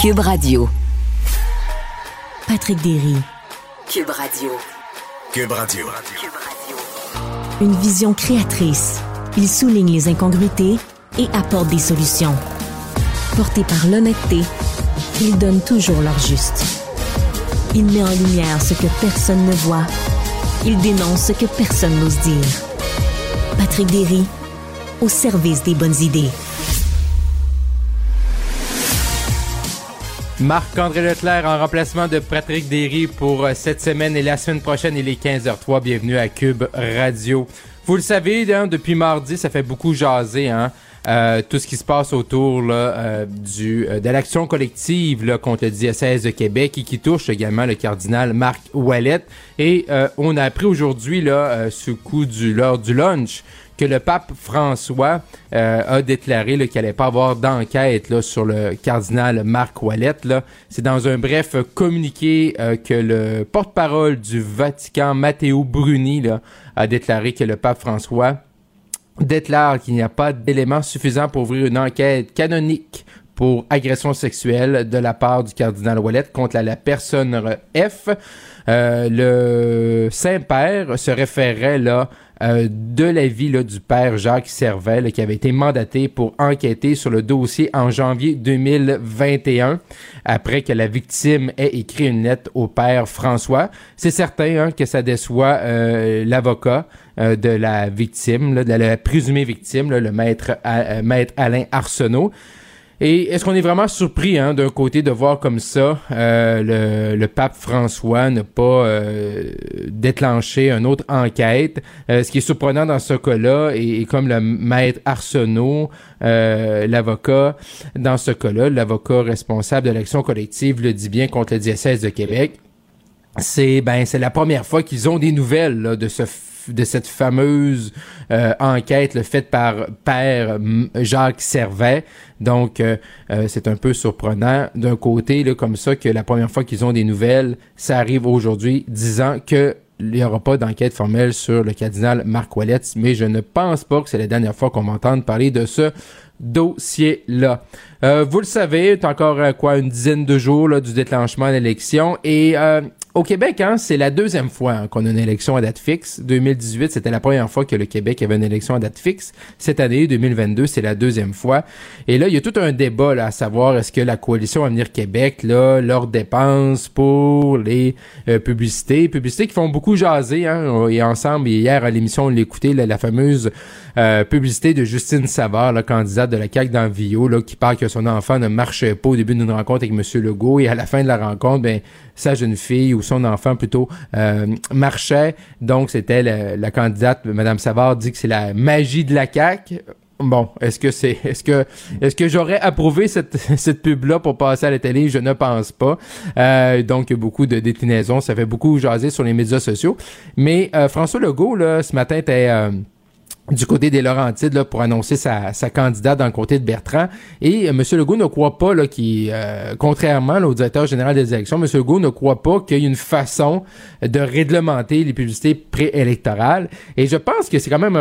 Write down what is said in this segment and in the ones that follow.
Cube Radio. Patrick Derry. Cube Radio. Cube Radio. Une vision créatrice. Il souligne les incongruités et apporte des solutions. Porté par l'honnêteté, il donne toujours leur juste. Il met en lumière ce que personne ne voit. Il dénonce ce que personne n'ose dire. Patrick Derry, au service des bonnes idées. Marc-André Leclerc en remplacement de Patrick Derry pour euh, cette semaine et la semaine prochaine, il est 15h03. Bienvenue à Cube Radio. Vous le savez, hein, depuis mardi, ça fait beaucoup jaser, hein? Euh, tout ce qui se passe autour euh, de l'action collective contre le diocèse de Québec et qui touche également le cardinal Marc Ouellet. Et on a appris aujourd'hui, là, sous coup du, lors du lunch, que le pape François euh, a déclaré qu'il n'allait pas avoir d'enquête sur le cardinal Marc Ouellet. C'est dans un bref communiqué euh, que le porte-parole du Vatican, Matteo Bruni, a déclaré que le pape François déclare qu'il n'y a pas d'éléments suffisants pour ouvrir une enquête canonique pour agression sexuelle de la part du cardinal Ouellet contre la, personne F. Euh, le Saint-Père se référait là euh, de l'avis du père Jacques Servet, qui avait été mandaté pour enquêter sur le dossier en janvier 2021, après que la victime ait écrit une lettre au père François. C'est certain hein, que ça déçoit euh, l'avocat euh, de la victime, de la présumée victime, le maître, maître Alain Arsenault. Et est-ce qu'on est vraiment surpris hein, d'un côté de voir comme ça euh, le, pape François ne pas euh, déclencher une autre enquête? Euh, ce qui est surprenant dans ce cas-là, et, comme le maître Arsenault, l'avocat, dans ce cas-là, l'avocat responsable de l'action collective le dit bien contre le diocèse de Québec, c'est ben c'est la première fois qu'ils ont des nouvelles de ce de cette fameuse euh, enquête le faite par père Jacques Servet. Donc, euh, euh, c'est un peu surprenant d'un côté, là, comme ça, que la première fois qu'ils ont des nouvelles, ça arrive aujourd'hui, disant que il n'y aura pas d'enquête formelle sur le cardinal Marc mais je ne pense pas que c'est la dernière fois qu'on m'entende parler de ce dossier-là. vous le savez, c'est encore quoi une dizaine de jours là, du déclenchement de l'élection et au Québec, hein, c'est la deuxième fois qu'on a une élection à date fixe. 2018, c'était la première fois que le Québec avait une élection à date fixe. Cette année, 2022, c'est la deuxième fois. Et là, il y a tout un débat à savoir est-ce que la coalition Avenir Québec, là, leurs dépenses pour les euh, publicités, publicités qui font beaucoup jaser, hein, et ensemble, hier à l'émission, on l'écoutait, la fameuse euh, publicité de Justine Savard, la candidate de la CAQ dans Vio, là, qui parle que son enfant ne marchait pas au début d'une rencontre avec M. Legault, et à la fin de la rencontre, ben, sa jeune fille son enfant plutôt euh, marchait. Donc, c'était la, candidate, Mme Savard, dit que c'est la magie de la CAQ. Bon, est-ce que c'est, est-ce que, est-ce que j'aurais approuvé cette, cette pub-là pour passer à la télé? Je ne pense pas. Euh, donc, beaucoup de déclinaisons. Ça fait beaucoup jaser sur les médias sociaux. Mais euh, François Legault, là, ce matin, était du côté des Laurentides là, pour annoncer sa, sa candidate dans le côté de Bertrand. Et euh, M. Legault ne croit pas là, qui, euh, contrairement au directeur général des élections, M. Legault ne croit pas qu'il y ait une façon de réglementer les publicités préélectorales. Et je pense que c'est quand même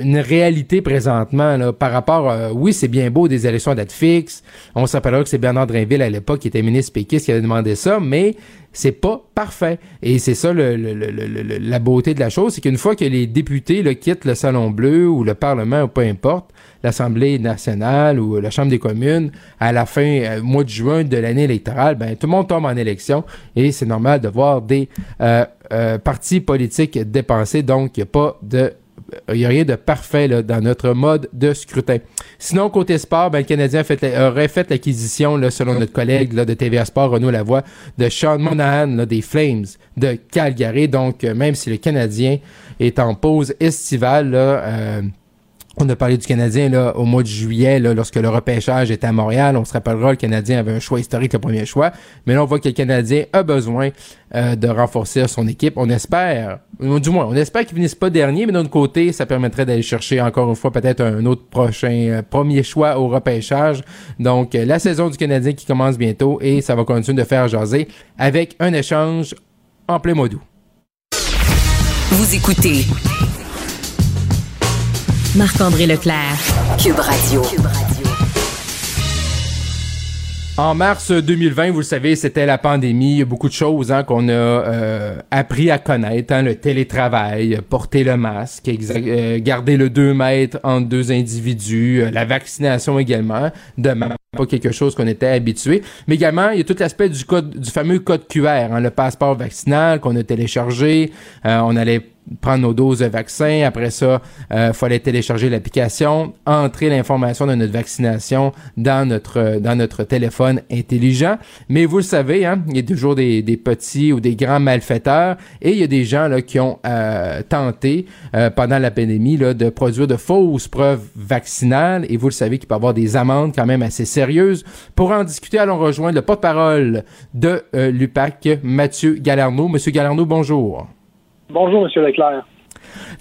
une réalité présentement là, par rapport, euh, oui, c'est bien beau des élections à date fixe. On se rappellera que c'est Bernard Drinville à l'époque qui était ministre péquiste qui avait demandé ça, mais c'est pas parfait. Et c'est ça le, la beauté de la chose, c'est qu'une fois que les députés quittent le Salon Bleu ou le Parlement ou peu importe, l'Assemblée nationale ou la Chambre des communes, à la fin, euh, mois de juin de l'année électorale, ben, tout le monde tombe en élection et c'est normal de voir des euh, euh, partis politiques dépenser. Donc, il n'y a pas de il n'y a rien de parfait là, dans notre mode de scrutin. Sinon, côté sport, ben, le Canadien aurait fait l'acquisition, selon notre collègue de TVA Sport, Renaud Lavoie, de Sean Monahan des Flames de Calgary. Donc, même si le Canadien est en pause estivale, euh, on a parlé du Canadien là, au mois de juillet, là, lorsque le repêchage était à Montréal. On se rappellera, le Canadien avait un choix historique, le premier choix. Mais là, on voit que le Canadien a besoin euh, de renforcer son équipe. On espère, du moins, on espère qu'il finisse pas dernier, mais d'un autre côté, ça permettrait d'aller chercher encore une fois peut-être un autre prochain euh, premier choix au repêchage. Donc, la saison du Canadien qui commence bientôt et ça va continuer de faire jaser avec un échange en plein mois. Vous écoutez Marc-André Leclerc. Cube Radio. En mars 2020, vous le savez, c'était la pandémie. Il y a beaucoup de choses hein, qu'on a euh, appris à connaître. Hein, le télétravail, porter le masque, euh, garder le 2 mètres entre deux individus, euh, la vaccination également. Demain, pas quelque chose qu'on était habitué. Mais également, il y a tout l'aspect du code, du fameux code QR, hein, le passeport vaccinal qu'on a téléchargé. on allait prendre nos doses de vaccin. Après ça, il euh, fallait télécharger l'application, entrer l'information de notre vaccination dans notre dans notre téléphone intelligent. Mais vous le savez, hein, il y a toujours des, des petits ou des grands malfaiteurs et il y a des gens là qui ont euh, tenté euh, pendant la pandémie là, de produire de fausses preuves vaccinales et vous le savez qu'il peut y avoir des amendes quand même assez sérieuses. Pour en discuter, allons rejoindre le porte-parole de l'UPAC, Mathieu Galarno. Monsieur Galarno, bonjour. Bonjour, M. Leclerc.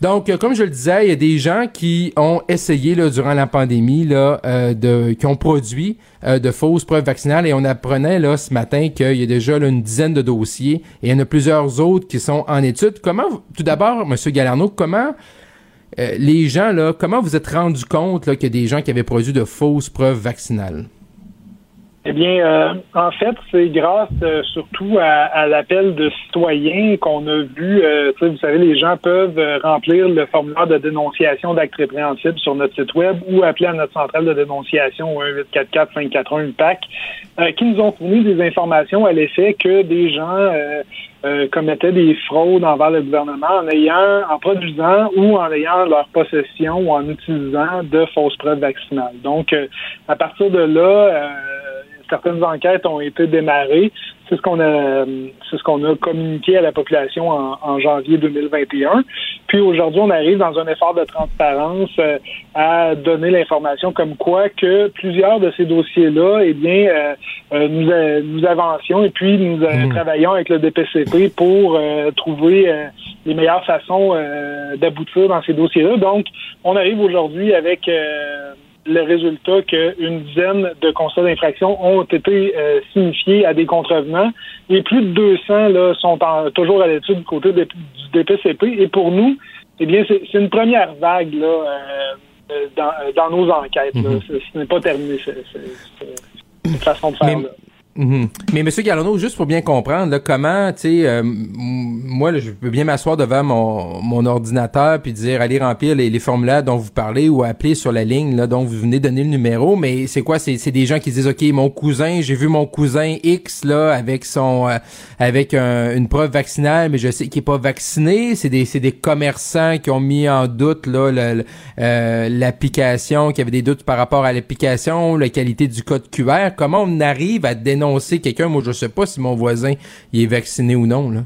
Donc, euh, comme je le disais, il y a des gens qui ont essayé là, durant la pandémie, là, euh, de, qui ont produit euh, de fausses preuves vaccinales et on apprenait là ce matin qu'il y a déjà une dizaine de dossiers et il y en a plusieurs autres qui sont en étude. Comment, tout d'abord, M. Galarno, comment les gens là, comment vous êtes rendu compte qu'il y a des gens qui avaient produit de fausses preuves vaccinales? Eh bien, euh, en fait, c'est grâce euh, surtout à, l'appel de citoyens qu'on a vu. Euh, vous savez, les gens peuvent remplir le formulaire de dénonciation d'actes répréhensibles sur notre site web ou appeler à notre centrale de dénonciation 1-844-541 UPAC, qui nous ont fourni des informations à l'effet que des gens commettaient des fraudes envers le gouvernement en ayant, en produisant ou en ayant leur possession ou en utilisant de fausses preuves vaccinales. Donc, à partir de là, certaines enquêtes ont été démarrées. C'est ce qu'on a, c'est ce qu'on a communiqué à la population en, janvier 2021. Puis aujourd'hui, on arrive dans un effort de transparence euh, à donner l'information comme quoi que plusieurs de ces dossiers-là, eh bien, euh, euh, nous, nous avancions et puis nous mmh. travaillons avec le DPCP pour trouver les meilleures façons d'aboutir dans ces dossiers-là. Donc, on arrive aujourd'hui avec le résultat qu'une dizaine de constats d'infraction ont été euh, signifiés à des contrevenants et plus de 200 là, sont toujours à l'étude du côté du DPCP. Et pour nous, eh bien, c'est une première vague là, euh, euh, dans, nos enquêtes. Mm-hmm. Ce n'est pas terminé, cette façon de faire. Là. Mhm. Mais Monsieur Galano, juste pour bien comprendre, là, comment, tu sais, euh, moi, je peux bien m'asseoir devant mon, mon ordinateur puis dire allez remplir les, les, formulaires dont vous parlez ou appeler sur la ligne là dont vous venez donner le numéro. Mais c'est quoi? C'est des gens qui disent ok, mon cousin, j'ai vu mon cousin X là avec son euh, avec une preuve vaccinale, mais je sais qu'il est pas vacciné. C'est des c'est des commerçants qui ont mis en doute là euh, l'application, qui avaient des doutes par rapport à l'application, la qualité du code QR. Comment on arrive à dénoncer dénoncer quelqu'un. Moi, je sais pas si mon voisin il est vacciné ou non. Là.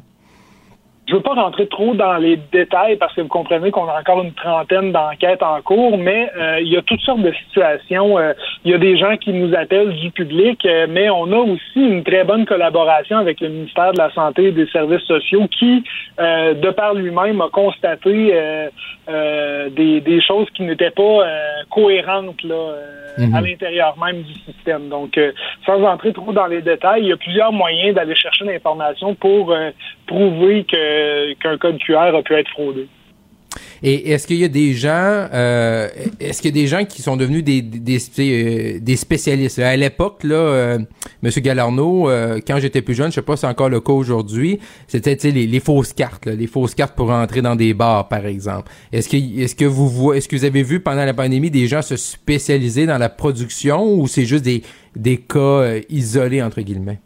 Je veux pas rentrer trop dans les détails parce que vous comprenez qu'on a encore une trentaine d'enquêtes en cours, mais euh, il y a toutes sortes de situations. Euh, il y a des gens qui nous appellent du public, euh, mais on a aussi une très bonne collaboration avec le ministère de la Santé et des Services sociaux qui, de par lui-même, a constaté des, des, choses qui n'étaient pas cohérentes là, mhm. à l'intérieur même du système. Donc, sans entrer trop dans les détails, il y a plusieurs moyens d'aller chercher l'information pour prouver que qu'un code QR a pu être fraudé. Et est-ce qu'il y a des gens, euh, est-ce qu'il y a des gens qui sont devenus des des, des euh, spécialistes? À l'époque, là, euh, Monsieur Galarno, quand j'étais plus jeune, je sais pas si c'est encore le cas aujourd'hui, c'était les, les fausses cartes, les fausses cartes pour entrer dans des bars, par exemple. Est-ce que est-ce que vous est-ce que vous avez vu pendant la pandémie des gens se spécialiser dans la production ou c'est juste des des cas isolés entre guillemets?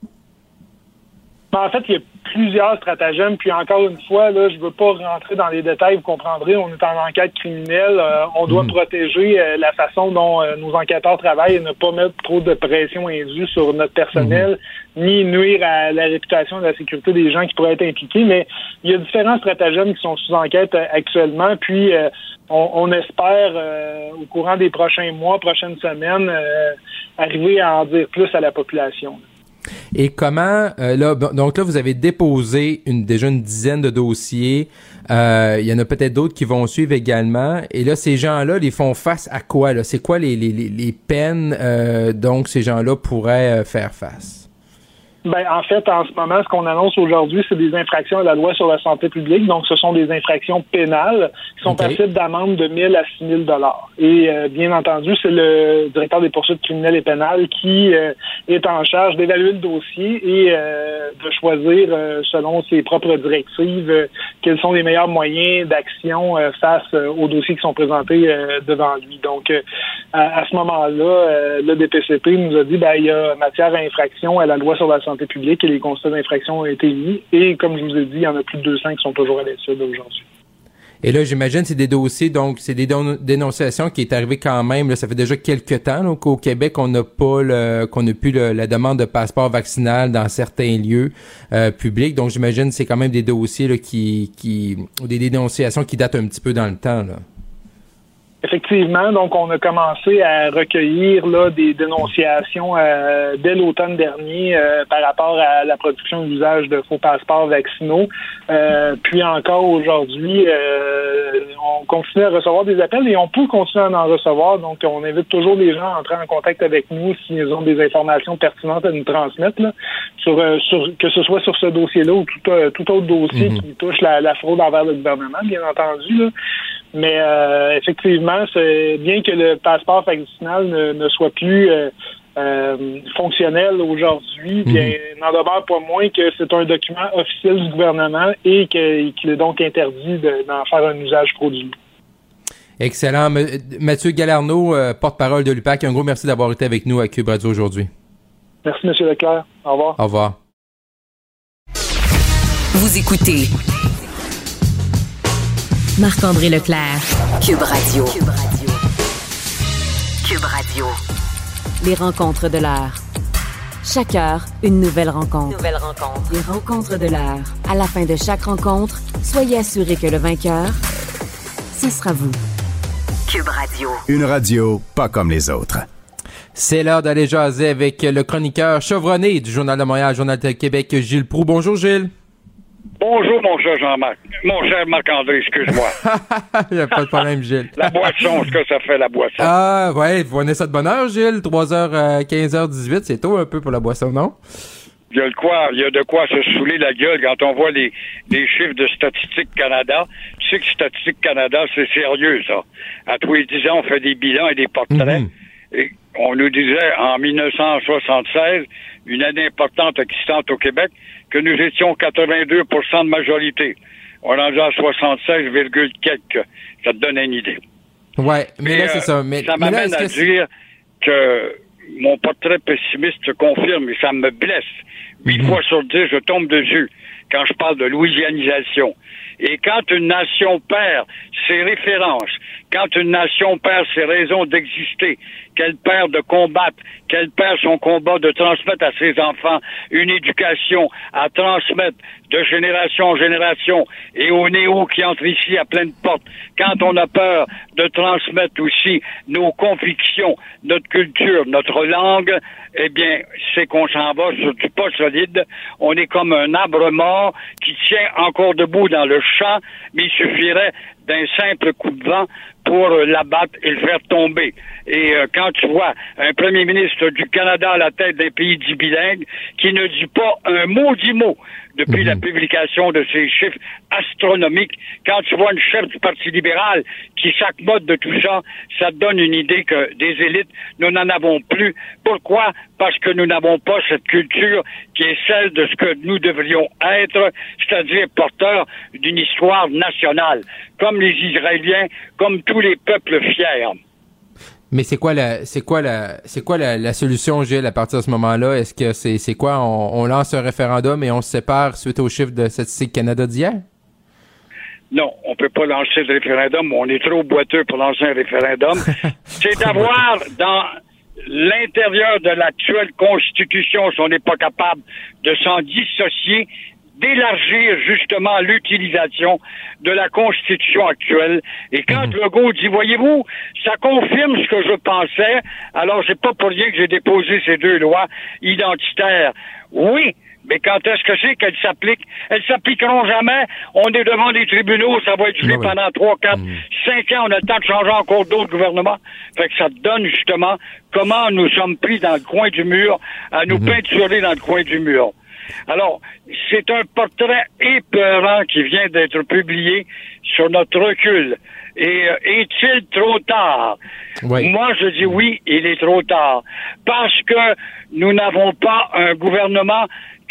Ben, en fait, il y a plusieurs stratagèmes. Puis encore une fois, là, je veux pas rentrer dans les détails. Vous comprendrez, on est en enquête criminelle. Euh, on doit mhm. protéger euh, la façon dont euh, nos enquêteurs travaillent et ne pas mettre trop de pression indue sur notre personnel, mhm. ni nuire à la réputation et la sécurité des gens qui pourraient être impliqués. Mais il y a différents stratagèmes qui sont sous enquête actuellement. Puis on, espère, au courant des prochains mois, prochaines semaines, arriver à en dire plus à la population. Et comment euh, là donc là vous avez déposé une déjà une dizaine de dossiers. Euh, il y en a peut-être d'autres qui vont suivre également. Et là ces gens-là, ils font face à quoi là? C'est quoi les, les, les peines euh, donc ces gens-là pourraient faire face? Ben, en fait, en ce moment, ce qu'on annonce aujourd'hui, c'est des infractions à la loi sur la santé publique. Donc, ce sont des infractions pénales qui sont passibles d'amende de 1000 à 6000 dollars. Et euh, bien entendu, c'est le directeur des poursuites criminelles et pénales qui euh, est en charge d'évaluer le dossier et de choisir selon ses propres directives quels sont les meilleurs moyens d'action face aux dossiers qui sont présentés devant lui. Donc, à, ce moment-là, le DPCP nous a dit ben, il y a matière à infraction à la loi sur la santé publique et les constats d'infraction ont été mis. Et comme je vous ai dit, il y en a plus de 200 qui sont toujours à l'étude aujourd'hui. Et là, j'imagine c'est des dossiers, donc c'est des dénonciations qui est arrivé quand même. ça fait déjà quelques temps qu'au Québec, on n'a pas le, qu'on n'a plus la demande de passeport vaccinal dans certains lieux euh, publics. Donc j'imagine c'est quand même des dossiers là, qui, qui, des dénonciations qui datent un petit peu dans le temps. Effectivement, donc on a commencé à recueillir là, des dénonciations euh, dès l'automne dernier euh, par rapport à la production et l'usage de faux passeports vaccinaux. Euh, puis encore aujourd'hui, on continue à recevoir des appels et on peut continuer à en recevoir. Donc on invite toujours les gens à entrer en contact avec nous s'ils ont des informations pertinentes à nous transmettre, sur, que ce soit sur ce dossier-là ou tout, tout autre dossier mm-hmm. qui touche la, la, fraude envers le gouvernement, bien entendu. Là. Mais euh, effectivement, c'est bien que le passeport vaccinal ne, soit plus euh, euh, fonctionnel aujourd'hui, mhm. bien n'en demeure pas moins que c'est un document officiel du gouvernement et qu'il est donc interdit d'en faire un usage frauduleux. Excellent. Mathieu Galarno, porte-parole de l'UPAC, un gros merci d'avoir été avec nous à Cube Radio aujourd'hui. Merci, M. Leclerc. Au revoir. Au revoir. Vous écoutez Marc-André Leclerc. Cube Radio. Cube Radio. Cube Radio. Les rencontres de l'heure. Chaque heure, une nouvelle rencontre. Nouvelle rencontre. Les rencontres de l'heure. À la fin de chaque rencontre, soyez assurés que le vainqueur, ce sera vous. Cube Radio. Une radio pas comme les autres. C'est l'heure d'aller jaser avec le chroniqueur chevronné du Journal de Montréal, Journal de Québec, Gilles Proux. Bonjour Gilles. Bonjour, mon cher Jean-Marc. Mon cher Marc-André, excuse-moi. Il n'y a pas de problème, Gilles. la boisson, ce que ça fait, la boisson. Ah, ouais, vous venez ça de bonne heure, Gilles? 3h, 15h18, c'est tôt un peu pour la boisson, non? Il y a de quoi, il y a de quoi se saouler la gueule quand on voit les, les chiffres de Statistique Canada. Tu sais que Statistique Canada, c'est sérieux, ça. À tous les 10 ans, on fait des bilans et des portraits. Mhm. Et on nous disait en 1976, une année importante existante au Québec, que nous étions 82 de majorité. On en a à 76, quelques. Ça te donne une idée. Ouais, mais là, c'est ça. Mais, ça m'amène à dire que mon portrait pessimiste se confirme et ça me blesse. Huit mhm. fois sur dix, je tombe dessus quand je parle de louisianisation. Et quand une nation perd ses références, quand une nation perd ses raisons d'exister, qu'elle perd de combattre, qu'elle perd son combat de transmettre à ses enfants une éducation à transmettre de génération en génération et aux néo qui entrent ici à pleine porte, quand on a peur de transmettre aussi nos convictions, notre culture, notre langue, eh bien, c'est qu'on s'en va sur du pas solide. On est comme un arbre mort qui tient encore debout dans le champ, mais il suffirait d'un simple coup de vent pour l'abattre et le faire tomber. Et euh, quand tu vois un premier ministre du Canada à la tête d'un pays dit bilingue qui ne dit pas un mot dit mot depuis la mhm. publication de ces chiffres astronomiques, quand tu vois une chef du Parti libéral qui s'accommode de tout ça, ça te donne une idée que des élites, nous n'en avons plus. Pourquoi? Parce que nous n'avons pas cette culture qui est celle de ce que nous devrions être, c'est-à-dire porteur d'une histoire nationale, comme les Israéliens, comme tous les peuples fiers. Mais c'est quoi la c'est quoi la c'est quoi la, solution Gilles à partir de ce moment-là? Est-ce que c'est c'est quoi? On, lance un référendum et on se sépare suite au chiffre de Statistique Canada d'hier? Non, on peut pas lancer le référendum. On est trop boiteux pour lancer un référendum. c'est d'avoir dans l'intérieur de l'actuelle Constitution, si on n'est pas capable de s'en dissocier, d'élargir justement l'utilisation de la Constitution actuelle. Et quand le mhm. Legault dit, voyez-vous, ça confirme ce que je pensais, alors c'est pas pour rien que j'ai déposé ces deux lois identitaires. Oui, mais quand est-ce que c'est qu'elles s'appliquent? Elles s'appliqueront jamais. On est devant des tribunaux, ça va être joué ben pendant trois, quatre, mhm. cinq ans. On a le temps de changer encore d'autres gouvernements. Fait que ça donne justement comment nous sommes pris dans le coin du mur, à nous mhm. peinturer dans le coin du mur. Alors, c'est un portrait épeurant qui vient d'être publié sur notre recul Et euh, est-il trop tard? Oui. Moi, je dis oui, il est trop tard. Parce que nous n'avons pas un gouvernement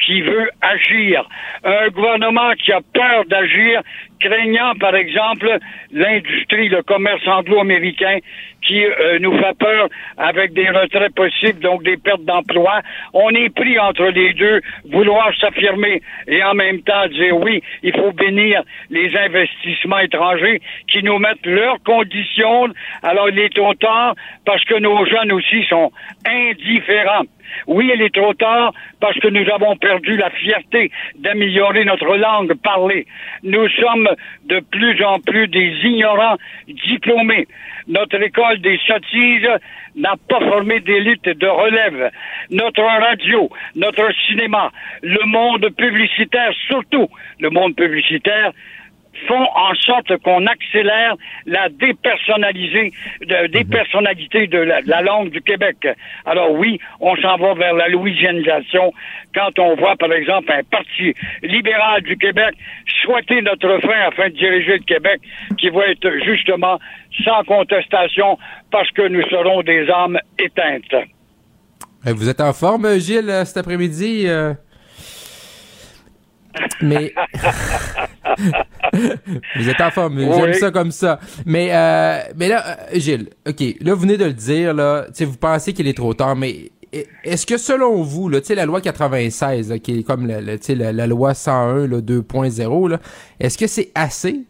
qui veut agir. Un gouvernement qui a peur d'agir, craignant, par exemple, l'industrie, le commerce anglo-américain qui euh, nous fait peur avec des retraits possibles, donc des pertes d'emploi. On est pris entre les deux, vouloir s'affirmer et en même temps dire oui, il faut bénir les investissements étrangers qui nous mettent leurs conditions. Alors il est tard parce que nos jeunes aussi sont indifférents. Oui, il est trop tard parce que nous avons perdu la fierté d'améliorer notre langue parlée. Nous sommes de plus en plus des ignorants diplômés. Notre école des sottises n'a pas formé d'élite de relève. Notre radio, notre cinéma, le monde publicitaire, surtout le monde publicitaire, font en sorte qu'on accélère la dépersonnalisée, de, dépersonnalité de la, de la langue du Québec. Alors oui, on s'en va vers la louisianisation quand on voit, par exemple, un parti libéral du Québec souhaiter notre fin afin de diriger le Québec, qui va être justement sans contestation parce que nous serons des âmes éteintes. Euh, Vous êtes en forme, Gilles, euh, cet après-midi? euh? Mais. vous êtes en forme, j'aime ça comme ça. Mais, euh, mais là, euh, Gilles, OK, là, vous venez de le dire, là, vous pensez qu'il est trop tard, mais e- est-ce que selon vous, là, la loi 96, là, qui est comme la, la- la, la loi 101, là, 2.0, là, est-ce que c'est assez?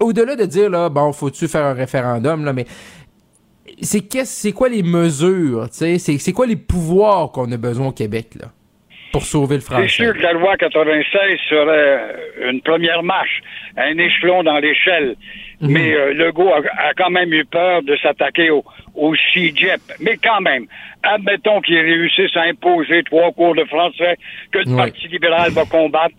Au-delà de dire, là, bon, faut-tu faire un référendum, là, mais c'est c'est quoi les mesures, c'est quoi les pouvoirs qu'on a besoin au Québec, là, pour sauver le C'est français? sûr que la loi 96 serait une première marche, un échelon dans l'échelle. Mais euh, Legault a, a quand même eu peur de s'attaquer au, au CIGEP. Mais quand même, admettons qu'il réussisse à imposer trois cours de français que le Ouais. Parti libéral va combattre.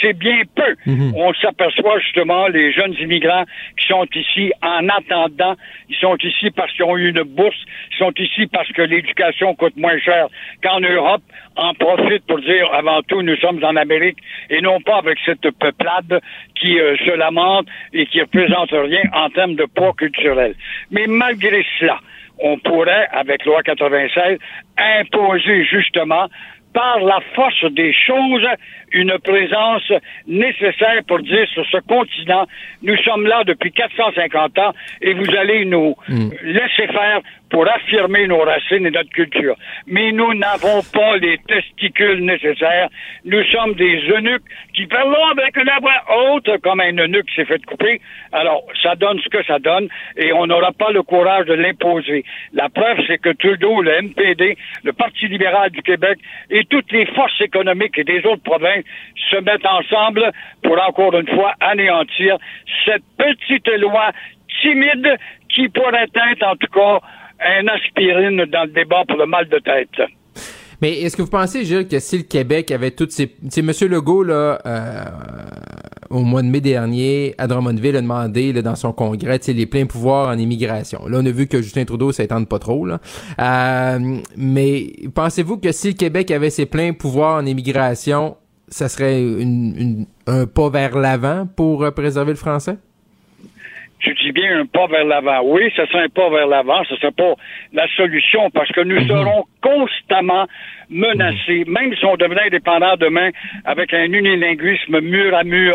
C'est bien peu. On s'aperçoit justement les jeunes immigrants qui sont ici en attendant. Ils sont ici parce qu'ils ont eu une bourse. Ils sont ici parce que l'éducation coûte moins cher qu'en Europe. En profite pour dire avant tout, nous sommes en Amérique et non pas avec cette peuplade qui euh, se lamente et qui représente rien en termes de poids culturel. Mais malgré cela, on pourrait, avec loi 96, imposer justement par la force des choses une présence nécessaire pour dire sur ce continent, nous sommes là depuis 450 ans et vous allez nous laisser faire pour affirmer nos racines et notre culture. Mais nous n'avons pas les testicules nécessaires. Nous sommes des eunuques qui parlent avec la voix haute comme un eunuque s'est fait couper. Alors, ça donne ce que ça donne et on n'aura pas le courage de l'imposer. La preuve, c'est que Trudeau, le MPD, le Parti libéral du Québec et toutes les forces économiques et des autres provinces se mettent ensemble pour encore une fois anéantir cette petite loi timide qui pourrait être en tout cas un aspirine dans le débat pour le mal de tête. Mais est-ce que vous pensez, Gilles, que si le Québec avait toutes ces... Tu sais, M. Legault, là, euh, au mois de mai dernier, à Drummondville, a demandé là, dans son congrès les pleins pouvoirs en immigration. Là, on a vu que Justin Trudeau, ça tente pas trop. Là. Euh, mais pensez-vous que si le Québec avait ses pleins pouvoirs en immigration, ça serait une, une- un pas vers l'avant pour euh, préserver le français? tu dis bien un pas vers l'avant. Oui, ce serait un pas vers l'avant, ce serait pas la solution parce que nous serons constamment menacés, même si on devenait indépendant demain avec un unilinguisme mur à mur.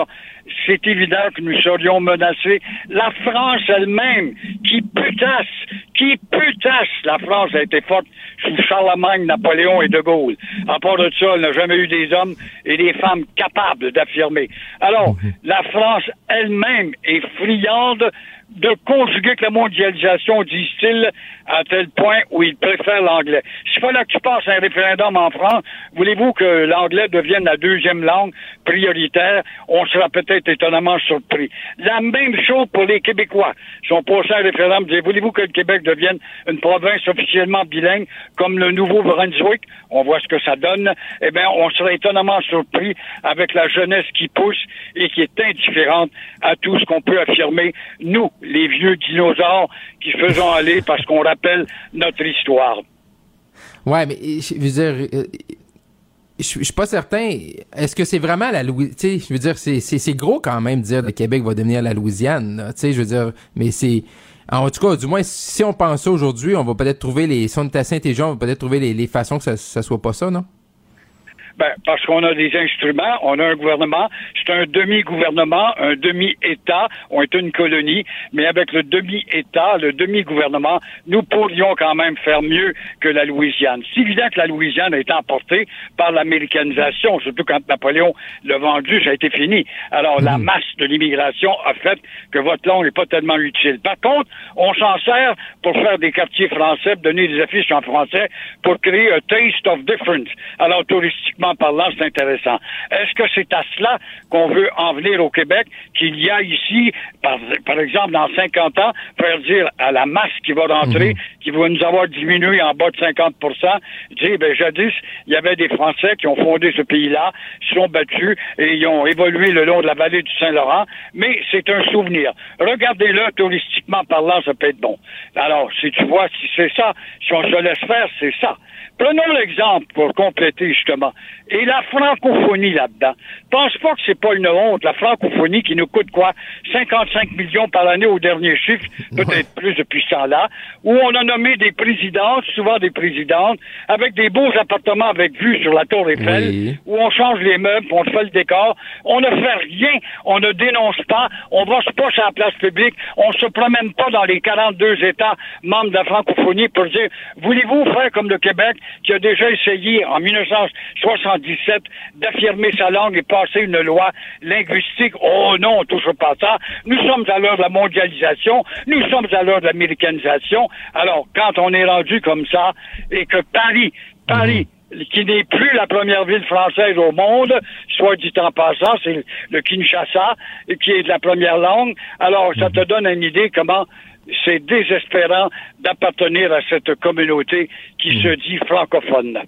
C'est évident que nous serions menacés. La France elle-même, qui putasse, qui putasse, la France a été forte sous Charlemagne, Napoléon et De Gaulle. À part de ça, elle n'a jamais eu des hommes et des femmes capables d'affirmer. Alors, la France elle-même est friande de conjuguer que la mondialisation, disent-ils, à tel point où ils préfèrent l'anglais. S'il fallait que tu passes un référendum en France, voulez-vous que l'anglais devienne la deuxième langue prioritaire? On sera peut-être étonnamment surpris. La même chose pour les Québécois. Si on passait un référendum, voulez-vous que le Québec devienne une province officiellement bilingue comme le Nouveau-Brunswick? On voit ce que ça donne. Eh bien, on serait étonnamment surpris avec la jeunesse qui pousse et qui est indifférente à tout ce qu'on peut affirmer, nous, les vieux dinosaures qui faisons aller parce qu'on rappelle notre histoire. Ouais, mais je veux dire, euh, je suis pas certain. Est-ce que c'est vraiment la Louisiane? Je veux dire, c'est gros quand même de dire que le Québec va devenir la Louisiane. Tu sais, je veux dire, mais c'est en tout cas, du moins, si on pense aujourd'hui, on va peut-être trouver les. Si on est assez intelligent, on va peut-être trouver les, les façons que ça, ça soit pas ça, non? Ben, parce qu'on a des instruments, on a un gouvernement, c'est un demi-gouvernement, un demi-État, on est une colonie, mais avec le demi-État, le demi-gouvernement, nous pourrions quand même faire mieux que la Louisiane. C'est évident que la Louisiane a été emportée par l'américanisation, surtout quand Napoléon l'a vendu, ça a été fini. Alors, la mhm. masse de l'immigration a fait que votre langue n'est pas tellement utile. Par contre, on s'en sert pour faire des quartiers français, donner des affiches en français, pour créer un taste of difference. Alors, touristiquement, parlant, c'est intéressant. Est-ce que c'est à cela qu'on veut en venir au Québec, qu'il y a ici, par, par, exemple, dans 50 ans, faire dire à la masse qui va rentrer, mhm. qui va nous avoir diminué en bas de 50% dire, ben, jadis, il y avait des Français qui ont fondé ce pays-là, se sont battus et ils ont évolué le long de la vallée du Saint-Laurent, mais c'est un souvenir. Regardez-le, touristiquement parlant, ça peut être bon. Alors, si tu vois, si c'est ça, si on se laisse faire, c'est ça. Prenons l'exemple pour compléter justement. Et la francophonie là-dedans. Pense pas que c'est pas une honte, la francophonie qui nous coûte quoi? 55 millions par année au dernier chiffre, peut-être plus depuis ce temps-là, où on a nommé des présidentes, souvent des présidentes, avec des beaux appartements avec vue sur la tour Eiffel, où on change les meubles, on fait le décor, on ne fait rien, on ne dénonce pas, on va pas sur la place publique, on se promène pas dans les 42 États membres de la francophonie pour dire, voulez-vous faire comme le Québec, qui a déjà essayé en 1977 d'affirmer sa langue et passer une loi linguistique. Oh non, on touche pas ça. Nous sommes à l'heure de la mondialisation, nous sommes à l'heure de l'américanisation. Alors, quand on est rendu comme ça et que Paris, Paris, qui n'est plus la première ville française au monde, soit dit en passant, c'est le Kinshasa, qui est de la première langue. Alors, ça te donne une idée comment c'est désespérant d'appartenir à cette communauté qui se dit francophone.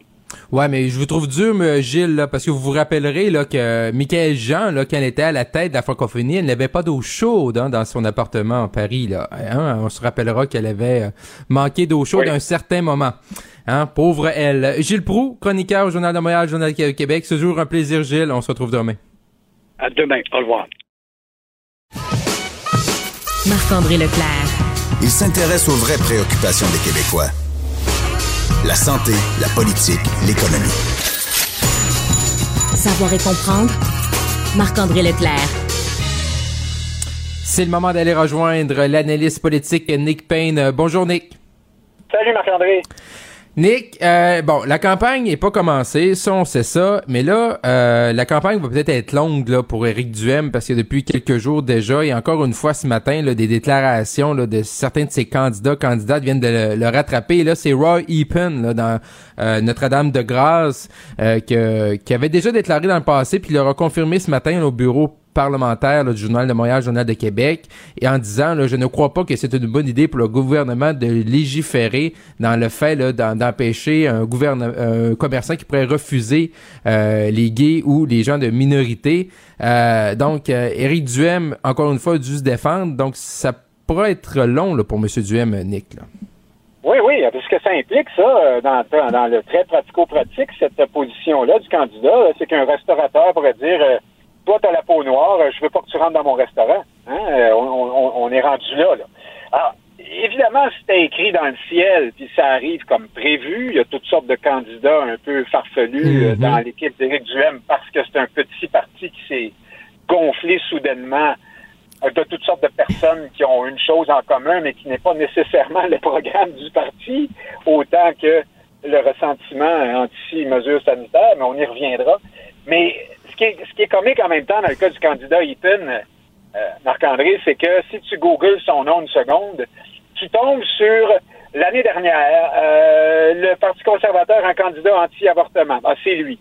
Ouais, mais je vous trouve dur, Gilles, là, parce que vous vous rappellerez là, que Michael Jean, là, quand elle était à la tête de la francophonie, elle n'avait pas d'eau chaude hein, dans son appartement à Paris. Là. Hein, on se rappellera qu'elle avait euh, manqué d'eau chaude à un certain moment. Hein, pauvre elle. Gilles Proux, chroniqueur au Journal de Montréal, Journal de Québec. C'est toujours un plaisir, Gilles. On se retrouve demain. À demain. Au revoir. Marc-André Leclerc. Il s'intéresse aux vraies préoccupations des Québécois. La santé, la politique, l'économie. Savoir et comprendre. Marc-André Leclerc. C'est le moment d'aller rejoindre l'analyste politique Nick Payne. Bonjour Nick. Salut Marc-André. Nick, euh, bon, la campagne n'est pas commencée, ça on sait ça, mais là, euh, la campagne va peut-être être longue là pour Éric Duhem parce que depuis quelques jours déjà, et encore une fois ce matin, là, des déclarations là, de certains de ses candidats, candidates viennent de le, rattraper. Et là, c'est Roy Epen dans euh, Notre-Dame de Grâce que, qui avait déjà déclaré dans le passé, puis il l'aura confirmé ce matin au bureau parlementaire du Journal de Montréal, Journal de Québec, et en disant, là, je ne crois pas que c'est une bonne idée pour le gouvernement de légiférer dans le fait d'empêcher un, un commerçant qui pourrait refuser euh, les gays ou les gens de minorité. Euh, donc, euh, Éric Duhem, encore une fois, a dû se défendre. Donc, ça pourrait être long là, pour M. Duhem, Nick. Oui, oui, parce que ça implique ça, dans, dans le très pratico-pratique, cette position-là du candidat, c'est qu'un restaurateur pourrait dire toi, tu la peau noire, je veux pas que tu rentres dans mon restaurant. Hein? Euh, on, est rendu là, là. Alors, évidemment, c'était écrit dans le ciel, puis ça arrive comme prévu. Il y a toutes sortes de candidats un peu farfelus euh, mhm. dans l'équipe d'Éric Duhem parce que c'est un petit parti qui s'est gonflé soudainement euh, de toutes sortes de personnes qui ont une chose en commun, mais qui n'est pas nécessairement le programme du parti, autant que le ressentiment anti-mesures sanitaires, mais on y reviendra. Mais ce qui est comique en même temps dans le cas du candidat Eaton, euh, Marc-André, c'est que si tu googles son nom une seconde, tu tombes sur l'année dernière, euh, le Parti conservateur, un candidat anti-avortement. Ah, c'est lui.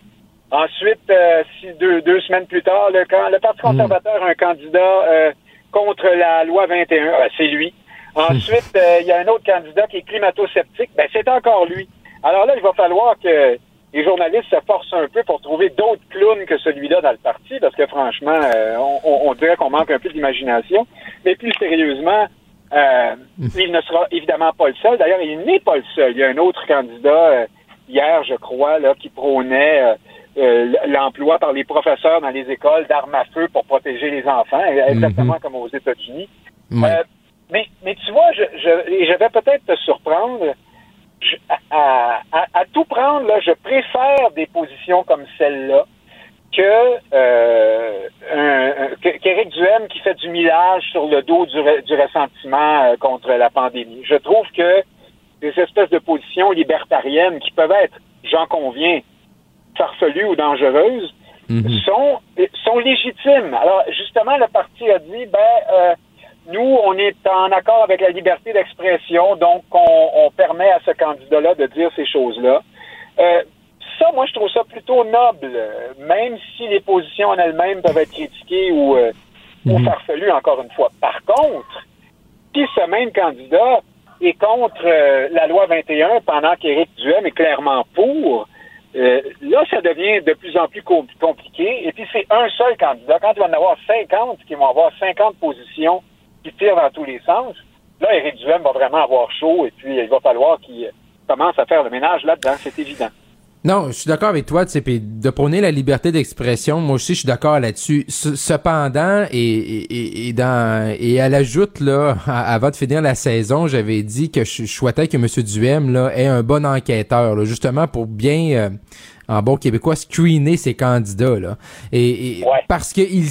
Ensuite, euh, deux, deux, semaines plus tard, le, le Parti hmm. conservateur, un candidat contre la loi 21. Ah, c'est lui. Ensuite, il y a un autre candidat qui est climato-sceptique. Ben, c'est encore lui. Alors là, il va falloir que les journalistes se forcent un peu pour trouver d'autres clowns que celui-là dans le parti, parce que franchement, euh, on, dirait qu'on manque un peu d'imagination. Mais plus sérieusement, euh, il ne sera évidemment pas le seul. D'ailleurs, il n'est pas le seul. Il y a un autre candidat euh, hier, je crois, là, qui prônait l'emploi par les professeurs dans les écoles d'armes à feu pour protéger les enfants, exactement comme aux États-Unis. Mais, mais tu vois, je, je, je vais peut-être te surprendre. À, à, tout prendre, là, je préfère des positions comme celle-là que euh, qu'Éric Duhem qui fait du millage sur le dos du, du ressentiment euh, contre la pandémie. Je trouve que des espèces de positions libertariennes qui peuvent être, j'en conviens, farfelues ou dangereuses, mhm. sont, sont légitimes. Alors, justement, le parti a dit, ben, euh, nous, on est en accord avec la liberté d'expression, donc on, on, permet à ce candidat-là de dire ces choses-là. Euh, ça, moi, je trouve ça plutôt noble, même si les positions en elles-mêmes peuvent être critiquées ou, euh, ou mhm. farfelues, encore une fois. Par contre, si ce même candidat est contre euh, la loi 21 pendant qu'Éric Duhem est clairement pour, euh, là, ça devient de plus en plus compliqué. Et puis, c'est un seul candidat. Quand il va en avoir 50, qui vont avoir 50 positions qui tirent dans tous les sens, là, Éric Duhem va vraiment avoir chaud et puis il va falloir qu'il commence à faire le ménage là-dedans, c'est évident. Non, je suis d'accord avec toi, tu sais, de prôner la liberté d'expression, moi aussi je suis d'accord là-dessus. Cependant, et, et, dans et elle ajoute là, avant de finir la saison, j'avais dit que je, souhaitais que M. Duhem là ait un bon enquêteur, là, justement pour bien euh, en bon québécois screener ses candidats là. Et, parce que il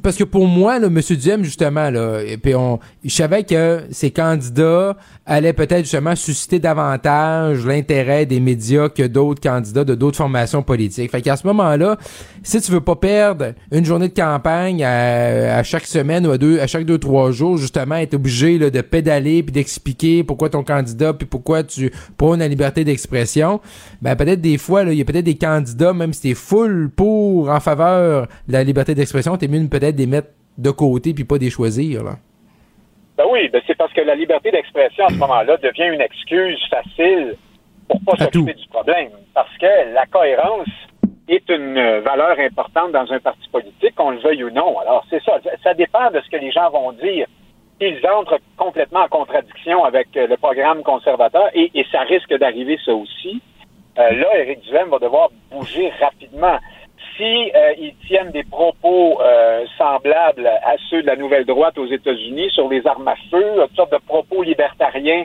parce que pour moi, là, M. Duhem, justement, là, et puis on, je savais que ces candidats allaient peut-être justement susciter davantage l'intérêt des médias que d'autres candidats de d'autres formations politiques. Fait qu'à ce moment-là, si tu veux pas perdre une journée de campagne à, chaque semaine ou à deux, à chaque deux trois jours, justement, être obligé là, de pédaler puis d'expliquer pourquoi ton candidat puis pourquoi tu prônes la liberté d'expression, ben peut-être des fois, il y a peut-être des candidats, même si t'es full pour en faveur de la liberté d'expression, t'es mieux peut-être des mettre de côté puis pas des choisir. Là. Ben oui, ben c'est parce que la liberté d'expression à ce moment-là devient une excuse facile pour pas s'occuper du problème. Parce que la cohérence est une valeur importante dans un parti politique, qu'on le veuille ou non. Alors, c'est ça. Ça dépend de ce que les gens vont dire. Ils entrent complètement en contradiction avec le programme conservateur, et, ça risque d'arriver ça aussi. Euh, là, Éric Duhem va devoir bouger rapidement si euh, ils tiennent des propos euh, semblables à ceux de la nouvelle droite aux États-Unis sur les armes à feu, toutes sortes de propos libertariens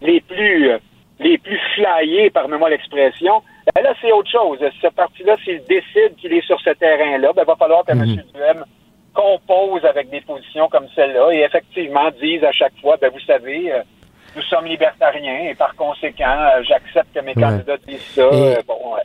les plus euh, les plus flyés, pardonnez-moi l'expression, ben là, c'est autre chose. Ce parti-là, s'il décide qu'il est sur ce terrain-là, ben, il va falloir que M. Mhm. Duhem compose avec des positions comme celle-là et effectivement dise à chaque fois, ben, vous savez, nous sommes libertariens et par conséquent, j'accepte que mes candidats disent ça. bon,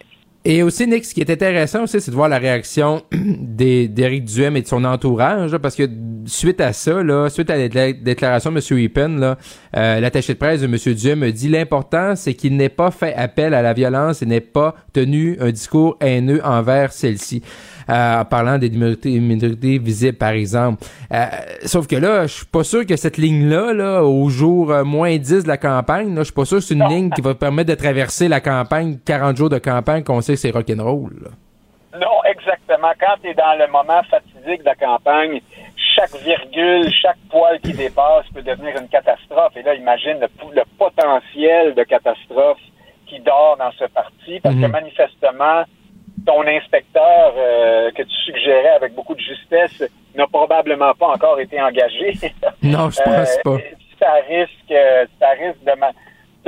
et aussi, Nick, ce qui est intéressant aussi, c'est de voir la réaction d'Éric Duhem et de son entourage, parce que suite à ça, là, suite à la déclaration de M. Là, euh, l'attaché de presse de M. Duhem a dit l'important, c'est qu'il n'ait pas fait appel à la violence et n'ait pas tenu un discours haineux envers celle-ci. Euh, en parlant des minorités, visibles, par exemple. Euh, sauf que là, je suis pas sûr que cette ligne-là, là, au jour euh, moins 10 de la campagne, là, je suis pas sûr que c'est une ligne qui va permettre de traverser la campagne, 40 jours de campagne, qu'on sait que c'est rock'n'roll. Non, exactement. Quand tu es dans le moment fatidique de la campagne, chaque virgule, chaque poil qui dépasse peut devenir une catastrophe. Et là, imagine le, potentiel de catastrophe qui dort dans ce parti, parce que mhm. manifestement, ton inspecteur euh, que tu suggérais avec beaucoup de justesse n'a probablement pas encore été engagé. Non, je pense euh, pas. Ça risque, ça risque de,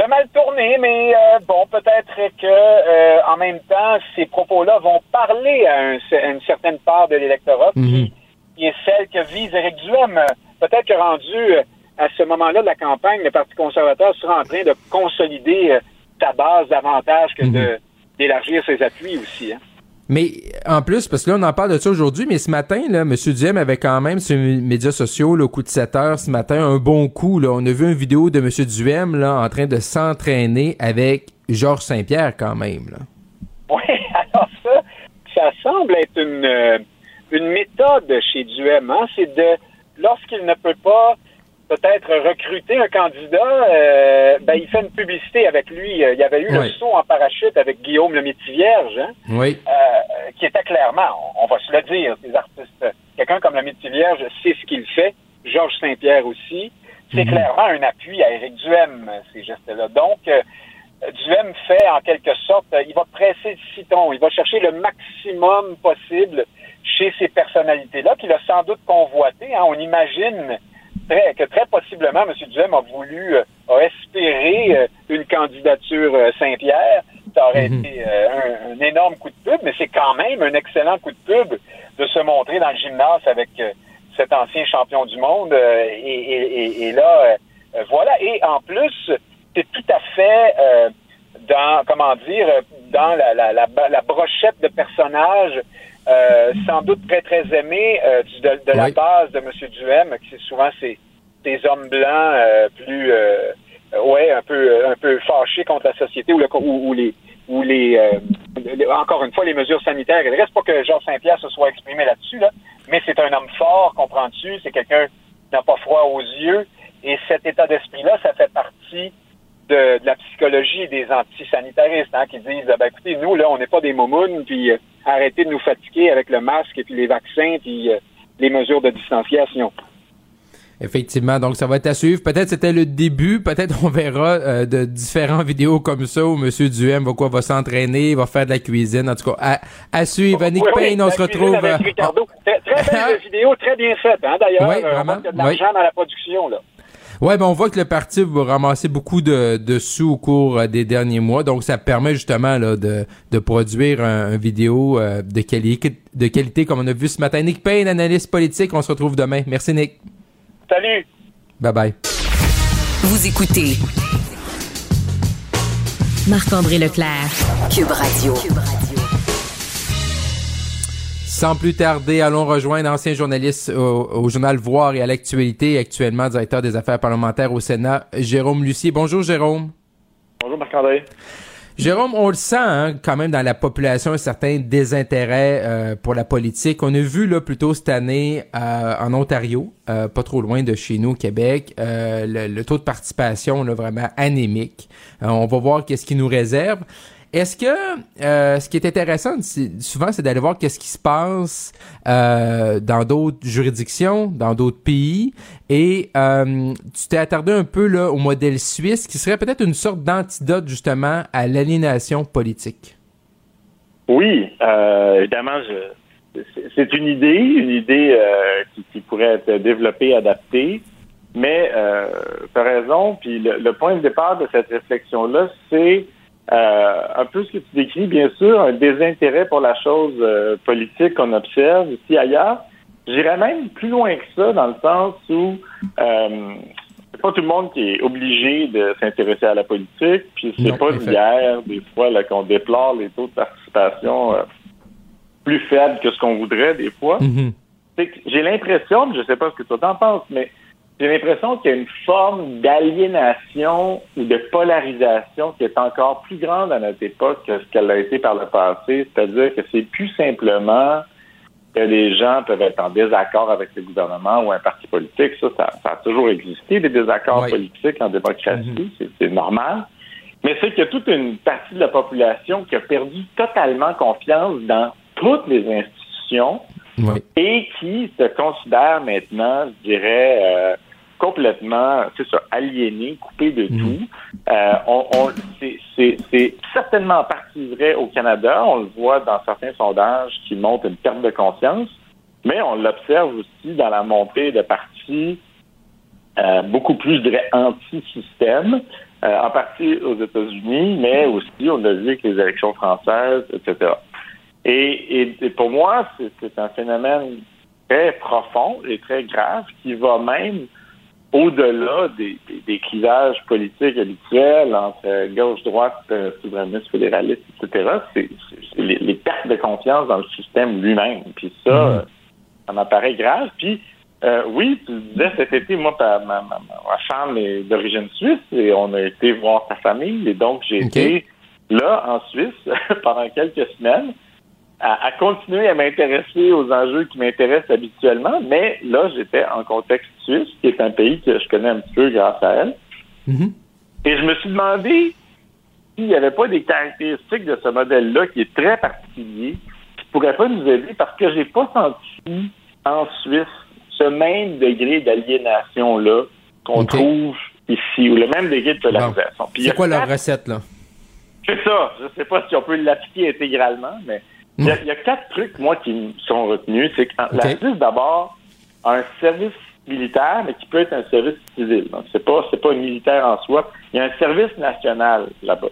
de mal tourner, mais euh, bon, peut-être que en même temps, ces propos-là vont parler à, une certaine part de l'électorat mhm. qui, est celle que vise Éric Duhem. Peut-être que rendu à ce moment-là de la campagne, le Parti conservateur sera en train de consolider sa base davantage que de mhm d'élargir ses appuis aussi. Hein. Mais en plus, parce que là, on en parle de ça aujourd'hui, mais ce matin, là, M. Duhem avait quand même sur les médias sociaux, le coup de 7 heures ce matin, un bon coup. Là. On a vu une vidéo de M. Duhem là, en train de s'entraîner avec Georges Saint-Pierre quand même. Là. Oui, alors ça, ça semble être une, euh, une méthode chez Duhem. Hein? C'est de, lorsqu'il ne peut pas peut-être recruter un candidat, euh, ben, il fait une publicité avec lui. Euh, il y avait eu le saut en parachute avec Guillaume le Métis-Vierge, hein, oui. euh, qui était clairement, on, va se le dire, des artistes, quelqu'un comme le Métis-Vierge sait ce qu'il fait, Georges Saint-Pierre aussi, c'est mhm. clairement un appui à Éric Duhem, ces gestes-là. Donc, euh, Duhem fait en quelque sorte, il va presser le citron, il va chercher le maximum possible chez ces personnalités-là, qu'il a sans doute convoité. Hein. On imagine très, que très possiblement, M. Duhem a voulu, euh, a espéré euh, une candidature euh, Saint-Pierre. Ça aurait Mhm. été un, un énorme coup de pub, mais c'est quand même un excellent coup de pub de se montrer dans le gymnase avec cet ancien champion du monde. et, et- et- et là, voilà. Et en plus, c'est tout à fait dans, comment dire, dans la, la, la, la brochette de personnages euh, sans doute très, très aimés euh, du- de, de la base de M. Duhem, qui c'est souvent ces, ces hommes blancs euh, plus, euh, ouais, un peu, un peu fâchés contre la société ou, le, ou, ou les, ou les, euh, les- encore une fois, les mesures sanitaires. Il ne reste pas que Jean Saint-Pierre se soit exprimé là-dessus, là, mais c'est un homme fort, comprends-tu? C'est quelqu'un qui n'a pas froid aux yeux. Et cet état d'esprit-là, ça fait partie de, de la psychologie des antisanitaristes, hein, qui disent, ben, écoutez, nous, là, on n'est pas des moumounes, puis euh, arrêtez de nous fatiguer avec le masque et puis les vaccins, puis euh, les mesures de distanciation. Effectivement, donc ça va être à suivre. Peut-être c'était le début, peut-être on verra euh, de différentes vidéos comme ça où M. Duhem va quoi, va s'entraîner, va faire de la cuisine. En tout cas, à, à suivre. Annick Oui, oui, Payne, on se retrouve. avec Ricardo. Très, très belle vidéo, très bien faite, hein, d'ailleurs. Oui, vraiment, qu'il y a de l'argent dans la production, là. Ouais, ben on voit que le parti va ramasser beaucoup de, de sous au cours euh, des derniers mois, donc ça permet justement là, de, de produire un, un vidéo euh, de, qualité, de qualité comme on a vu ce matin. Nick Payne, analyste politique, on se retrouve demain. Merci Nick. Salut! Bye bye. Vous écoutez Marc-André Leclerc. Cube Radio. Sans plus tarder, allons rejoindre ancien journaliste au, au journal Voir et à l'actualité, actuellement directeur des affaires parlementaires au Sénat, Jérôme Lucier. Bonjour Jérôme. Bonjour Marc-André. Jérôme, on le sent hein, quand même dans la population un certain désintérêt euh, pour la politique. On a vu là plutôt cette année euh, en Ontario, euh, pas trop loin de chez nous, au Québec, euh, le, le taux de participation là, vraiment anémique. Euh, on va voir qu'est-ce qui nous réserve. Est-ce que euh, ce qui est intéressant souvent, c'est d'aller voir qu'est-ce qui se passe euh, dans d'autres juridictions, dans d'autres pays, et euh, tu t'es attardé un peu là au modèle suisse, qui serait peut-être une sorte d'antidote justement à l'aliénation politique. Oui, euh, évidemment, c'est une idée, une idée euh, qui, qui pourrait être développée, adaptée, mais euh, tu as raison, puis le, le point de départ de cette réflexion-là, c'est euh, un peu ce que tu décris, bien sûr, un désintérêt pour la chose euh, politique qu'on observe ici ailleurs. J'irais même plus loin que ça, dans le sens où euh, c'est pas tout le monde qui est obligé de s'intéresser à la politique, puis c'est pas d'hier, des fois, là, qu'on déplore les taux de participation euh, plus faibles que ce qu'on voudrait, des fois. Mhm. Que J'ai l'impression, je sais pas ce que toi t'en penses, mais j'ai l'impression qu'il y a une forme d'aliénation ou de polarisation qui est encore plus grande à notre époque que ce qu'elle a été par le passé. C'est-à-dire que c'est plus simplement que les gens peuvent être en désaccord avec le gouvernement ou un parti politique. Ça, ça, ça a toujours existé, des désaccords Oui. politiques en démocratie. C'est- C'est normal. Mais c'est qu'il y a toute une partie de la population qui a perdu totalement confiance dans toutes les institutions Oui. et qui se considère maintenant, je dirais, euh, complètement, c'est ça, aliéné, coupé de Mhm. tout. Euh, on, on- c'est- certainement en partie vrai au Canada. On le voit dans certains sondages qui montrent une perte de confiance, mais on l'observe aussi dans la montée de partis euh, beaucoup plus, je dirais, anti-système, euh, en partie aux États-Unis, mais aussi, on l'a vu avec les élections françaises, etc. Et, et, et pour moi, c'est un phénomène très profond et très grave qui va même au-delà des, des, des clivages politiques habituels entre gauche-droite, euh, souverainiste, fédéraliste, etc. C'est les, les pertes de confiance dans le système lui-même. Puis ça, Mhm. euh, ça m'apparaît grave. Puis euh, oui, tu disais cet été, moi, ma, ma, ma, ma femme est d'origine suisse et on a été voir sa famille. Et donc, j'ai été là, en Suisse, pendant quelques semaines, à, à continuer à m'intéresser aux enjeux qui m'intéressent habituellement. Mais là, j'étais en contexte suisse, qui est un pays que je connais un petit peu grâce à elle. Mhm. Et je me suis demandé s'il n'y avait pas des caractéristiques de ce modèle-là qui est très particulier, qui pourrait pas nous aider parce que j'ai pas senti en Suisse ce même degré d'aliénation-là qu'on trouve ici, ou le même degré de polarisation. C'est quoi leur recette là? C'est ça. Je sais pas si on peut l'appliquer intégralement, mais il y, a, il y a quatre trucs, moi, qui me sont retenus. C'est que la Suisse, d'abord, a un service militaire, mais qui peut être un service civil. Donc, c'est pas, c'est pas un militaire en soi. Il y a un service national là-bas.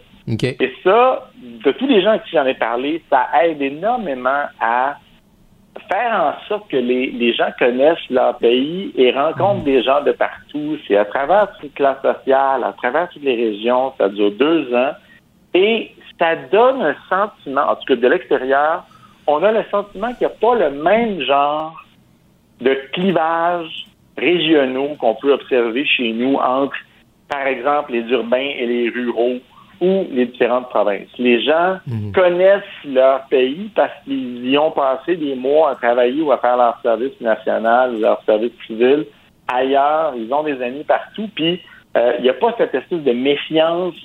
Et ça, de tous les gens à qui j'en ai parlé, ça aide énormément à faire en sorte que les, les gens connaissent leur pays et rencontrent des gens de partout. C'est à travers toutes les classes sociales, à travers toutes les régions. Ça dure deux ans. Et ça donne un sentiment, en tout cas de l'extérieur, on a le sentiment qu'il n'y a pas le même genre de clivage régionaux qu'on peut observer chez nous entre, par exemple, les urbains et les ruraux ou les différentes provinces. Les gens connaissent leur pays parce qu'ils y ont passé des mois à travailler ou à faire leur service national ou leur service civil ailleurs. Ils ont des amis partout. Puis, euh, il n'y a pas cette espèce de méfiance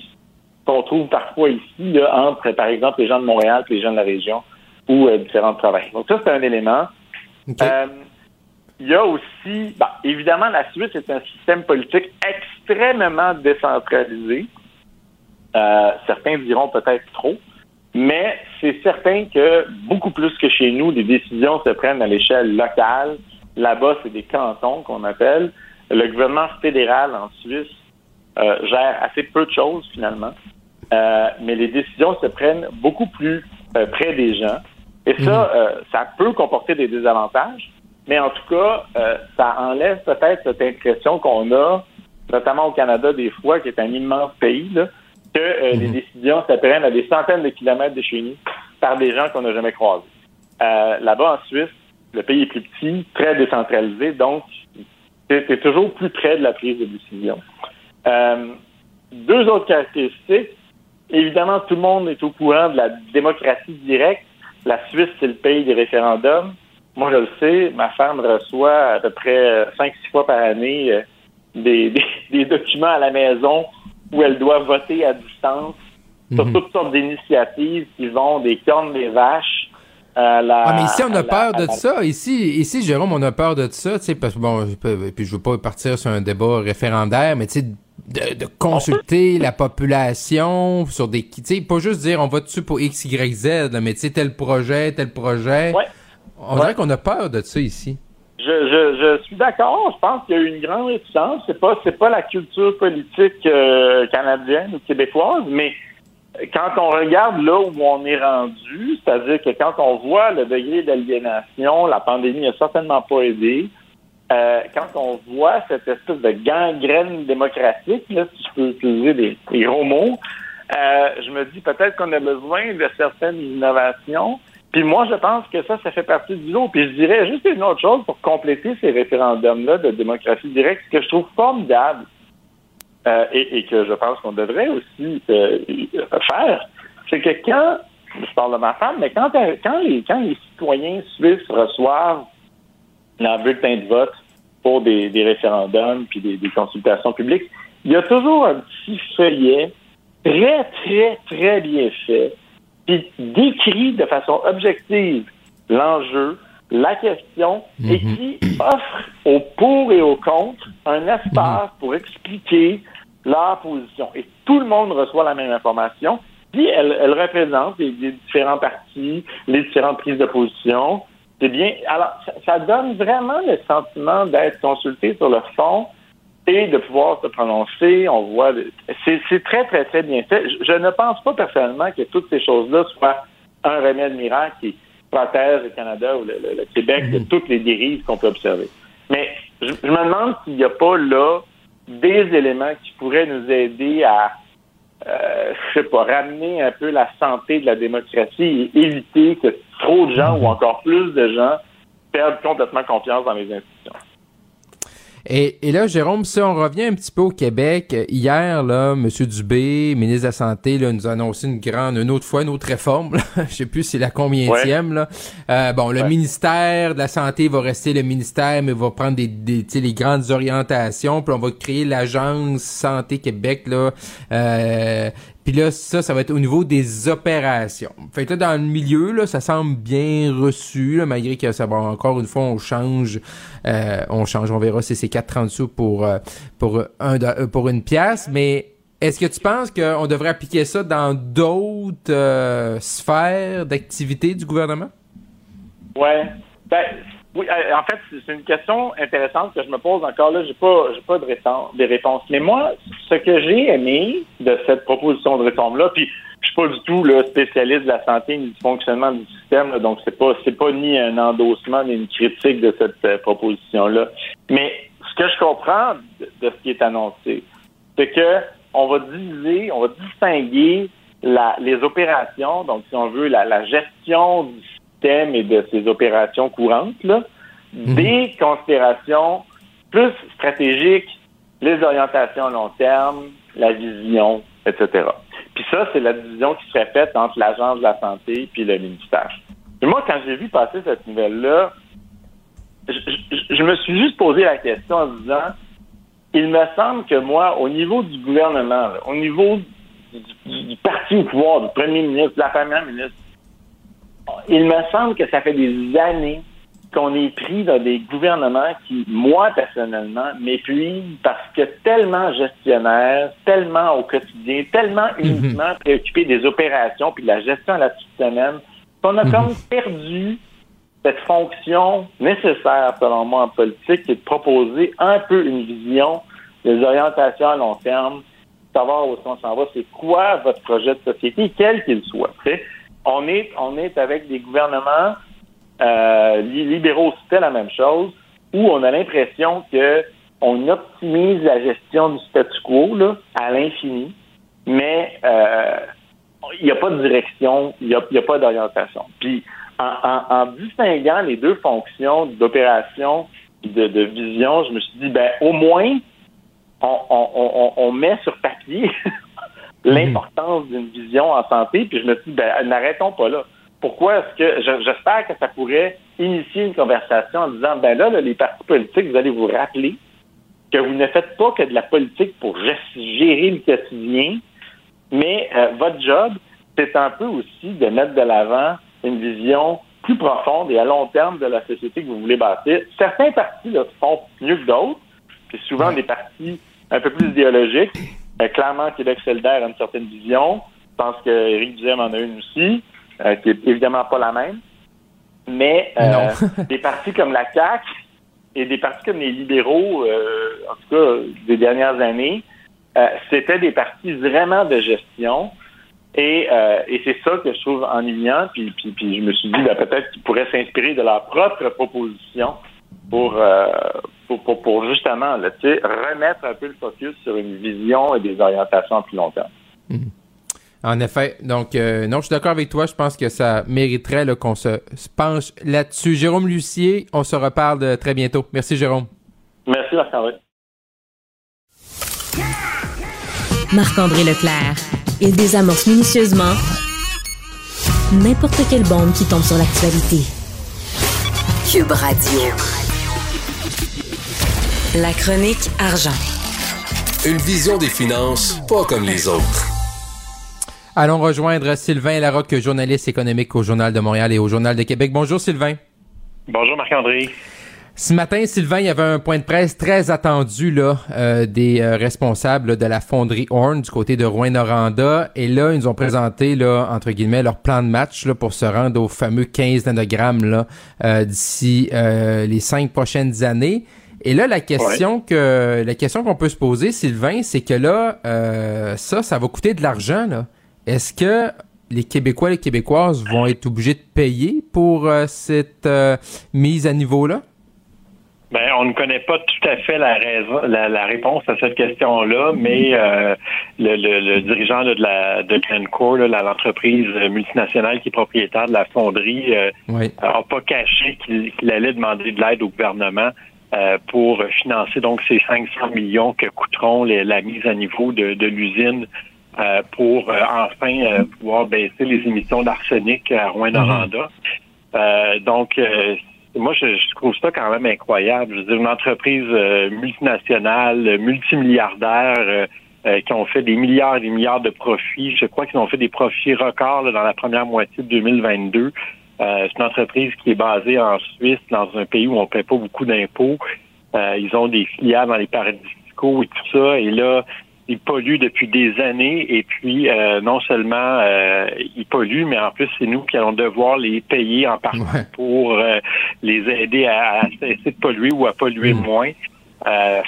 qu'on trouve parfois ici là, entre, par exemple, les gens de Montréal et les gens de la région ou euh, différentes provinces. Donc, ça, c'est un élément. Euh, il y a aussi, bah, évidemment, la Suisse est un système politique extrêmement décentralisé. Euh, certains diront peut-être trop, mais c'est certain que beaucoup plus que chez nous, les décisions se prennent à l'échelle locale. Là-bas, c'est des cantons qu'on appelle. Le gouvernement fédéral en Suisse euh, gère assez peu de choses finalement, Euh, mais les décisions se prennent beaucoup plus euh, près des gens. Et ça, euh, ça peut comporter des désavantages, mais en tout cas, ça enlève peut-être cette impression qu'on a, notamment au Canada des fois, qui est un immense pays, là, que euh, les décisions se prennent à des centaines de kilomètres de chez nous par des gens qu'on n'a jamais croisés. Là-bas, en Suisse, le pays est plus petit, très décentralisé, donc c'est toujours plus près de la prise de décision. Deux autres caractéristiques. Évidemment, tout le monde est au courant de la démocratie directe. La Suisse, c'est le pays des référendums. Moi, je le sais, ma femme reçoit à peu près 5-6 fois par année euh, des, des, des documents à la maison où elle doit voter à distance sur Mhm. toutes sortes d'initiatives qui vont des cornes des vaches à la... Ah, mais ici, on a peur de la- ça. Ici, ici, Jérôme, on a peur de ça, tu sais, parce que bon, je peux- puis je veux pas partir sur un débat référendaire, mais tu sais, de, de consulter la population sur des, tu sais, pas juste dire on va dessus pour X, Y, Z, là, mais tu sais, tel projet, tel projet. Ouais. On dirait qu'on a peur de ça ici. Je, je, je suis d'accord. Je pense qu'il y a eu une grande réticence. C'est pas c'est pas la culture politique euh, canadienne ou québécoise, mais quand on regarde là où on est rendu, c'est-à-dire que quand on voit le degré d'aliénation, la pandémie n'a certainement pas aidé. Euh, quand on voit cette espèce de gangrène démocratique, là, si je peux utiliser des, gros mots, euh, je me dis peut-être qu'on a besoin de certaines innovations. Puis moi, je pense que ça, ça fait partie du lot. Puis je dirais juste une autre chose pour compléter ces référendums-là de démocratie directe, ce que je trouve formidable euh, et, que je pense qu'on devrait aussi faire, c'est que quand, je parle de ma femme, mais quand, quand les citoyens suisses reçoivent leur bulletin de vote pour des, des référendums puis des, des consultations publiques, il y a toujours un petit feuillet très, très, très bien fait qui décrit de façon objective l'enjeu, la question et qui offre au pour et au contre un espace pour expliquer leur position. Et tout le monde reçoit la même information. Puis elle, elle représente les, les différents partis, les différentes prises de position. C'est bien. Alors, ça, ça donne vraiment le sentiment d'être consulté sur le fond et de pouvoir se prononcer. On voit, c'est très, très, très bien fait. Je, je ne pense pas personnellement que toutes ces choses-là soient un remède miracle qui protège le Canada ou le, le- le Québec de toutes les dérives qu'on peut observer. Mais je, je me demande s'il n'y a pas là des éléments qui pourraient nous aider à, je sais pas, ramener un peu la santé de la démocratie et éviter que trop de gens ou encore plus de gens perdent complètement confiance dans les institutions. Et, et là, Jérôme, si on revient un petit peu au Québec, hier, là, M. Dubé, ministre de la Santé, là, nous a annoncé une grande, une autre fois, une autre réforme. là. Je sais plus c'est la combienième, là. Euh, bon, le Ouais. ministère de la Santé va rester le ministère, mais va prendre des, des les grandes orientations, puis on va créer l'agence Santé Québec, là. Euh, puis là, ça, ça va être au niveau des opérations. Fait que là, dans le milieu, là, ça semble bien reçu, là, malgré que ça va encore une fois, on change, euh, on change, on verra si c'est 4,30 sous pour, euh, pour, un, euh, pour une pièce, mais Est-ce que tu penses qu'on devrait appliquer ça dans d'autres sphères d'activité du gouvernement? Ouais. Ben, oui, euh, en fait, c'est une question intéressante que je me pose encore là. J'ai pas, j'ai pas de réponse, réponses. Mais moi, ce que j'ai aimé de cette proposition de réforme-là, puis je suis pas du tout le spécialiste de la santé ni du fonctionnement du système, donc c'est pas, c'est pas ni un endossement ni une critique de cette euh, proposition-là. Mais ce que je comprends de, de, ce qui est annoncé, c'est que on va diviser, on va distinguer la, les opérations, donc si on veut la, la gestion du et de ses opérations courantes, là, mhm. des considérations plus stratégiques, les orientations à long terme, la vision, etc. Puis ça, c'est la division qui serait faite entre l'Agence de la santé puis le ministère. Et moi, quand j'ai vu passer cette nouvelle-là, je, me suis juste posé la question en disant, il me semble que moi, au niveau du gouvernement, au niveau du, du, parti au pouvoir, du premier ministre, de la première ministre, il me semble que ça fait des années qu'on est pris dans des gouvernements qui, moi personnellement, m'épuisent parce que tellement gestionnaires, tellement au quotidien, tellement mhm. uniquement préoccupés des opérations puis de la gestion à la petite semaine, qu'on a mhm. comme perdu cette fonction nécessaire, selon moi, en politique, qui est de proposer un peu une vision des orientations à long terme, savoir où on s'en va, c'est quoi votre projet de société, quel qu'il soit on est, on est avec des gouvernements euh, libéraux, c'était la même chose, où on a l'impression que on optimise la gestion du statu quo là, à l'infini, mais euh, il n'y a pas de direction, il n'y a, a, pas d'orientation. Puis en, distinguant les deux fonctions d'opération de, de vision, je me suis dit, ben au moins, on, on, on met sur papier. l'importance d'une vision en santé, puis je me suis dit, ben, n'arrêtons pas là. Pourquoi est-ce que j'espère que ça pourrait initier une conversation en disant ben là, les partis politiques, vous allez vous rappeler que vous ne faites pas que de la politique pour gérer le quotidien, mais euh, votre job, c'est un peu aussi de mettre de l'avant une vision plus profonde et à long terme de la société que vous voulez bâtir. Certains partis le font mieux que d'autres, puis souvent des partis un peu plus idéologiques, clairement, Québec solidaire a une certaine vision. Je pense qu'Éric Duhem en a une aussi, euh, qui est évidemment pas la même. Mais euh, des partis comme la CAQ et des partis comme les libéraux, en tout cas des dernières années, c'était des partis vraiment de gestion. Et, et c'est ça que je trouve ennuyant. Puis, puis, puis je me suis dit, ben, peut-être qu'ils pourraient s'inspirer de leur propre proposition pour, pour, pour, justement remettre un peu le focus sur une vision et des orientations à plus long terme. Mhm. En effet. Donc, euh, non, je suis d'accord avec toi. Je pense que ça mériterait qu'on se, penche là-dessus. Jérôme Lucier, on se reparle très bientôt. Merci, Jérôme. Merci, Marc-André. Marc-André Leclerc. Il désamorce minutieusement n'importe quelle bombe qui tombe sur l'actualité. Cube Radio. La chronique argent. Une vision des finances pas comme les autres. Allons rejoindre Sylvain Larocque, journaliste économique au Journal de Montréal et au Journal de Québec. Bonjour Sylvain. Bonjour Marc-André. Ce matin, Sylvain, il y avait un point de presse très attendu là euh, des euh, responsables de la fonderie Horn du côté de Rouen-Noranda. Et là, ils nous ont présenté là entre guillemets leur plan de match là, pour se rendre au fameux 15 nanogrammes là euh, d'ici les cinq prochaines années. Et là, la question que la question qu'on peut se poser, Sylvain, c'est que là, euh, ça, ça va coûter de l'argent. Là. Est-ce que les Québécois et les Québécoises vont être obligés de payer pour euh, cette euh, mise à niveau-là? Ben, on ne connaît pas tout à fait la raison, la, réponse à cette question-là, mais le, dirigeant de la de Glencore, l'entreprise multinationale qui est propriétaire de la fonderie, n'a pas caché qu'il allait demander de l'aide au gouvernement euh, pour financer donc ces 500 millions que coûteront la mise à niveau de, l'usine euh, pour euh, enfin pouvoir baisser les émissions d'arsenic à Rouen-Noranda. Mhm. donc, moi, je, trouve ça quand même incroyable. Je veux dire, une entreprise multinationale, multimilliardaire, qui ont fait des milliards et des milliards de profits. Je crois qu'ils ont fait des profits records dans la première moitié de 2022. Euh, c'est une entreprise qui est basée en Suisse, dans un pays où on ne paie pas beaucoup d'impôts. Euh, ils ont des filiales dans les paradis fiscaux et tout ça. Et là, ils polluent depuis des années et puis euh, non seulement euh, ils polluent, mais en plus c'est nous qui allons devoir les payer en partie pour euh, les aider à, à, cesser de polluer ou à polluer Mm. moins. Euh,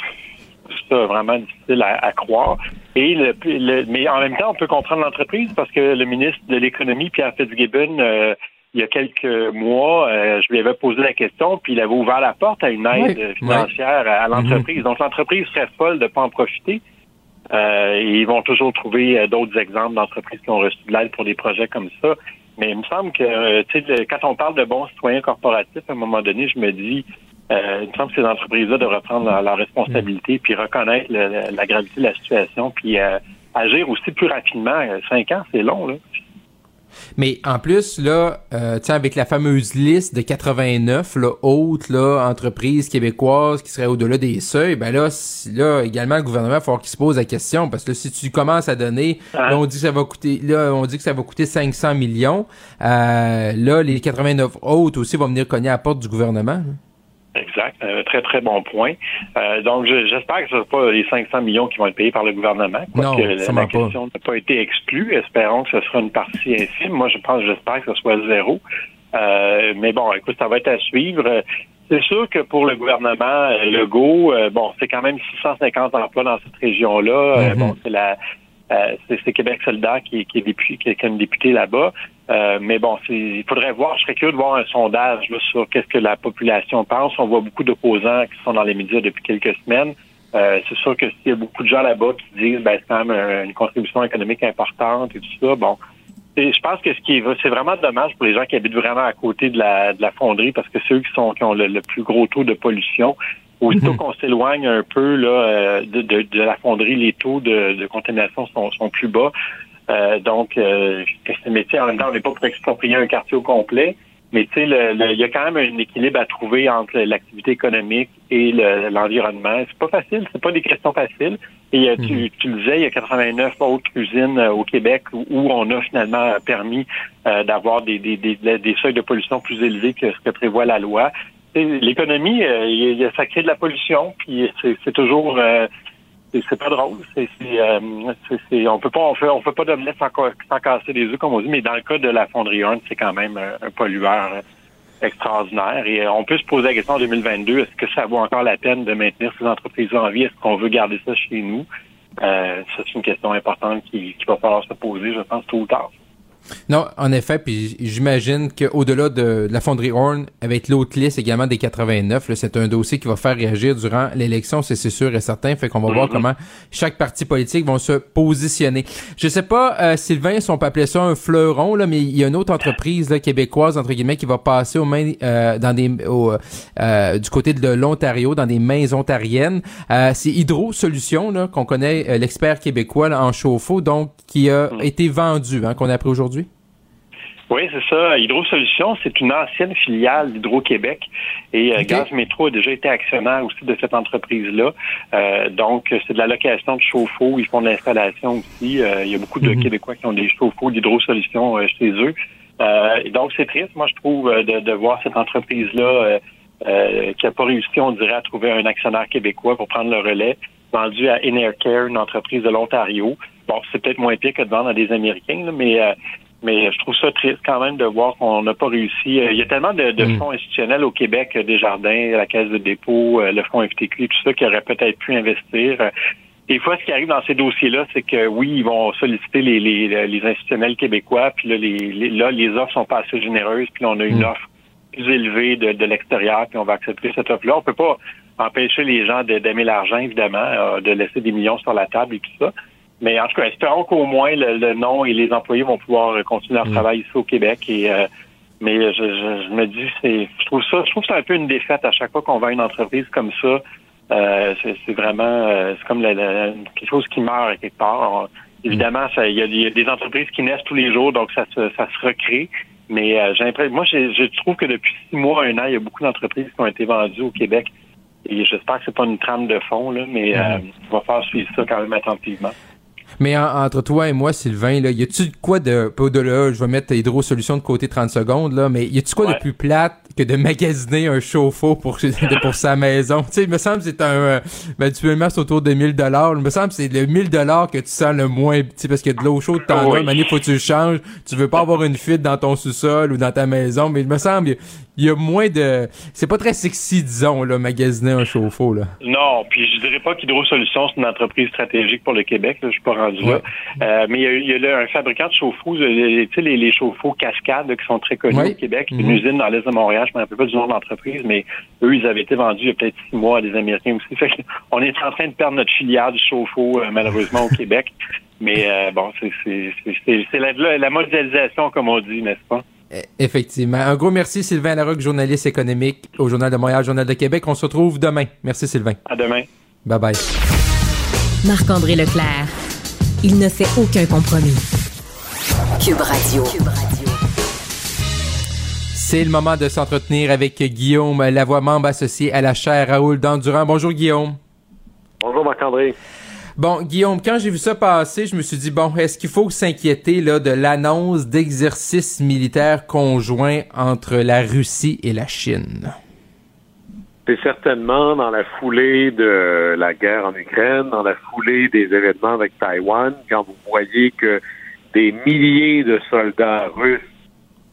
c'est ça, vraiment difficile à, à croire. Et le, le- mais en même temps, on peut comprendre l'entreprise parce que le ministre de l'économie, Pierre Fitzgibbon, euh, il y a quelques mois, euh, je lui avais posé la question, puis il avait ouvert la porte à une aide Oui, financière à, à l'entreprise. Donc l'entreprise serait folle de ne pas en profiter. Euh, et ils vont toujours trouver euh, d'autres exemples d'entreprises qui ont reçu de l'aide pour des projets comme ça. Mais il me semble que, tu sais, quand on parle de bons citoyens corporatifs, à un moment donné, je me dis, euh, il me semble que ces entreprises-là devraient prendre leur, leur responsabilité, puis reconnaître le- la, gravité de la situation, puis euh, agir aussi plus rapidement. Cinq ans, c'est long, là. Mais en plus, là, euh, tu sais, avec la fameuse liste de 89 là, hautes là, entreprises québécoises qui seraient au-delà des seuils, ben là, si- là, également, le gouvernement, il va falloir qu'il se pose la question, parce que là, si tu commences à donner, là, on dit que ça va coûter, là, on dit que ça va coûter 500 millions, euh, là, les 89 hautes aussi vont venir cogner à la porte du gouvernement. là. Exact. Un très, très bon point. Euh, donc, je- j'espère que ce ne sera pas les 500 millions qui vont être payés par le gouvernement. Non, la, la question n'a pas été exclue. Espérons que ce sera une partie infime. Moi, je pense, j'espère que ce soit zéro. Euh, mais bon, écoute, ça va être à suivre. C'est sûr que pour le gouvernement euh, Legault, euh, bon, c'est quand même 650 emplois dans cette région-là. Mhm. bon, c'est la euh, c'est Québec solidaire qui, qui est député, qui, une députée là-bas. Euh, mais bon, c'est- il faudrait voir, je serais curieux de voir un sondage là, sur qu'est-ce que la population pense. On voit beaucoup d'opposants qui sont dans les médias depuis quelques semaines. Euh, c'est sûr que s'il y a beaucoup de gens là-bas qui disent ben, c'est quand même un- une contribution économique importante et tout ça, bon. Et je pense que ce qui est c'est vraiment dommage pour les gens qui habitent vraiment à côté de la, de la fonderie parce que c'est eux qui sont qui ont le, le plus gros taux de pollution. Aussitôt qu'on s'éloigne un peu là, euh, de, de, de la fonderie, les taux de, de contamination sont, sont plus bas. Euh, donc, euh, mais tu sais, en même temps, on n'est pas pour exproprier un quartier au complet. Mais tu sais, le- le- il y a quand même un équilibre à trouver entre l'activité économique et le- l'environnement. c'est pas facile, c'est pas des questions faciles. Et euh, tu, tu le disais, il y a 89 autres usines euh, au Québec où, où on a finalement permis euh, d'avoir des, des, des, des seuils de pollution plus élevés que ce que prévoit la loi. L'économie, euh, il y a- ça crée de la pollution, puis c'est c'est toujours euh, c'est pas drôle. C'est, euh, on peut pas, on pas d'omelette sans, ca- sans casser les œufs, comme on dit, mais dans le cas de la fonderie Horn, c'est quand même un, un pollueur euh, extraordinaire. Et euh, on peut se poser la question en 2022, est-ce que ça vaut encore la peine de maintenir ces entreprises-là en vie? Est-ce qu'on veut garder ça chez nous? Euh, c'est une question importante qui, qui va falloir se poser, je pense, tôt ou tard. Non, en effet, puis j'imagine qu'au-delà de la fonderie Horn, avec l'autre liste également des 89, là, c'est un dossier qui va faire réagir durant l'élection, c'est sûr et certain. Fait qu'on va voir comment chaque parti politique vont se positionner. Je sais pas, euh, Sylvain, si on peut appeler ça un fleuron, là, mais il y a une autre entreprise là, québécoise, entre guillemets, qui va passer aux mains euh, dans des au, euh, du côté de l'Ontario, dans des mains ontariennes. Euh, c'est Hydro Solutions, qu'on connaît, euh, l'expert québécois là, en chauffe-eau, donc qui a été vendu, hein, qu'on a appris aujourd'hui. Oui, c'est ça. Hydro Solutions, c'est une ancienne filiale d'Hydro-Québec et euh, Ok. Gaz Métro a déjà été actionnaire aussi de cette entreprise-là. Euh, donc, c'est de la location de chauffe-eau. Ils font de l'installation aussi. Euh, il y a beaucoup de Mhm. Québécois qui ont des chauffe-eau d'Hydro Solutions euh, chez eux. Euh, et donc, c'est triste, moi, je trouve, euh, de, de voir cette entreprise-là euh, euh, qui n'a pas réussi, on dirait, à trouver un actionnaire québécois pour prendre le relais, vendu à Enercare, une entreprise de l'Ontario. Bon, c'est peut-être moins pire que de vendre à des Américains, là, mais euh, mais je trouve ça triste quand même de voir qu'on n'a pas réussi. Euh, Il y a tellement de, de Mm. fonds institutionnels au Québec, euh, Desjardins, la Caisse de dépôt, euh, le fonds FTQ, tout ça, qui auraient peut-être pu investir. Des fois, ce qui arrive dans ces dossiers-là, c'est que oui, ils vont solliciter les, les, les institutionnels québécois, puis là les, les, là, les offres sont pas assez généreuses, puis là, on a une Mm. offre plus élevée de, de l'extérieur, puis on va accepter cette offre-là. On peut pas empêcher les gens d'aimer l'argent, évidemment, de laisser des millions sur la table et tout ça. Mais en tout cas, espérons qu'au moins le, le nom et les employés vont pouvoir euh, continuer leur Mm. travail ici au Québec. Et euh, mais je, je, je me dis, c'est, je trouve ça, je trouve c'est un peu une défaite à chaque fois qu'on va à une entreprise comme ça. Euh, c'est, c'est vraiment, euh, c'est comme la- la- quelque chose qui meurt quelque part. On- évidemment, ça- il y, a, il y a des entreprises qui naissent tous les jours, donc ça se, ça se recrée. Mais euh, j'ai l'impression, moi, je trouve que depuis six mois, un an, il y a beaucoup d'entreprises qui ont été vendues au Québec. Et j'espère que c'est pas une trame de fond, là, mais euh, on va faire suivre ça quand même attentivement. Mais en- entre toi et moi, Sylvain, là, y a-tu de quoi de, pas au-delà, je vais mettre Hydro Solutions de côté 30 secondes, là, mais y a-tu quoi Ouais. de plus plate que de magasiner un chauffe-eau pour, de- pour sa maison? Tu sais, il me semble que c'est un, euh, ben, tu c'est autour de 1000 dollars. Il me semble que c'est le 1000 dollars que tu sens le moins, tu sais, parce que de l'eau chaude, t'en Oui. as, mais faut que tu le changes. Tu veux pas avoir une fuite dans ton sous-sol ou dans ta maison, mais il me semble, il y a moins de, c'est pas très sexy, disons, là, magasiner un chauffe-eau, là. Non, puis je dirais pas qu'Hydro Solutions, c'est une entreprise stratégique pour le Québec. Là, je suis pas rendu là. Euh, mais il y a, il y a là un fabricant de chauffe-eau, euh, les- tu sais, les, les chauffe-eau cascades là, qui sont très connus au Québec. Mhm. Une usine dans l'est de Montréal, je me rappelle pas du nom de l'entreprise, mais eux, ils avaient été vendus il y a peut-être six mois à des Américains aussi. Fait on est en train de perdre notre filière du chauffe-eau, euh, malheureusement, au Québec. Mais euh, bon, c'est c'est- c'est- c'est- c'est la, la, la mondialisation, comme on dit, n'est-ce pas? Eh, Effectivement. Un gros merci, Sylvain Larocque, journaliste économique au Journal de Montréal, Journal de Québec. On se retrouve demain. Merci, Sylvain. À demain. Bye bye. Marc-André Leclerc. Il ne fait aucun compromis. Cube Radio. Cube Radio. C'est le moment de s'entretenir avec Guillaume Lavoie, membre associé à la chaire Raoul Dandurand. Bonjour, Guillaume. Bonjour Marc-André. Bon, Guillaume, quand j'ai vu ça passer, je me suis dit, bon, est-ce qu'il faut s'inquiéter là de l'annonce d'exercices militaires conjoints entre la Russie et la Chine? C'est certainement dans la foulée de la guerre en Ukraine, dans la foulée des événements avec Taïwan, quand vous voyez que des milliers de soldats russes,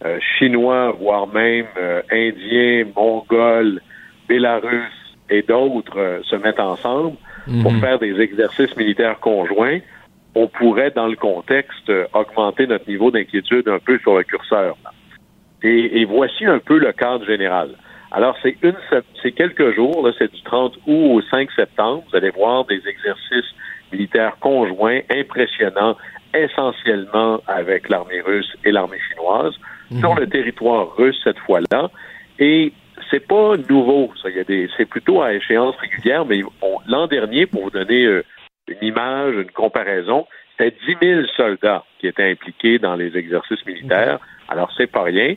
euh, chinois, voire même euh, indiens, mongols, bélarusses et d'autres euh, se mettent ensemble pour Mhm. faire des exercices militaires conjoints, on pourrait, dans le contexte, euh, augmenter notre niveau d'inquiétude un peu sur le curseur. Et, et voici un peu le cadre général. Alors, c'est une, se- c'est quelques jours, c'est du 30 août au 5 septembre. Vous allez voir des exercices militaires conjoints impressionnants, essentiellement avec l'armée russe et l'armée chinoise, sur le territoire russe cette fois-là. Et c'est pas nouveau, ça. Il y a des, c'est plutôt à échéance régulière, mais on- l'an dernier, pour vous donner euh, une image, une comparaison, c'était 10 000 soldats qui étaient impliqués dans les exercices militaires. Alors, c'est pas rien.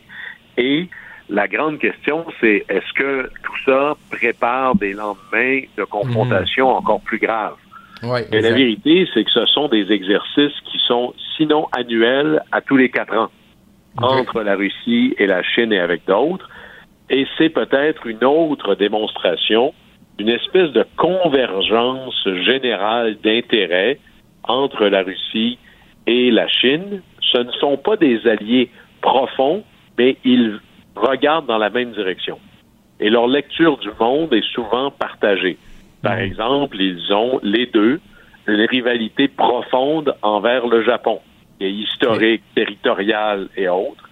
Et la grande question, c'est est-ce que tout ça prépare des lendemains de confrontation encore plus graves? Ouais, Et la vérité, c'est que ce sont des exercices qui sont sinon annuels à tous les quatre ans entre la Russie et la Chine et avec d'autres. Et c'est peut-être une autre démonstration d'une espèce de convergence générale d'intérêts entre la Russie et la Chine. Ce ne sont pas des alliés profonds, mais ils regardent dans la même direction. Et leur lecture du monde est souvent partagée. Par exemple, ils ont les deux une rivalité profonde envers le Japon, qui est historique, territoriale et autres.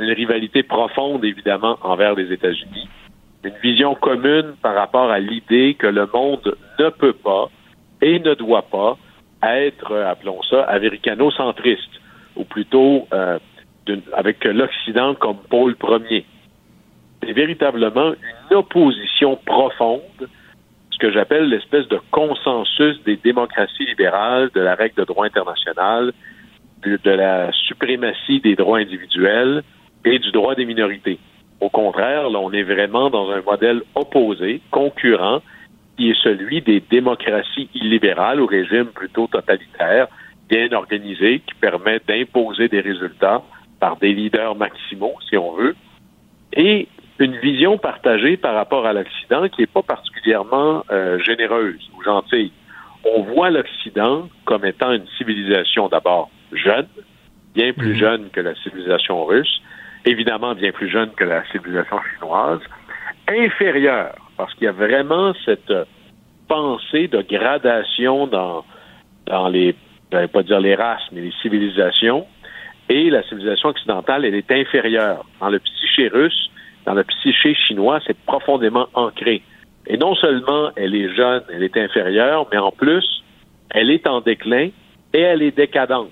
Une rivalité profonde, évidemment, envers les États-Unis. Une vision commune par rapport à l'idée que le monde ne peut pas et ne doit pas être, euh, appelons ça, américano-centriste, ou plutôt euh, avec l'Occident comme pôle premier. C'est véritablement une opposition profonde ce que j'appelle l'espèce de consensus des démocraties libérales, de la règle de droit international, de la suprématie des droits individuels et du droit des minorités. Au contraire, là, on est vraiment dans un modèle opposé, concurrent, qui est celui des démocraties illibérales au régime plutôt totalitaire, bien organisé, qui permet d'imposer des résultats par des leaders maximaux, si on veut, et une vision partagée par rapport à l'Occident qui n'est pas particulièrement euh, généreuse ou gentille. On voit l'Occident comme étant une civilisation d'abord jeune, bien plus jeune que la civilisation russe, évidemment bien plus jeune que la civilisation chinoise, inférieure, parce qu'il y a vraiment cette euh, pensée de gradation dans, dans les, je vais pas dire les races, mais les civilisations, et la civilisation occidentale, elle est inférieure. Dans le psyché russe, dans le psyché chinois, c'est profondément ancré. Et non seulement elle est jeune, elle est inférieure, mais en plus, elle est en déclin et elle est décadente.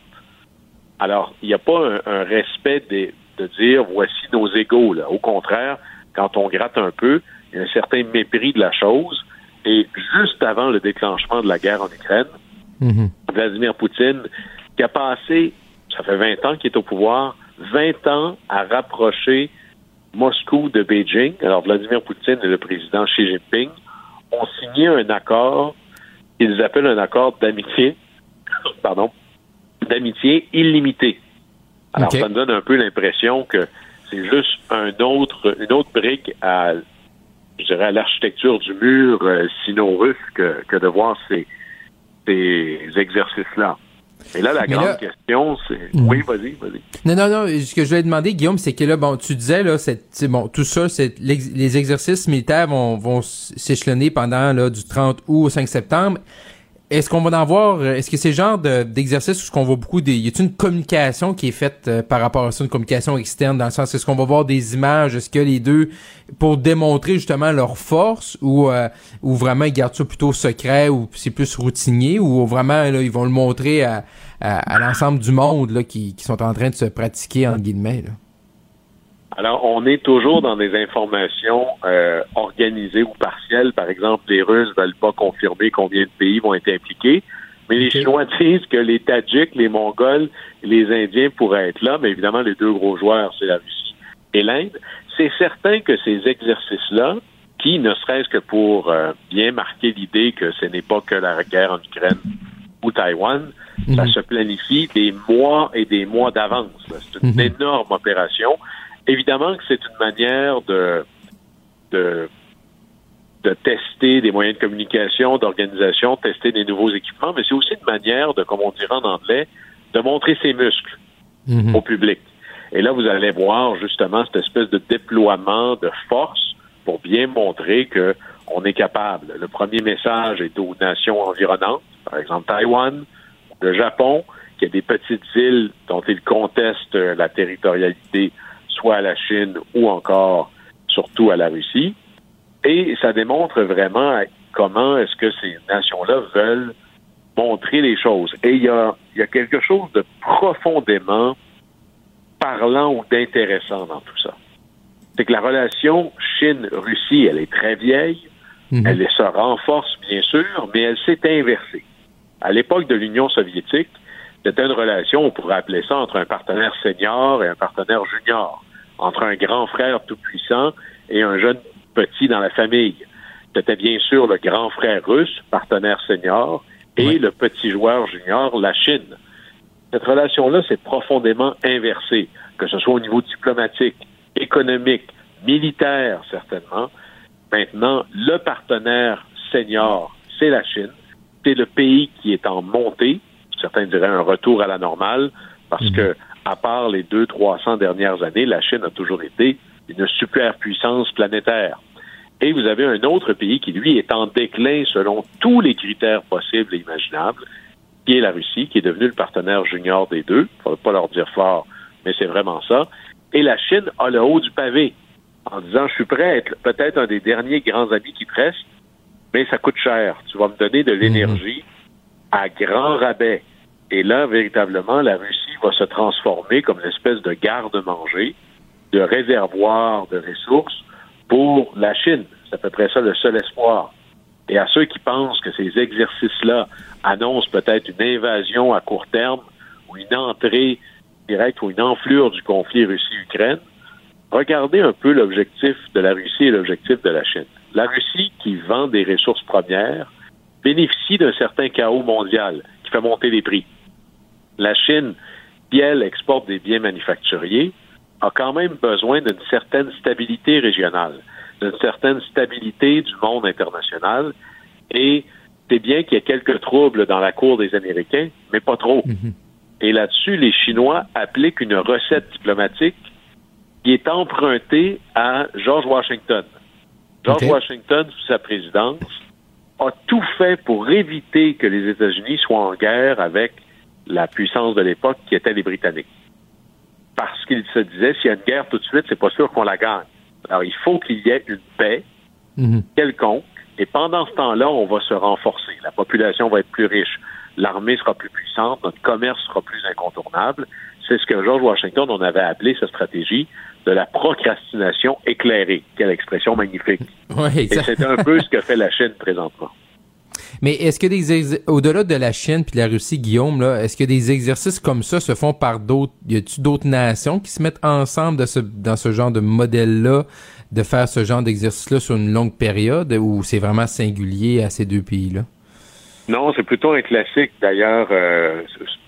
Alors, il n'y a pas un, un respect des- de dire voici nos égaux. Là. Au contraire, quand on gratte un peu, il y a un certain mépris de la chose. Et juste avant le déclenchement de la guerre en Ukraine, Mhm. Vladimir Poutine, qui a passé, ça fait 20 ans qu'il est au pouvoir, 20 ans à rapprocher Moscou de Beijing. Alors, Vladimir Poutine et le président Xi Jinping ont signé un accord qu'ils appellent un accord d'amitié, pardon, d'amitié illimitée. Alors, ça me donne un peu l'impression que c'est juste un autre, une autre brique à, je dirais, à l'architecture du mur euh, sino-russe que, que de voir ces, ces exercices-là. Et là, la Mais grande là- question, c'est... Mhm. Oui, vas-y, vas-y. Non, non, non. Ce que je voulais demander, Guillaume, c'est que là, bon, tu disais, là, c'est, bon, tout ça, c'est, les exercices militaires vont, vont s'échelonner pendant, là, du 30 août au 5 septembre. Est-ce qu'on va en voir, euh, est-ce que c'est le genre de, d'exercice où ce qu'on voit beaucoup des, y a-t-il une communication qui est faite euh, par rapport à ça, une communication externe, dans le sens, est-ce qu'on va voir des images, est-ce que les deux, pour démontrer justement leur force, ou, euh, ou vraiment ils gardent ça plutôt secret, ou c'est plus routinier, ou vraiment, là, ils vont le montrer à, à, l'ensemble du monde, là, qui, qui sont en train de se pratiquer, entre guillemets, là? Alors, on est toujours dans des informations euh, organisées ou partielles. Par exemple, les Russes veulent pas confirmer combien de pays vont être impliqués, mais les Chinois disent que les Tadjiks, les Mongols et les Indiens pourraient être là, mais évidemment, les deux gros joueurs, c'est la Russie et l'Inde. C'est certain que ces exercices-là, qui, ne serait-ce que pour euh, bien marquer l'idée que ce n'est pas que la guerre en Ukraine ou Taïwan, ça se planifie des mois et des mois d'avance. C'est une énorme opération. Évidemment que c'est une manière de, de, de tester des moyens de communication, d'organisation, tester des nouveaux équipements, mais c'est aussi une manière de, comme on dirait en anglais, de montrer ses muscles au public. Et là, vous allez voir justement cette espèce de déploiement de force pour bien montrer que on est capable. Le premier message est aux nations environnantes, par exemple Taïwan, le Japon, qui a des petites îles dont ils contestent la territorialité, soit à la Chine ou encore surtout à la Russie. Et ça démontre vraiment comment est-ce que ces nations-là veulent montrer les choses. Et il y a, il y a quelque chose de profondément parlant ou d'intéressant dans tout ça. C'est que la relation Chine-Russie, elle est très vieille, elle se renforce bien sûr, mais elle s'est inversée. À l'époque de l'Union soviétique, c'était une relation, on pourrait appeler ça, entre un partenaire senior et un partenaire junior, entre un grand frère tout-puissant et un jeune petit dans la famille. C'était bien sûr le grand frère russe, partenaire senior, et le petit joueur junior, la Chine. Cette relation-là s'est profondément inversée, que ce soit au niveau diplomatique, économique, militaire certainement. Maintenant, le partenaire senior, c'est la Chine. C'est le pays qui est en montée. Certains diraient un retour à la normale, parce que, à part les deux, trois cents dernières années, la Chine a toujours été une superpuissance planétaire. Et vous avez un autre pays qui, lui, est en déclin selon tous les critères possibles et imaginables, qui est la Russie, qui est devenue le partenaire junior des deux. Il ne faudrait pas leur dire fort, mais c'est vraiment ça. Et la Chine a le haut du pavé en disant, je suis prêt à être peut-être un des derniers grands amis qui te restent, mais ça coûte cher. Tu vas me donner de l'énergie à grand rabais. Et là, véritablement, la Russie va se transformer comme une espèce de garde-manger, de réservoir de ressources pour la Chine. C'est à peu près ça le seul espoir. Et à ceux qui pensent que ces exercices-là annoncent peut-être une invasion à court terme ou une entrée directe ou une enflure du conflit Russie-Ukraine, regardez un peu l'objectif de la Russie et l'objectif de la Chine. La Russie, qui vend des ressources premières, bénéficie d'un certain chaos mondial qui fait monter les prix. La Chine, qui elle exporte des biens manufacturiers, a quand même besoin d'une certaine stabilité régionale, d'une certaine stabilité du monde international. Et c'est bien qu'il y ait quelques troubles dans la cour des Américains, mais pas trop. Et là-dessus, les Chinois appliquent une recette diplomatique qui est empruntée à George Washington. George. Washington, sous sa présidence, a tout fait pour éviter que les États-Unis soient en guerre avec la puissance de l'époque qui était les Britanniques. Parce qu'il se disait, s'il y a une guerre tout de suite, c'est pas sûr qu'on la gagne. Alors, il faut qu'il y ait une paix quelconque. Et pendant ce temps-là, on va se renforcer. La population va être plus riche. L'armée sera plus puissante. Notre commerce sera plus incontournable. C'est ce que George Washington, on avait appelé sa stratégie de la procrastination éclairée. Quelle expression magnifique. Ouais, Et c'est un peu ce que fait la Chine présentement. Mais est-ce que des au-delà de la Chine puis de la Russie, Guillaume, là, est-ce que des exercices comme ça se font par d'autres, y a-tu d'autres nations qui se mettent ensemble de ce, dans ce genre de modèle-là, de faire ce genre d'exercice-là sur une longue période, ou c'est vraiment singulier à ces deux pays-là? Non, c'est plutôt un classique. D'ailleurs, euh,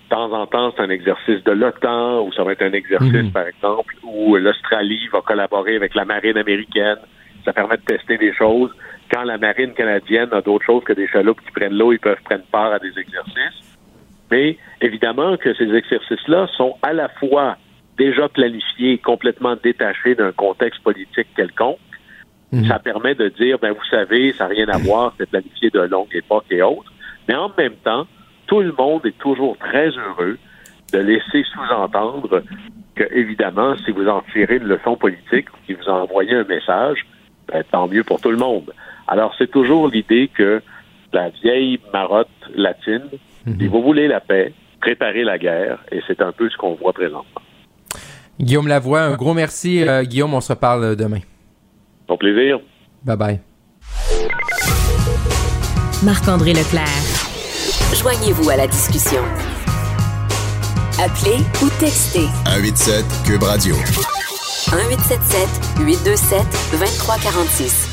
temps en temps, c'est un exercice de l'OTAN ou ça va être un exercice, Mhm. par exemple, où l'Australie va collaborer avec la marine américaine. Ça permet de tester des choses. Quand la marine canadienne a d'autres choses que des chaloupes qui prennent l'eau, ils peuvent prendre part à des exercices. Mais évidemment que ces exercices-là sont à la fois déjà planifiés, complètement détachés d'un contexte politique quelconque. Ça permet de dire, ben vous savez, ça n'a rien à voir, c'est planifié de longue époque et autres. Mais en même temps, tout le monde est toujours très heureux de laisser sous-entendre que, évidemment, si vous en tirez une leçon politique ou si vous envoyez un message, ben, tant mieux pour tout le monde. Alors, c'est toujours l'idée que la vieille marotte latine, si vous voulez la paix, préparez la guerre, et c'est un peu ce qu'on voit présentement. Guillaume Lavoie, un gros merci. Euh, Guillaume, on se reparle euh, demain. Au plaisir. Bye bye. Marc-André Leclerc. Joignez-vous à la discussion. Appelez ou textez 187 Cube Radio. 1877 827 2346.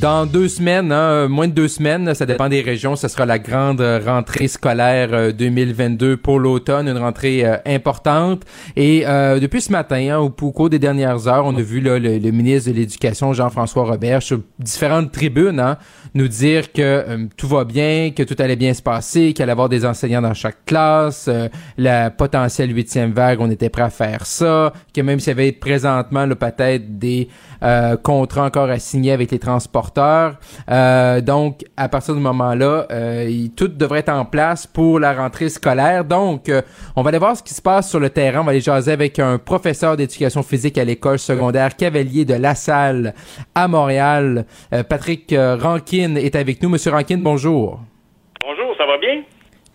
Dans deux semaines, hein, moins de deux semaines, ça dépend des régions, ce sera la grande euh, rentrée scolaire euh, 2022 pour l'automne, une rentrée euh, importante. Et euh, depuis ce matin, hein, au, cours des dernières heures, on a vu là, le, ministre de l'Éducation, Jean-François Robert, sur différentes tribunes, hein, nous dire que euh, tout va bien, que tout allait bien se passer, qu'il allait avoir des enseignants dans chaque classe, euh, la potentielle huitième vague, on était prêt à faire ça, que même s'il y avait présentement peut-être des euh, contrats encore à signer avec les transporteurs. Euh, donc, à partir du moment-là, euh, tout devrait être en place pour la rentrée scolaire. Donc, euh, on va aller voir ce qui se passe sur le terrain. On va aller jaser avec un professeur d'éducation physique à l'école secondaire Cavalier de La Salle à Montréal. Euh, Patrick euh, Rankin est avec nous. Monsieur Rankin, bonjour. Bonjour, ça va bien?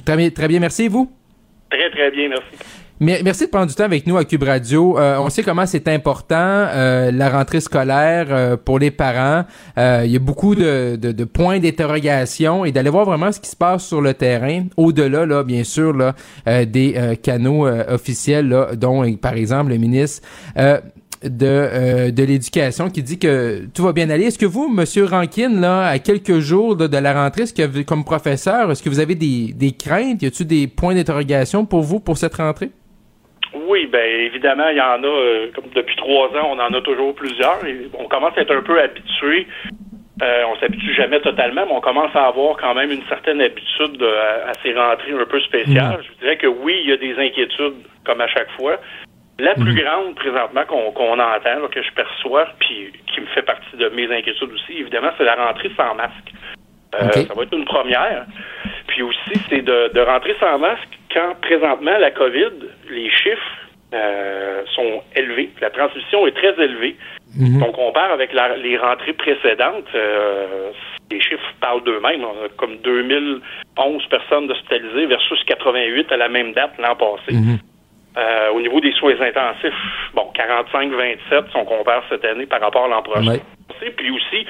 Très bien, très bien. Merci, vous? Très, très bien, merci. Merci de prendre du temps avec nous à Cube Radio. Euh, on sait comment c'est important euh, la rentrée scolaire euh, pour les parents. Euh, il y a beaucoup de, de- de points d'interrogation et d'aller voir vraiment ce qui se passe sur le terrain, au-delà, là, bien sûr, là, euh, des euh, canaux officiels, là, dont, par exemple, le ministre. de, euh, de l'éducation qui dit que tout va bien aller. Est-ce que vous, Monsieur Rankin, là, à quelques jours de, la rentrée, est-ce que comme professeur, est-ce que vous avez des, des craintes? Y a-t-il des points d'interrogation pour vous pour cette rentrée? Oui, ben évidemment, il y en a, euh, comme depuis trois ans, on en a toujours plusieurs. Et on commence à être un peu habitué. Euh, on s'habitue jamais totalement, mais on commence à avoir quand même une certaine habitude de- à, à ces rentrées un peu spéciales. Je vous dirais que oui, il y a des inquiétudes, comme à chaque fois. La plus grande, présentement, qu'on entend, là, que je perçois, puis qui me fait partie de mes inquiétudes aussi, évidemment, c'est la rentrée sans masque. Euh. Ça va être une première. Puis aussi, c'est de, de rentrer sans masque quand présentement la COVID, les chiffres euh, sont élevés. La transmission est très élevée. Si on compare avec la- les rentrées précédentes, euh, les chiffres parlent d'eux-mêmes. On a comme 2011 personnes hospitalisées versus 88 à la même date l'an passé. Mhm. Euh, au niveau des soins intensifs, bon, 45-27 si on compare cette année par rapport à l'an prochain. Puis aussi,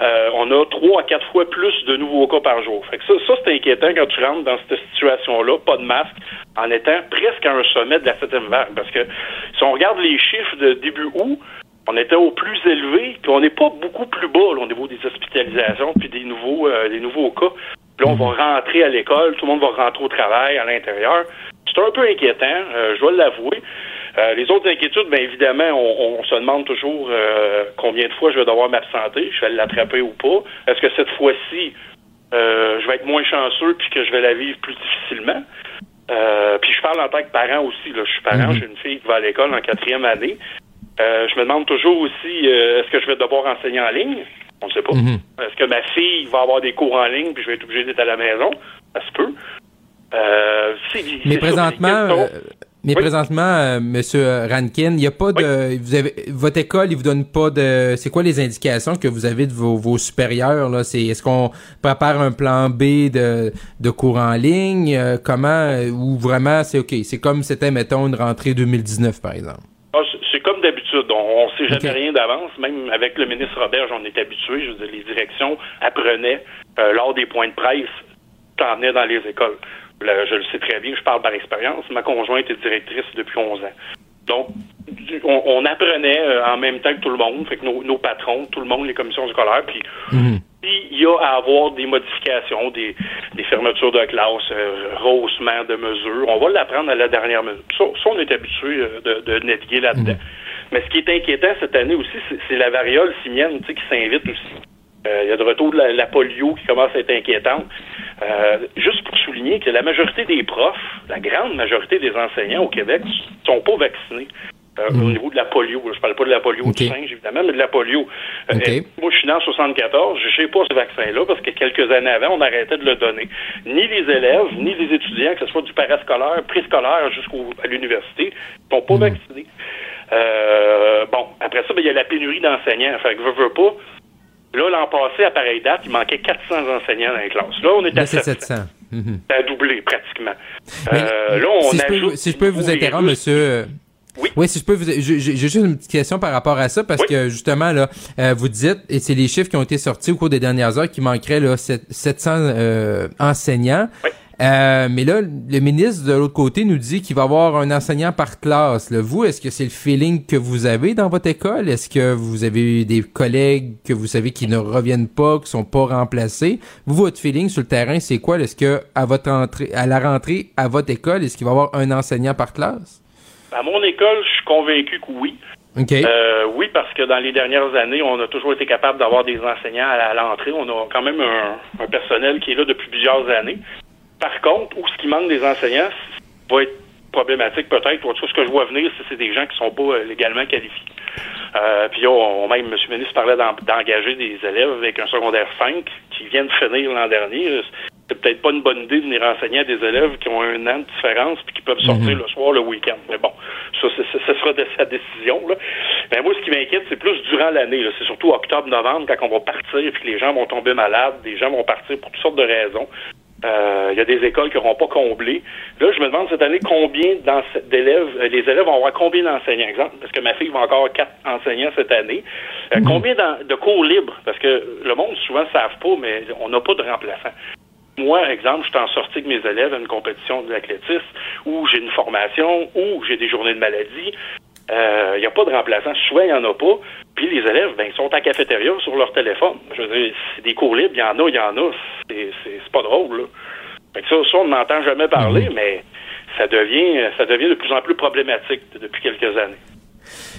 euh, on a trois à quatre fois plus de nouveaux cas par jour. Fait que ça, ça c'est inquiétant quand tu rentres dans cette situation-là, pas de masque, en étant presque à un sommet de la septième vague. Parce que si on regarde les chiffres de début août, on était au plus élevé, puis on n'est pas beaucoup plus bas là, au niveau des hospitalisations puis des nouveaux euh, des nouveaux cas. Puis là, on va rentrer à l'école, tout le monde va rentrer au travail à l'intérieur. C'est un peu inquiétant, euh, je dois l'avouer. Euh, les autres inquiétudes, bien évidemment, on, on se demande toujours euh, combien de fois je vais devoir m'absenter, je vais l'attraper ou pas. Est-ce que cette fois-ci, euh, je vais être moins chanceux puis que je vais la vivre plus difficilement? Puis je parle en tant que parent aussi. Là. Je suis parent, j'ai une fille qui va à l'école en quatrième année. Je me demande toujours aussi, est-ce que je vais devoir enseigner en ligne? On ne sait pas. Mhm. Est-ce que ma fille va avoir des cours en ligne puis je vais être obligé d'être à la maison? Ça se peut. Euh, Mais présentement, euh, mais Oui. présentement, euh, Monsieur Rankin, il n'y a pas de, vous avez, votre école, il vous donne pas de, c'est quoi les indications que vous avez de vos, vos supérieurs là? C'est, est-ce qu'on prépare un plan B de, de cours en ligne? Euh, Comment euh, ou vraiment c'est ok C'est comme c'était mettons une rentrée 2019 par exemple? Ah, c'est- comme d'habitude. On ne sait jamais rien d'avance. Même avec le ministre Robert, on est habitué. Je veux dire, les directions apprenaient euh, lors des points de presse, t'en venais dans les écoles. Là, je le sais très bien, je parle par expérience. Ma conjointe est directrice depuis 11 ans. Donc, on, on apprenait euh, en même temps que tout le monde, fait que nos, nos patrons, tout le monde, les commissions scolaires, puis s'il y a à avoir des modifications, des, des fermetures de classe, euh, rehaussement de mesures, on va l'apprendre à la dernière minute. Ça, ça, on est habitué euh, de, de naviguer là-dedans. Mais ce qui est inquiétant cette année aussi, c'est- la variole simienne tu sais, qui s'invite aussi. Euh, Il y a de retour de la, la polio qui commence à être inquiétante. Euh, juste pour souligner que la majorité des profs, la grande majorité des enseignants au Québec sont pas vaccinés. euh, Au niveau de la polio, je parle pas de la polio du singe évidemment, mais de la polio. Euh, moi, je suis né en 74, je sais pas ce vaccin-là parce que quelques années avant, on arrêtait de le donner. Ni les élèves, ni les étudiants, que ce soit du parascolaire, préscolaire jusqu'à l'université, sont pas vaccinés. Euh, bon, après ça, ben, il y a la pénurie d'enseignants. Fait que veux, veux pas. Là, l'an passé, à pareille date, il manquait 400 enseignants dans les classes. Là, on est à c'est 700. 700. Mhm. Ça a doublé pratiquement. Mais, Euh, là, on si, je peux, si je peux vous interrompre, monsieur. euh, Oui. si je peux vous. J'ai juste une petite question par rapport à ça, parce que justement, là, euh, vous dites, et c'est les chiffres qui ont été sortis au cours des dernières heures, qu'il manquerait là, sept- 700 euh, enseignants. Euh, mais là, le ministre de l'autre côté nous dit qu'il va y avoir un enseignant par classe. là. Vous, est-ce que c'est le feeling que vous avez dans votre école? Est-ce que vous avez des collègues que vous savez qui ne reviennent pas, qui sont pas remplacés? Vous, votre feeling sur le terrain, c'est quoi? Est-ce que à votre entrée, à la rentrée à votre école, est-ce qu'il va y avoir un enseignant par classe? À mon école, je suis convaincu que oui. OK. Euh, oui, parce que dans les dernières années, on a toujours été capable d'avoir des enseignants à, à l'entrée. On a quand même un, un personnel qui est là depuis plusieurs années. Par contre, où ce qui manque des enseignants ça va être problématique peut-être. En tout cas, ce que je vois venir, c'est des gens qui sont pas euh, légalement qualifiés. Euh, puis là, on, même M. le ministre parlait d'en- d'engager des élèves avec un secondaire 5 qui viennent finir l'an dernier. C'est peut-être pas une bonne idée de venir enseigner à des élèves qui ont un an de différence puis qui peuvent sortir Mhm. le soir, le week-end. Mais bon, ça, ce sera de sa décision. Là. Mais moi, ce qui m'inquiète, c'est plus durant l'année. C'est surtout octobre-novembre, quand on va partir que les gens vont tomber malades, des gens vont partir pour toutes sortes de raisons. Euh, Il y a des écoles qui n'auront pas comblé. Là, je me demande cette année combien d'élèves, euh, les élèves vont avoir combien d'enseignants, exemple, parce que ma fille va encore quatre enseignants cette année. Euh, Combien d'en- de cours libres, parce que le monde souvent ne savent pas, mais on n'a pas de remplaçants. Moi, exemple, je suis en sortie avec mes élèves à une compétition d'athlétisme où j'ai une formation, où j'ai des journées de maladie. Euh, Il n'y a pas de remplaçant. Souvent, il n'y en a pas. Puis les élèves, ben, ils sont la cafétéria sur leur téléphone. Je veux dire, c'est des cours libres, il y en a, il y en a. C'est- pas drôle, là. Fait que ça, ça, on n'entend jamais parler, mais ça devient, ça devient de plus en plus problématique depuis quelques années.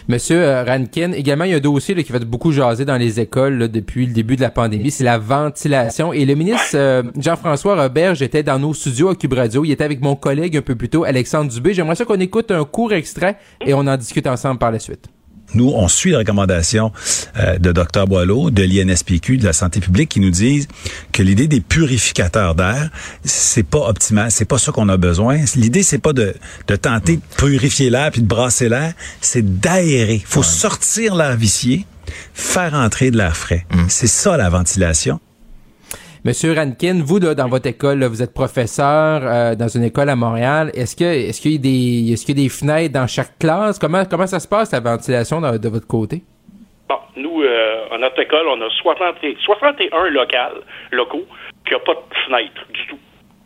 Monsieur euh, Rankin, également, il y a un dossier là, qui fait beaucoup jaser dans les écoles là, depuis le début de la pandémie, c'est la ventilation. Et le ministre euh, Jean-François Roberge était dans nos studios à Cube Radio. Il était avec mon collègue un peu plus tôt, Alexandre Dubé. J'aimerais ça qu'on écoute un court extrait et on en discute ensemble par la suite. Nous, on suit les recommandations euh, de Dr Boileau, de l'INSPQ, de la santé publique, qui nous disent que l'idée des purificateurs d'air, c'est pas optimal, c'est pas ça qu'on a besoin. L'idée, c'est pas de, de tenter de purifier l'air puis de brasser l'air, c'est d'aérer. faut sortir l'air vicié, faire entrer de l'air frais. C'est ça la ventilation. Monsieur Rankin, vous, là, dans votre école, là, vous êtes professeur euh, dans une école à Montréal. Est-ce que est-ce qu'il y a des est-ce qu'il y a des fenêtres dans chaque classe? Comment comment ça se passe la ventilation de, de votre côté? Bon, nous, euh, à notre école, on a 60 et- 61 locales, locaux, qui n'ont pas de fenêtre du tout.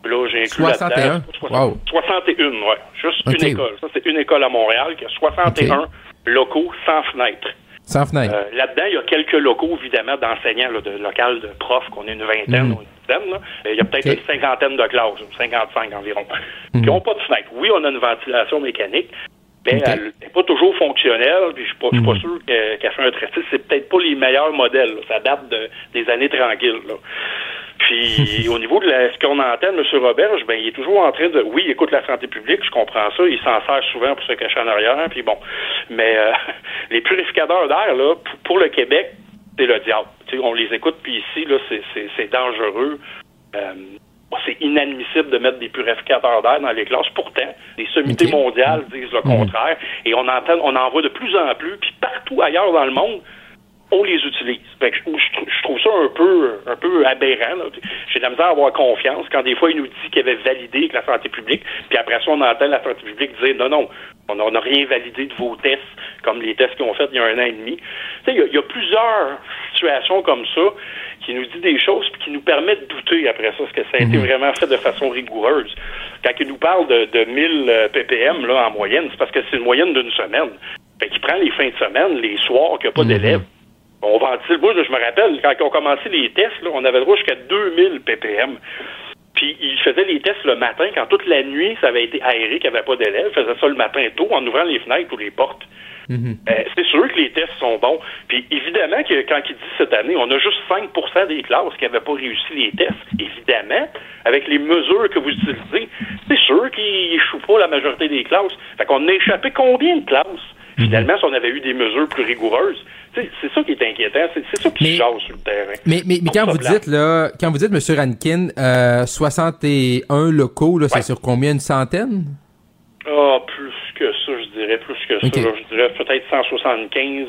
Là, j'ai inclus 61? là-dedans. 60 Wow. 61, ouais. Juste une école. Ça, c'est une école à Montréal qui a 61 locaux sans fenêtre. Sans fenêtre. Euh, Là-dedans, il y a quelques locaux, évidemment, d'enseignants, là, de local de profs, qu'on est une vingtaine Mhm. ou une dizaine. là. Il y a peut-être une cinquantaine de classes, une 55 environ, Mhm. qui n'ont pas de fenêtre. Oui, on a une ventilation mécanique, mais elle n'est pas toujours fonctionnelle, puis je suis pas, je suis pas Mhm. sûr que- qu'elle fait un traité. C'est peut-être pas les meilleurs modèles. là. Ça date de- des années tranquilles. là. Puis au niveau de la- ce qu'on entend M. Roberge, ben il est toujours en train de oui, il écoute la santé publique, je comprends ça, il s'en sert souvent pour se cacher en arrière, puis bon. Mais euh, les purificateurs d'air, là, pour, pour le Québec, c'est le diable. Tu sais, on les écoute, puis ici, là, c'est- dangereux. Euh, c'est inadmissible de mettre des purificateurs d'air dans les classes. Pourtant, les sommités mondiales disent le contraire. Et on entend, on en voit de plus en plus, puis partout ailleurs dans le monde, on les utilise. Fait que je, je trou- je trouve ça un peu, un peu aberrant. J'ai de la misère à avoir confiance quand des fois il nous dit qu'il avait validé avec la santé publique, puis après ça on entend la santé publique dire non non, on n'a rien validé de vos tests comme les tests qu'ils ont fait il y a un an et demi. Il y, a- il y a plusieurs situations comme ça qui nous dit des choses puis qui nous permettent de douter après ça, est-ce que ça a été vraiment fait de façon rigoureuse. Quand il nous parle de, de 1000 euh, ppm là, en moyenne, c'est parce que c'est une moyenne d'une semaine. Fait qu'il prend les fins de semaine, les soirs qu'il n'y a pas d'élèves. On ventilait. Moi, je me rappelle, quand on commençait les tests, là, on avait le droit jusqu'à 2000 ppm. Puis ils faisaient les tests le matin, quand toute la nuit, ça avait été aéré, qu'il n'y avait pas d'élèves. Ils faisaient ça le matin tôt, en ouvrant les fenêtres ou les portes. Mhm. Euh, c'est sûr que les tests sont bons. Puis évidemment que quand il dit cette année, on a juste 5% des classes qui n'avaient pas réussi les tests. Évidemment, avec les mesures que vous utilisez, c'est sûr qu'ils échouent pas la majorité des classes. Fait qu'on a échappé combien de classes? Mhm. Finalement, si on avait eu des mesures plus rigoureuses, c'est ça qui est inquiétant, c'est ça qui chasse sur le terrain. Mais, mais, mais quand se vous dites, là, quand vous dites, M. Rankin, euh, 61 locaux, là, c'est sur combien? Une centaine? Ah, plus que ça, je dirais, plus que ça. Là, je dirais peut-être 175,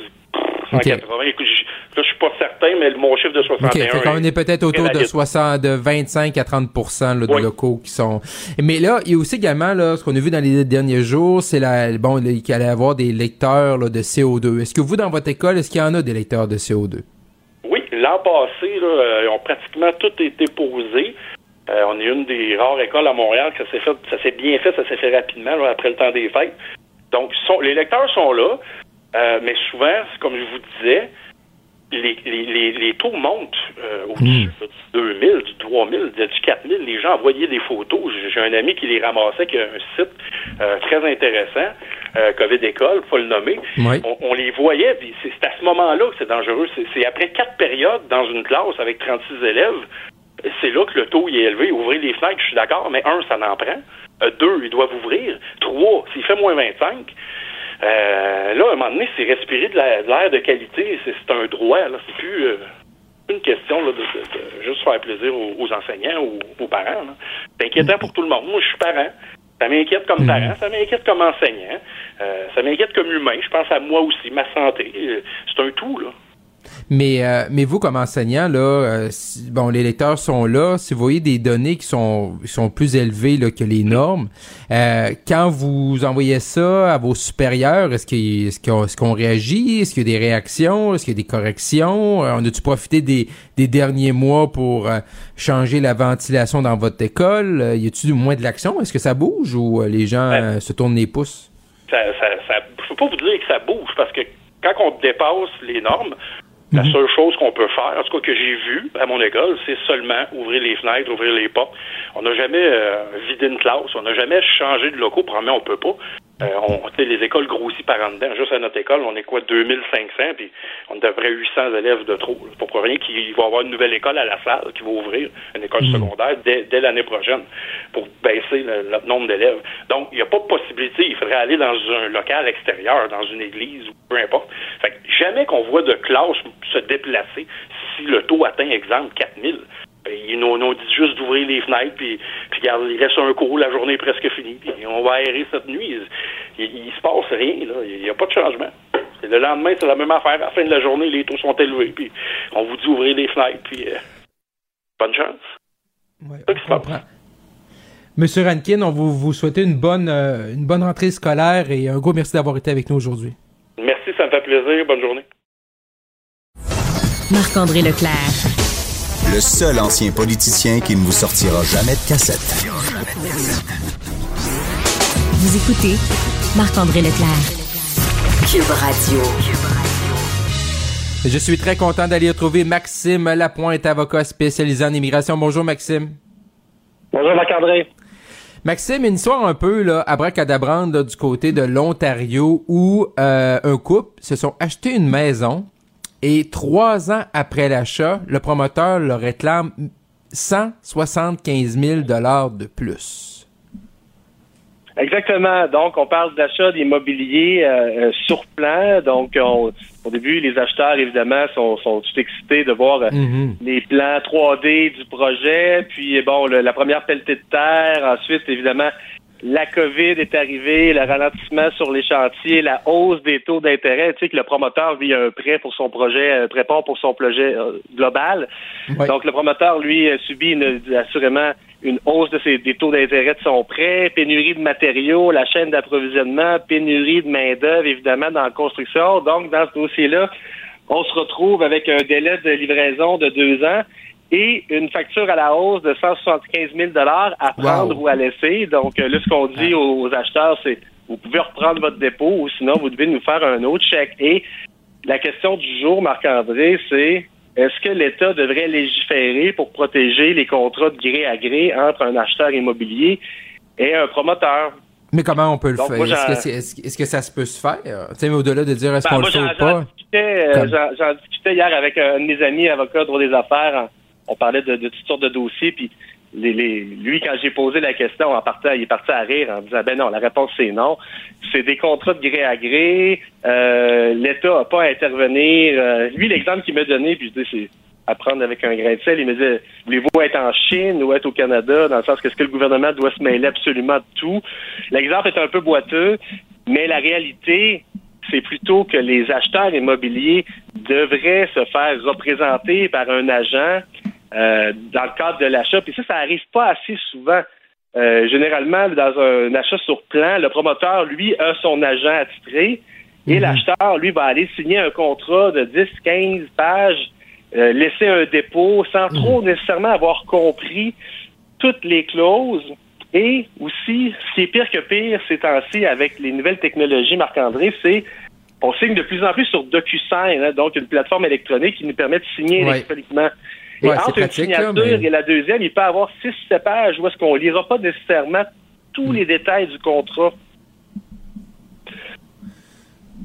180. Écoute, je- là, je suis pas certain, mais mon chiffre de 61 OK, fait qu'on est peut-être autour de relatif. 60, de 25 à 30 là, de Oui. locaux qui sont. Mais là, il y a aussi également là, ce qu'on a vu dans les derniers jours, c'est la bon qu'il allait y avoir des lecteurs là, de CO2. Est-ce que vous dans votre école, est-ce qu'il y en a des lecteurs de CO2 Oui, l'an passé, là, euh, ils ont pratiquement tout été posés. Euh, on est une des rares écoles à Montréal que ça s'est fait, ça s'est bien fait, ça s'est fait rapidement là, après le temps des fêtes. Donc, sont- les lecteurs sont là, euh, mais souvent, comme je vous disais, les, les, les, les taux montent euh, au-dessus là, du 2000, du 3000, du 4000. Les gens envoyaient des photos. J'ai- un ami qui les ramassait, qui a un site euh, très intéressant, COVID École, faut le nommer. Oui. On, on les voyait, puis c'est à ce moment-là que c'est dangereux. C'est- après quatre périodes dans une classe avec 36 élèves, c'est là que le taux est élevé. Ouvrir les fenêtres, je suis d'accord, mais un, ça n'en prend. Deux, ils doivent ouvrir. Trois, s'il fait moins 25, euh, là, à un moment donné, c'est respirer de la- de l'air de qualité. C'est c'est un droit. Là. C'est plus euh, une question là, de, de- de juste faire plaisir aux, aux enseignants ou aux parents. C'est inquiétant pour tout le monde. Moi, je suis parent. Ça m'inquiète comme parent, ça m'inquiète comme enseignant, euh, ça m'inquiète comme humain. Je pense à moi aussi, ma santé. Euh, C'est un tout, là. Mais, euh, mais vous, comme enseignant, là, euh, si- bon, les lecteurs sont là. Si vous voyez des données qui sont, qui sont plus élevées là, que les normes, euh, quand vous envoyez ça à vos supérieurs, est-ce qu'il- est-ce qu'on est-ce qu'on réagit? Est-ce qu'il y a des réactions? Est-ce qu'il y a des corrections? Euh, on a-tu profité des, des derniers mois pour euh, changer la ventilation dans votre école? Euh, y a-tu moins de l'action? Est-ce que ça bouge ou euh, les gens euh, se tournent les pouces? ça, ça, ça, je peux pas vous dire que ça bouge parce que quand on dépasse les normes, la seule chose qu'on peut faire, en tout cas que j'ai vu à mon école, c'est seulement ouvrir les fenêtres, ouvrir les portes. On n'a jamais euh, vidé une classe, on n'a jamais changé de locaux, probablement on peut pas. Euh, on, les écoles grossissent par en dedans. Juste à notre école, on est quoi, 2500, puis on devrait 800 élèves de trop. là. Pour rien qu'il va y avoir une nouvelle école à la salle qui va ouvrir, une école secondaire, dès, dès l'année prochaine, pour baisser le, le nombre d'élèves. Donc, il n'y a pas de possibilité. Il faudrait aller dans un local extérieur, dans une église, ou peu importe. Fait que jamais qu'on voit de classe se déplacer si le taux atteint, exemple, 4000. Ben, Ils nous, nous disent juste d'ouvrir les fenêtres, puis, puis regarde, il reste un cours, la journée est presque finie, puis on va aérer cette nuit. Il, il, il se passe rien, là. Il n'y a pas de changement. Et le lendemain, c'est la même affaire. À la fin de la journée, les taux sont élevés, puis on vous dit d'ouvrir les fenêtres, puis euh, bonne chance. C'est ça qui se passe. Monsieur Rankin, on vous, vous souhaite une bonne, euh, une bonne rentrée scolaire et un gros merci d'avoir été avec nous aujourd'hui. Merci, ça me fait plaisir. Bonne journée. Marc-André Leclerc. Le seul ancien politicien qui ne vous sortira jamais de cassette. Vous écoutez Marc-André Leclerc. Cube Radio. Je suis très content d'aller retrouver Maxime Lapointe, avocat spécialisé en immigration. Bonjour Maxime. Bonjour Marc-André. Maxime, une histoire un peu là, abracadabrante là, du côté de l'Ontario où euh, un couple se sont achetés une maison et trois ans après l'achat, le promoteur leur réclame 175 000 dollars de plus. Exactement. Donc, on parle d'achat d'immobilier euh, euh, sur plan. Donc, on- au début, les acheteurs, évidemment, sont, sont tout excités de voir euh, les plans 3D du projet. Puis, bon, le- la première pelletée de terre. Ensuite, évidemment, la COVID est arrivée, le ralentissement sur les chantiers, la hausse des taux d'intérêt. Tu sais que le promoteur vit un prêt pour son projet, euh, prépare pour son projet euh, global. Donc, le promoteur, lui, euh, subit une- assurément une hausse de ses, des taux d'intérêt de son prêt, pénurie de matériaux, la chaîne d'approvisionnement, pénurie de main-d'œuvre, évidemment, dans la construction. Donc, dans ce dossier-là, on se retrouve avec un délai de livraison de deux ans et une facture à la hausse de 175 000 à prendre ou à laisser. Donc, euh, là, ce qu'on dit aux, aux acheteurs, c'est vous pouvez reprendre votre dépôt ou sinon vous devez nous faire un autre chèque. Et la question du jour, Marc-André, c'est est-ce que l'État devrait légiférer pour protéger les contrats de gré à gré entre un acheteur immobilier et un promoteur? Mais comment on peut le Donc, faire? Est-ce que, ça se peut se faire? Tu sais, mais au-delà de dire est-ce Ben, qu'on le fait ou j'en pas? discutais, euh, Comme- j'en- discutais hier avec un de mes amis avocats droit des affaires. hein. On parlait de, de toutes sortes de dossiers, puis les, les- lui, quand j'ai posé la question, en partant, il est parti à rire en disant ben non, la réponse c'est non. C'est des contrats de gré à gré. Euh, L'État n'a pas à intervenir. Euh, lui, l'exemple qu'il m'a donné, puis je dis c'est à prendre avec un grain de sel. Il me disait voulez-vous être en Chine ou être au Canada, dans le sens qu'est-ce que le gouvernement doit se mêler absolument de tout? L'exemple est un peu boiteux, mais la réalité, c'est plutôt que les acheteurs immobiliers devraient se faire représenter par un agent euh, dans le cadre de l'achat. Puis ça, ça arrive pas assez souvent. Euh, généralement, dans un achat sur plan, le promoteur, lui, a son agent attitré et l'acheteur, lui, va aller signer un contrat de 10, 15 pages, euh, laisser un dépôt sans trop nécessairement avoir compris toutes les clauses. Et aussi, ce qui est pire que pire ces temps-ci avec les nouvelles technologies, Marc-André, c'est on signe de plus en plus sur DocuSign, hein, donc une plateforme électronique qui nous permet de signer Ouais. électroniquement. Et Ouais, c'est entre une là, signature mais- et la deuxième, il peut y avoir six, sept pages où est-ce qu'on lira pas nécessairement tous Hmm. les détails du contrat.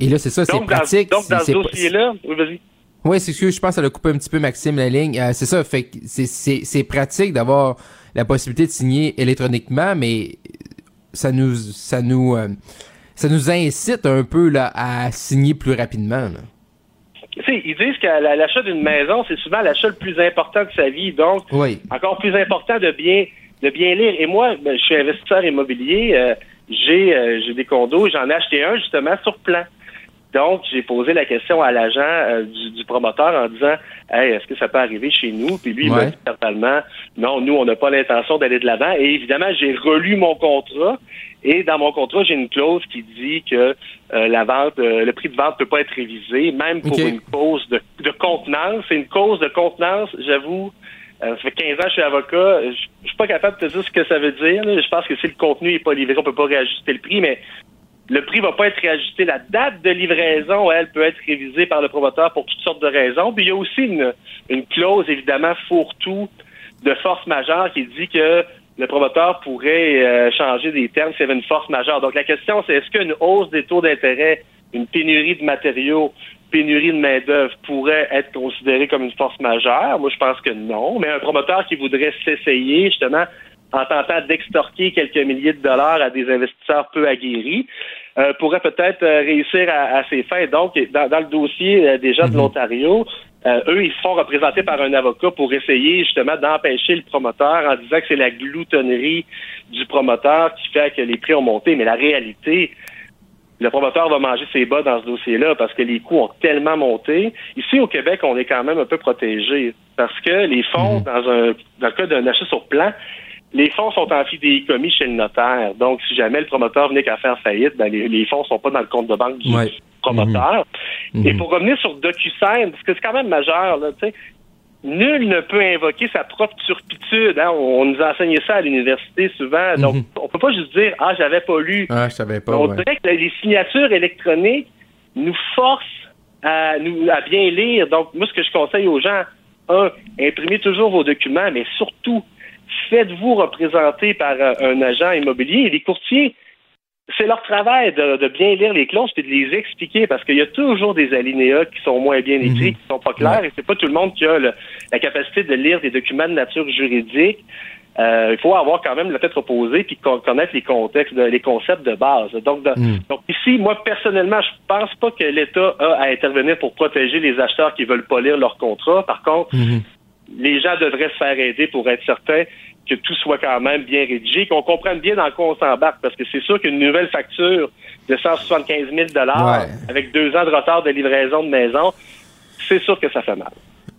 Et là, c'est ça, c'est dans, pratique. donc, dans ce dossier-là, oui, vas-y. Oui, c'est excuse, je pense qu'elle a coupé un petit peu Maxime la ligne. Euh, c'est ça, fait que c'est- pratique d'avoir la possibilité de signer électroniquement, mais ça nous ça nous euh, ça nous incite un peu là à signer plus rapidement. là. Sais, ils disent que la- l'achat d'une maison, c'est souvent l'achat le plus important de sa vie. Donc, Oui. encore plus important de bien de bien lire. Et moi, ben, je suis investisseur immobilier. euh, j'ai euh, j'ai des condos. J'en ai acheté un justement sur plan. Donc, j'ai posé la question à l'agent euh, du, du promoteur en disant Hey, est-ce que ça peut arriver chez nous? Puis lui, il m'a Ouais. dit totalement Non, nous, on n'a pas l'intention d'aller de l'avant. Et évidemment, j'ai relu mon contrat. Et dans mon contrat, j'ai une clause qui dit que euh, la vente, euh, le prix de vente peut pas être révisé, même pour une cause de, de contenance. C'est une cause de contenance, j'avoue. euh, ça fait 15 ans que je suis avocat. Je je suis pas capable de te dire ce que ça veut dire. là. Je pense que si le contenu n'est pas livré, on peut pas réajuster le prix, mais le prix va pas être réajusté. La date de livraison, elle, peut être révisée par le promoteur pour toutes sortes de raisons. Puis il y a aussi une, une clause, évidemment, fourre-tout de force majeure qui dit que le promoteur pourrait euh, changer des termes s'il y avait une force majeure. Donc la question, c'est est-ce qu'une hausse des taux d'intérêt, une pénurie de matériaux, pénurie de main-d'œuvre pourrait être considérée comme une force majeure? Moi, je pense que non. Mais un promoteur qui voudrait s'essayer, justement, en tentant d'extorquer quelques milliers de dollars à des investisseurs peu aguerris, euh, pourrait peut-être euh, réussir à, à ses fins. Donc, dans, dans le dossier euh, déjà de l'Ontario, euh, eux, ils se font représenter par un avocat pour essayer justement d'empêcher le promoteur en disant que c'est la gloutonnerie du promoteur qui fait que les prix ont monté. Mais la réalité, le promoteur va manger ses bas dans ce dossier-là parce que les coûts ont tellement monté. Ici, au Québec, on est quand même un peu protégé parce que les fonds, dans, un, dans le cas d'un achat sur plan, les fonds sont en fidéicommis chez le notaire. Donc, si jamais le promoteur venait qu'à faire faillite, ben, les, les fonds sont pas dans le compte de banque du Ouais. promoteur. Et pour revenir sur DocuSign, parce que c'est quand même majeur, là, tu sais, nul ne peut invoquer sa propre turpitude. hein. On, on nous a enseigné ça à l'université souvent. Donc, on peut pas juste dire, ah, j'avais pas lu. Ah, je savais pas. On ouais. dirait que les signatures électroniques nous forcent à, nous, à bien lire. Donc, moi, ce que je conseille aux gens, un, imprimez toujours vos documents, mais surtout, faites-vous représenter par euh, un agent immobilier? Et les courtiers, c'est leur travail de, de bien lire les clauses et de les expliquer parce qu'il y a toujours des alinéas qui sont moins bien écrits, qui sont pas clairs, et c'est pas tout le monde qui a le- la capacité de lire des documents de nature juridique. Euh, il faut avoir quand même la tête reposée puis con- connaître les contextes, les concepts de base. Donc, de- donc ici, moi personnellement, je pense pas que l'État a à intervenir pour protéger les acheteurs qui veulent pas lire leur contrat. Par contre, les gens devraient se faire aider pour être certains que tout soit quand même bien rédigé, qu'on comprenne bien dans quoi on s'embarque, parce que c'est sûr qu'une nouvelle facture de 175 000 Ouais. avec deux ans de retard de livraison de maison, c'est sûr que ça fait mal.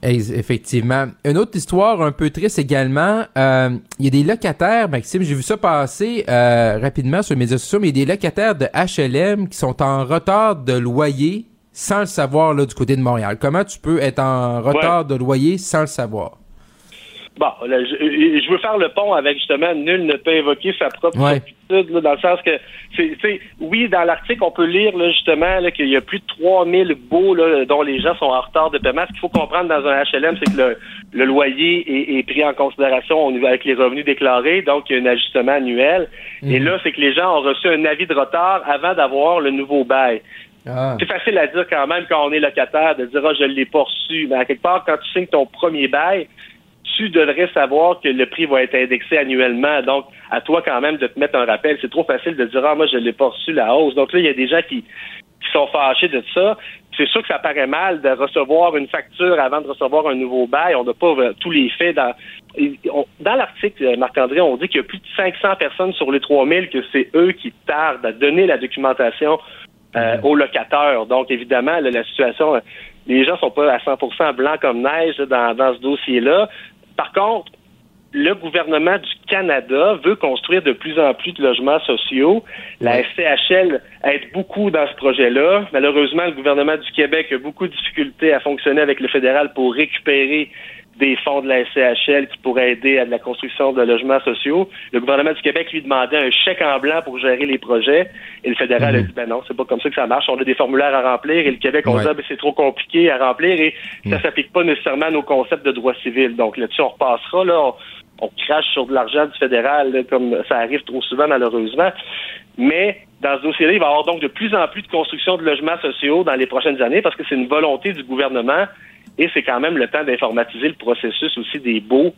Effectivement. Une autre histoire un peu triste également. euh, Il y a des locataires, Maxime, j'ai vu ça passer euh, rapidement sur les médias sociaux, mais il y a des locataires de HLM qui sont en retard de loyer sans le savoir là, du côté de Montréal. Comment tu peux être en retard de loyer sans le savoir? Bon, là, je, je veux faire le pont avec justement nul ne peut évoquer sa propre Ouais. là, dans le sens que, c'est, oui, dans l'article, on peut lire là, justement là, qu'il y a plus de 3000 baux là, dont les gens sont en retard de paiement. Ce qu'il faut comprendre dans un HLM, c'est que le, le loyer est, est pris en considération avec les revenus déclarés, donc il y a un ajustement annuel. Et là, c'est que les gens ont reçu un avis de retard avant d'avoir le nouveau bail. Ah. C'est facile à dire quand même quand on est locataire de dire ah je l'ai pas reçu. Mais à quelque part, quand tu signes ton premier bail, tu devrais savoir que le prix va être indexé annuellement. Donc, à toi quand même de te mettre un rappel. C'est trop facile de dire ah moi je l'ai pas reçu la hausse. Donc là, il y a des gens qui, sont fâchés de ça. C'est sûr que ça paraît mal de recevoir une facture avant de recevoir un nouveau bail. On n'a pas euh, tous les faits dans. l'article, euh, Marc-André, on dit qu'il y a plus de 500 personnes sur les 3000 que c'est eux qui tardent à donner la documentation euh, aux locataires. Donc, évidemment, la situation, les gens sont pas à 100% blancs comme neige dans ce dossier-là. Par contre, le gouvernement du Canada veut construire de plus en plus de logements sociaux. La SCHL aide beaucoup dans ce projet-là. Malheureusement, le gouvernement du Québec a beaucoup de difficultés à fonctionner avec le fédéral pour récupérer des fonds de la SCHL qui pourraient aider à de la construction de logements sociaux. Le gouvernement du Québec lui demandait un chèque en blanc pour gérer les projets et le fédéral a dit ben non, c'est pas comme ça que ça marche. On a des formulaires à remplir et le Québec on Ouais. dit ah, ben, c'est trop compliqué à remplir et ça s'applique pas nécessairement à nos concepts de droit civil. Donc là-dessus on repassera là. On, on crache sur de l'argent du fédéral là, comme ça arrive trop souvent malheureusement. Mais dans ce dossier-là, il va y avoir donc de plus en plus de construction de logements sociaux dans les prochaines années parce que c'est une volonté du gouvernement et c'est quand même le temps d'informatiser le processus aussi des baux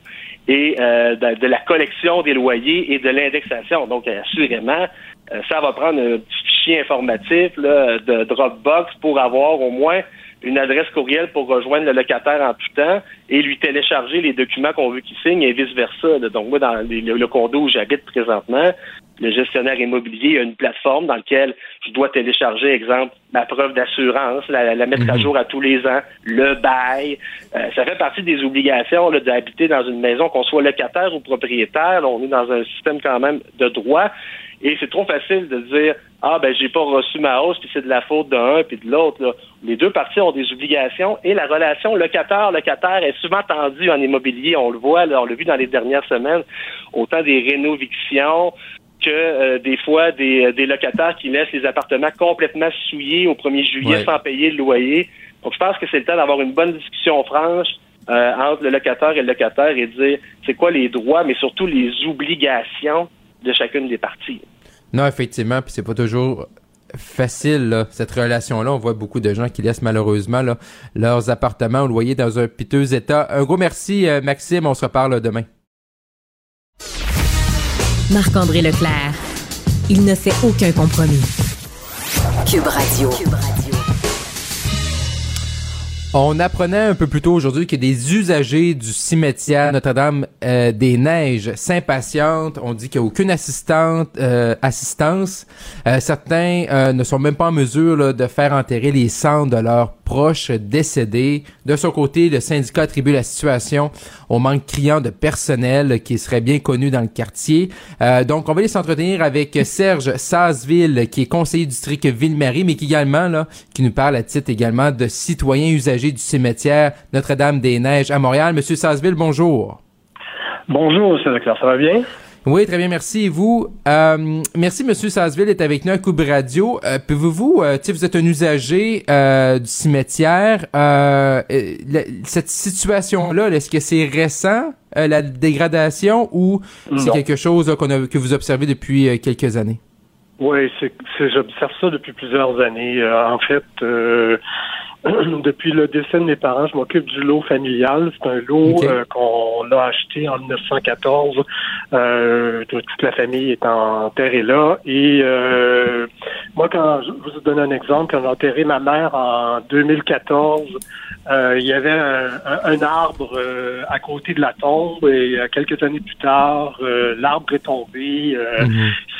et euh, de, la collection des loyers et de l'indexation. Donc, assurément, euh, ça va prendre un petit fichier informatif là, de Dropbox pour avoir au moins une adresse courriel pour rejoindre le locataire en tout temps et lui télécharger les documents qu'on veut qu'il signe et vice-versa. Donc, moi, dans le condo où j'habite présentement, le gestionnaire immobilier a une plateforme dans laquelle je dois télécharger, exemple, ma preuve d'assurance, la, la mettre à jour à tous les ans, le bail. Euh, ça fait partie des obligations d'habiter dans une maison, qu'on soit locataire ou propriétaire. On est dans un système quand même de droit. Et c'est trop facile de dire Ah ben j'ai pas reçu ma hausse, puis c'est de la faute d'un puis de l'autre. Les deux parties ont des obligations et la relation locataire-locataire est souvent tendue en immobilier. On le voit, là, on l'a vu dans les dernières semaines, autant des rénovictions que euh, des fois des, euh, des locataires qui laissent les appartements complètement souillés au 1er juillet Ouais. sans payer le loyer. Donc je pense que c'est le temps d'avoir une bonne discussion franche euh, entre le locataire et le locataire et dire c'est quoi les droits, mais surtout les obligations de chacune des parties. Non, effectivement, puis c'est pas toujours facile, là, cette relation-là. On voit beaucoup de gens qui laissent malheureusement là, leurs appartements ou loyers dans un piteux état. Un gros merci, euh, Maxime. On se reparle demain. Marc-André Leclerc. Il ne fait aucun compromis. Cube Radio. On apprenait un peu plus tôt aujourd'hui que des usagers du cimetière Notre-Dame euh, des Neiges s'impatientent. On dit qu'il n'y a aucune assistante, euh, assistance. Euh, certains euh, ne sont même pas en mesure là, de faire enterrer les cendres de leurs proches décédés. De son côté, le syndicat attribue la situation au manque criant de personnel qui serait bien connu dans le quartier. Euh, donc, on va aller s'entretenir avec Serge Sasseville, qui est conseiller du district Ville-Marie, mais qui également, là, qui nous parle à titre également de citoyen du cimetière Notre-Dame-des-Neiges à Montréal. Monsieur Sasseville, bonjour. Bonjour, M. Leclerc, ça va bien? Oui, très bien, merci. Et vous? Euh, merci, Monsieur Sasseville, d'être avec nous à Coupe Radio. Euh, Pouvez-vous, euh, vous êtes un usager euh, du cimetière. Euh, la- cette situation-là, là, est-ce que c'est récent, la dégradation, ou c'est quelque chose qu'on a, que vous observez depuis quelques années? Oui, j'observe ça depuis plusieurs années. En fait, depuis le décès de mes parents, je m'occupe du lot familial. C'est un lot euh, qu'on a acheté en 1914. Euh, toute la famille est enterrée là. Et euh, moi, quand je vous donne un exemple, quand j'ai enterré ma mère en 2014, euh, il y avait un, arbre euh, à côté de la tombe et quelques années plus tard, l'arbre est tombé. euh,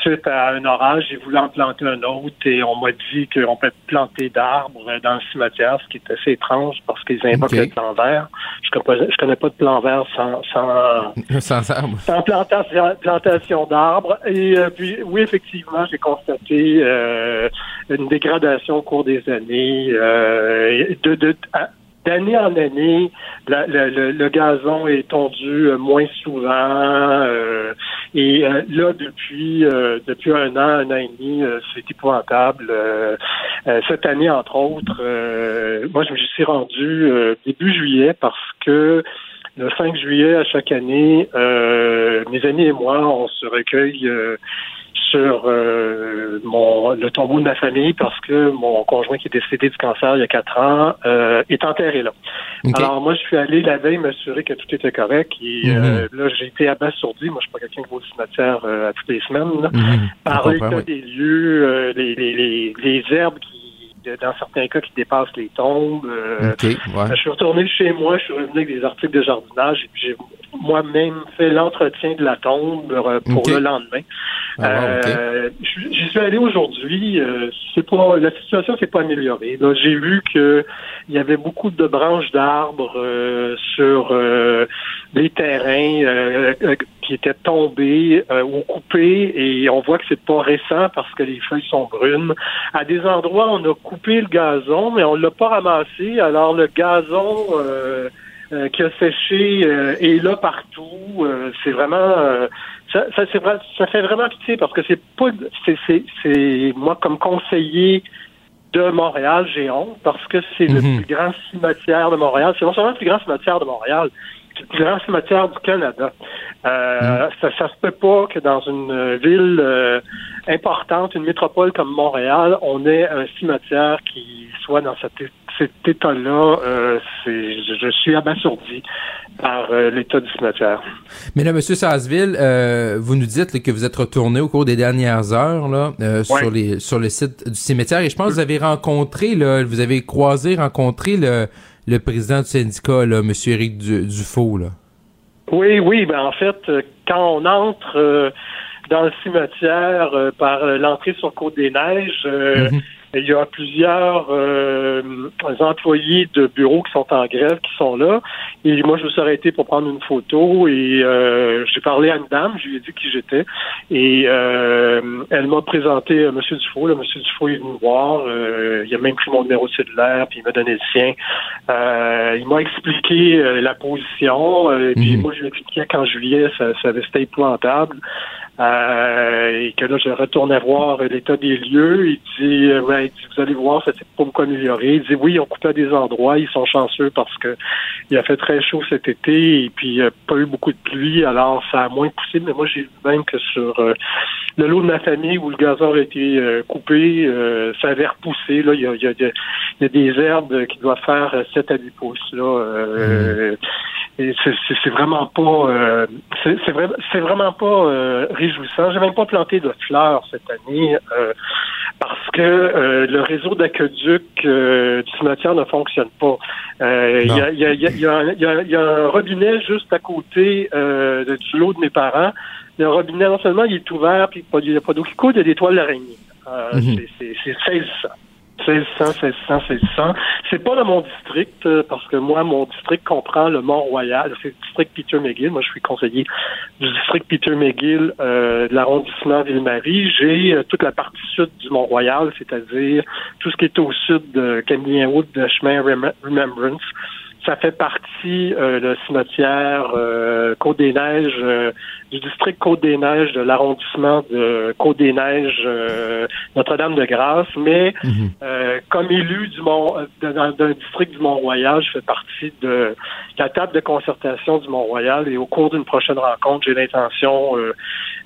Suite à un orage, j'ai voulu en planter un autre et on m'a dit qu'on peut planter d'arbres dans le cimetière, ce qui est assez étrange parce qu'ils invoquent Ok. le plan vert. Je connais je connais pas de plan vert sans, sans, Sans arbre. sans plantation, plantation d'arbres. Et euh, puis, oui, effectivement, j'ai constaté euh, une dégradation au cours des années. euh, de, de, à- d'année en année, le, gazon est tondu euh, moins souvent. Euh, et là, depuis depuis un an, un an et demi, c'est épouvantable. cette année, entre autres, moi, je me suis rendu début juillet parce que le 5 juillet à chaque année, mes amis et moi, on se recueille sur euh, mon le tombeau de ma famille parce que mon conjoint qui est décédé du cancer il y a quatre ans euh, est enterré là. Alors moi je suis allé la veille m'assurer que tout était correct et euh, mhm. là j'ai été abasourdi. Moi je suis pas quelqu'un qui va au cimetière à toutes les semaines là, mhm. par l'état des lieux, les, les, les, les herbes qui dans certains cas qui dépassent les tombes. Je suis retourné chez moi, je suis revenu avec des articles de jardinage et j'ai moi-même fait l'entretien de la tombe pour le lendemain. Ah, euh, J'y suis allé aujourd'hui. Euh, c'est pas la situation s'est pas améliorée. j'ai vu que il y avait beaucoup de branches d'arbres euh, sur euh, les terrains qui étaient tombées ou coupées et on voit que c'est pas récent parce que les feuilles sont brunes. À des endroits, on a coupé le gazon, mais on l'a pas ramassé. Alors le gazon qui a séché est là partout. c'est vraiment ça, ça, ça fait vraiment pitié parce que c'est pas, c'est, moi comme conseiller de Montréal, j'ai honte parce que c'est le mhm. plus grand cimetière de Montréal. C'est non seulement le plus grand cimetière de Montréal, c'est le plus grand cimetière du Canada. Euh, mhm. ça, ça se peut pas que dans une ville euh, importante, une métropole comme Montréal, on ait un cimetière qui soit dans cet, cet état-là. Euh, je suis abasourdi par euh, l'état du cimetière. Mais là, M. Sasseville, euh, vous nous dites que vous êtes retourné au cours des dernières heures là, euh, sur, les, sur le site du cimetière et je pense que vous avez rencontré, là, vous avez croisé, rencontré le, le président du syndicat, là, M. Éric Dufault. Là. Oui, oui, ben en fait, quand on entre dans le cimetière par l'entrée sur Côte-des-Neiges, mm-hmm. Il y a plusieurs euh, employés de bureaux qui sont en grève, qui sont là. Et moi, je me suis arrêté pour prendre une photo et euh, j'ai parlé à une dame, je lui ai dit qui j'étais. Et euh, elle m'a présenté euh, M. Dufault. Là, M. Dufault est venu me voir. Euh, il a même pris mon numéro de cellulaire, puis il m'a donné le sien. il m'a expliqué la position. et puis mhm. moi, je lui ai expliqué qu'en juillet, ça, ça c'était épouvantable. Euh, et que là, je retournais voir l'état des lieux. Il dit, euh, il dit vous allez voir, ça c'est pas beaucoup amélioré. Il dit, oui, on coupé à des endroits. Ils sont chanceux parce que il a fait très chaud cet été et puis il n'y a pas eu beaucoup de pluie. Alors, ça a moins poussé. Mais moi, j'ai vu même que sur euh, le lot de ma famille où le gazon a été coupé, ça avait repoussé. Là, il y a, y, a, y a, des herbes qui doivent faire 7 à 8 pouces. Là. Mmh. Et c'est vraiment pas euh, c'est vraiment pas euh, réjouissant. J'ai même pas planté de fleurs cette année euh, parce que euh, le réseau d'aqueduc du cimetière ne fonctionne pas. Il y a, un robinet juste à côté du lot de mes parents. Le robinet, non seulement il est ouvert, puis il n'y a pas d'eau qui coule, il y a des toiles d'araignée. Mm C'est 16 1600, 1600, 1600. C'est pas dans mon district, euh, parce que moi, mon district comprend le Mont-Royal. C'est le district Peter McGill. Moi, je suis conseiller du district Peter McGill euh, de l'arrondissement Ville-Marie. J'ai euh, toute la partie sud du Mont-Royal, c'est-à-dire tout ce qui est au sud de Camille Wood, de chemin Remembrance ça fait partie, euh, le cimetière euh, Côte-des-Neiges, euh, du district Côte-des-Neiges, de l'arrondissement de Côte-des-Neiges, euh, Notre-Dame-de-Grâce, mais mhm. comme élu du Mont, d'un district du Mont-Royal, je fais partie de la table de concertation du Mont-Royal et au cours d'une prochaine rencontre, j'ai l'intention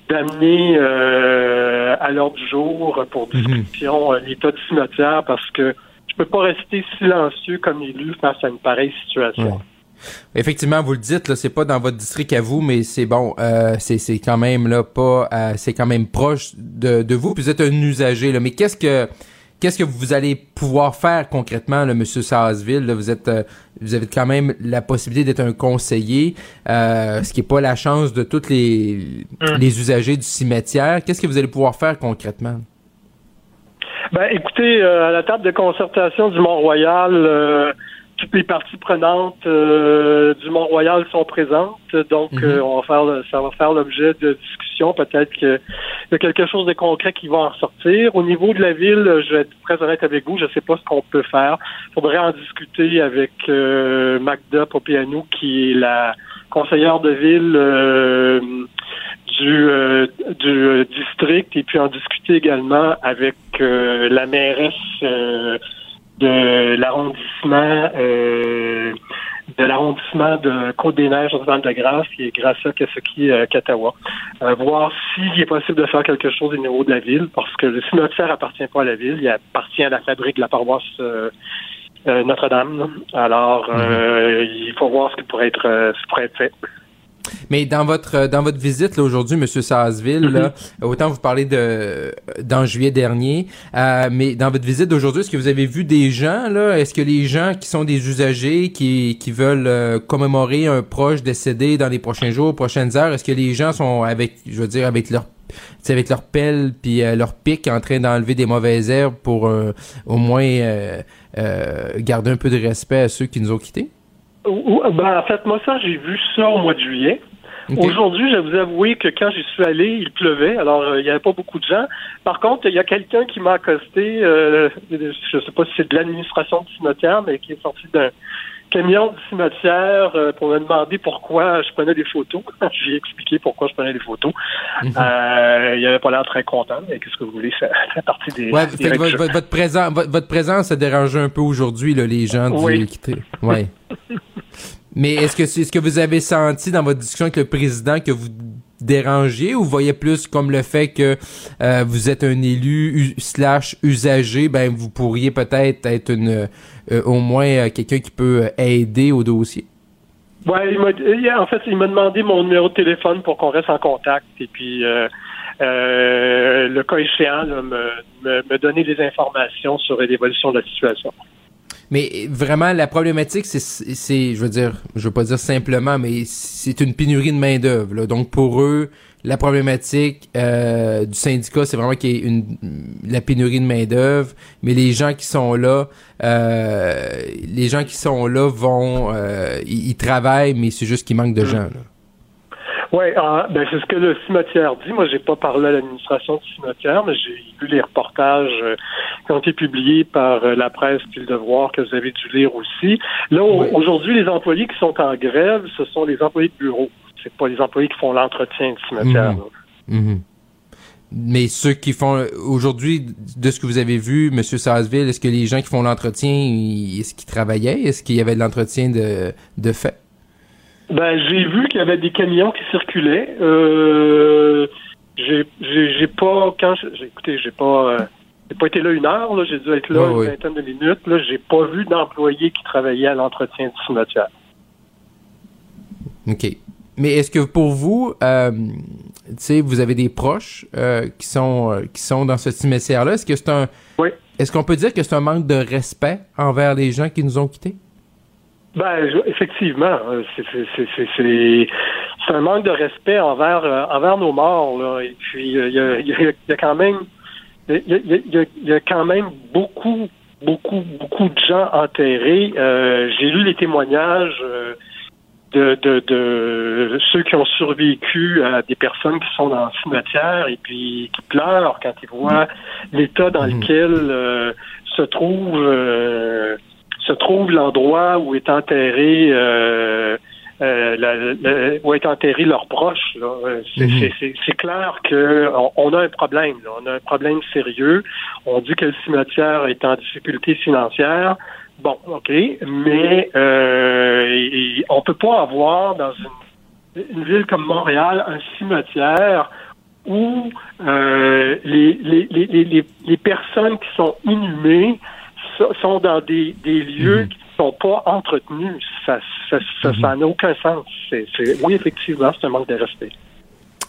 d'amener à l'ordre du jour pour mhm. discussion l'état du cimetière parce que peux pas rester silencieux comme élu face à une pareille situation. Effectivement, vous le dites, là, c'est pas dans votre district à vous, mais c'est bon, euh, c'est, c'est quand même là pas, euh, c'est quand même proche de, de vous. Puis vous êtes un usager là, mais qu'est-ce que qu'est-ce que vous allez pouvoir faire concrètement, là, Monsieur Sarsville là, Vous êtes, euh, vous avez quand même la possibilité d'être un conseiller, euh, ce qui est pas la chance de tous les hum. les usagers du cimetière. Qu'est-ce que vous allez pouvoir faire concrètement? Ben, écoutez, euh, à la table de concertation du Mont-Royal, euh, toutes les parties prenantes euh, du Mont-Royal sont présentes, donc Mhm. euh, on va faire, ça va faire l'objet de discussions. Peut-être qu'il y a quelque chose de concret qui va en ressortir. Au niveau de la ville, je vais être très honnête avec vous, je ne sais pas ce qu'on peut faire. Il faudrait en discuter avec euh, Magda Popianou, qui est la conseillère de ville euh, du, euh, du euh, district, et puis en discuter également avec euh, la mairesse euh, de l'arrondissement euh, de l'arrondissement de Côte-des-Neiges, de grâce qui est Gracia Kasaki euh, Katawa. Euh, voir s'il est possible de faire quelque chose au niveau de la ville, parce que le cimetière appartient pas à la ville, il appartient à la fabrique de la paroisse euh, euh, Notre-Dame. Alors, euh, il faut voir ce qui pourrait être, ce qui pourrait être fait. Mais dans votre euh, dans votre visite là aujourd'hui, Monsieur Sarsville, là, autant vous parlez de d'en juillet dernier, euh, mais dans votre visite d'aujourd'hui, est-ce que vous avez vu des gens là? Est-ce que les gens qui sont des usagers qui qui veulent euh, commémorer un proche décédé dans les prochains jours, prochaines heures, est-ce que les gens sont avec, je veux dire, avec leur avec leur pelle puis euh, leur pic en train d'enlever des mauvaises herbes pour euh, au moins euh, euh, garder un peu de respect à ceux qui nous ont quittés? Ben, en fait, moi, ça, j'ai vu ça au mois de juillet. Aujourd'hui, je vais vous avouer que quand j'y suis allé, il pleuvait, alors euh, il n'y avait pas beaucoup de gens. Par contre, il y a quelqu'un qui m'a accosté, euh, je ne sais pas si c'est de l'administration du cimetière, mais qui est sorti d'un camion du cimetière euh, pour me demander pourquoi je prenais des photos. j'ai expliqué pourquoi je prenais des photos. Mhm. Euh, il avait pas l'air très content, mais qu'est-ce que vous voulez, ça fait partie des... Ouais, des fait que règles votre, votre, présence, votre, votre présence a dérangé un peu aujourd'hui, les gens du Oui. Ouais. Mais est-ce que c'est ce que vous avez senti dans votre discussion avec le président que vous dérangiez ou voyez plus comme le fait que euh, vous êtes un élu slash usager, ben vous pourriez peut-être être une euh, au moins euh, quelqu'un qui peut aider au dossier? Ouais, il en fait, il m'a demandé mon numéro de téléphone pour qu'on reste en contact et puis le cas échéant, me, me donner des informations sur l'évolution de la situation. Mais vraiment, la problématique, c'est, c'est, je veux dire, je veux pas dire simplement, mais c'est une pénurie de main d'œuvre. Donc pour eux, la problématique euh, du syndicat, c'est vraiment qu'il y ait une la pénurie de main d'œuvre. Mais les gens qui sont là, euh, les gens qui sont là vont, euh, ils, ils travaillent, mais c'est juste qu'il manque de gens. Là. Oui, ben c'est ce que le cimetière dit. Moi, j'ai pas parlé à l'administration du cimetière, mais j'ai lu les reportages euh, qui ont été publiés par euh, la presse puis le devoir que vous avez dû lire aussi. Là, au- aujourd'hui, les employés qui sont en grève, ce sont les employés de bureau. C'est pas les employés qui font l'entretien du cimetière. Mhm. Mhm. Mais ceux qui font aujourd'hui, de ce que vous avez vu, Monsieur Sarsville, est-ce que les gens qui font l'entretien, ils- est-ce qu'ils travaillaient, est-ce qu'il y avait de l'entretien de, de fait? Ben, j'ai vu qu'il y avait des camions qui circulaient. Euh, j'ai, pas, quand j'ai, écoutez, j'ai pas, euh, j'ai pas été là une heure, là. J'ai dû être là Ouais, une vingtaine de minutes, là. J'ai pas vu d'employés qui travaillaient à l'entretien du cimetière. OK. Mais est-ce que pour vous, euh, tu sais, vous avez des proches euh, qui sont euh, qui sont dans ce cimetière-là, est-ce que c'est un Est-ce qu'on peut dire que c'est un manque de respect envers les gens qui nous ont quittés? Ben, je- effectivement, euh, c'est, un manque de respect envers, euh, envers nos morts, là. Et puis, euh, il y, a, y y quand même, il y a, y quand même beaucoup, beaucoup, beaucoup de gens enterrés. Euh, j'ai lu les témoignages de, de, de ceux qui ont survécu à des personnes qui sont dans le cimetière et puis qui pleurent quand ils voient l'état dans lequel euh, se trouve euh, se trouve l'endroit où est enterré euh, euh, la- la- où est enterré leurs proches. Euh, C'est Mhm. c'est- clair que on, on a un problème. là. On a un problème sérieux. On dit que le cimetière est en difficulté financière. Bon, ok, mais euh, et- et on peut pas avoir dans une, une ville comme Montréal un cimetière où euh, les, les, les, les, personnes qui sont inhumées sont dans des, des lieux qui ne sont pas entretenus. Ça ça, ça, ça n'a aucun sens. Oui, effectivement, c'est un manque de respect.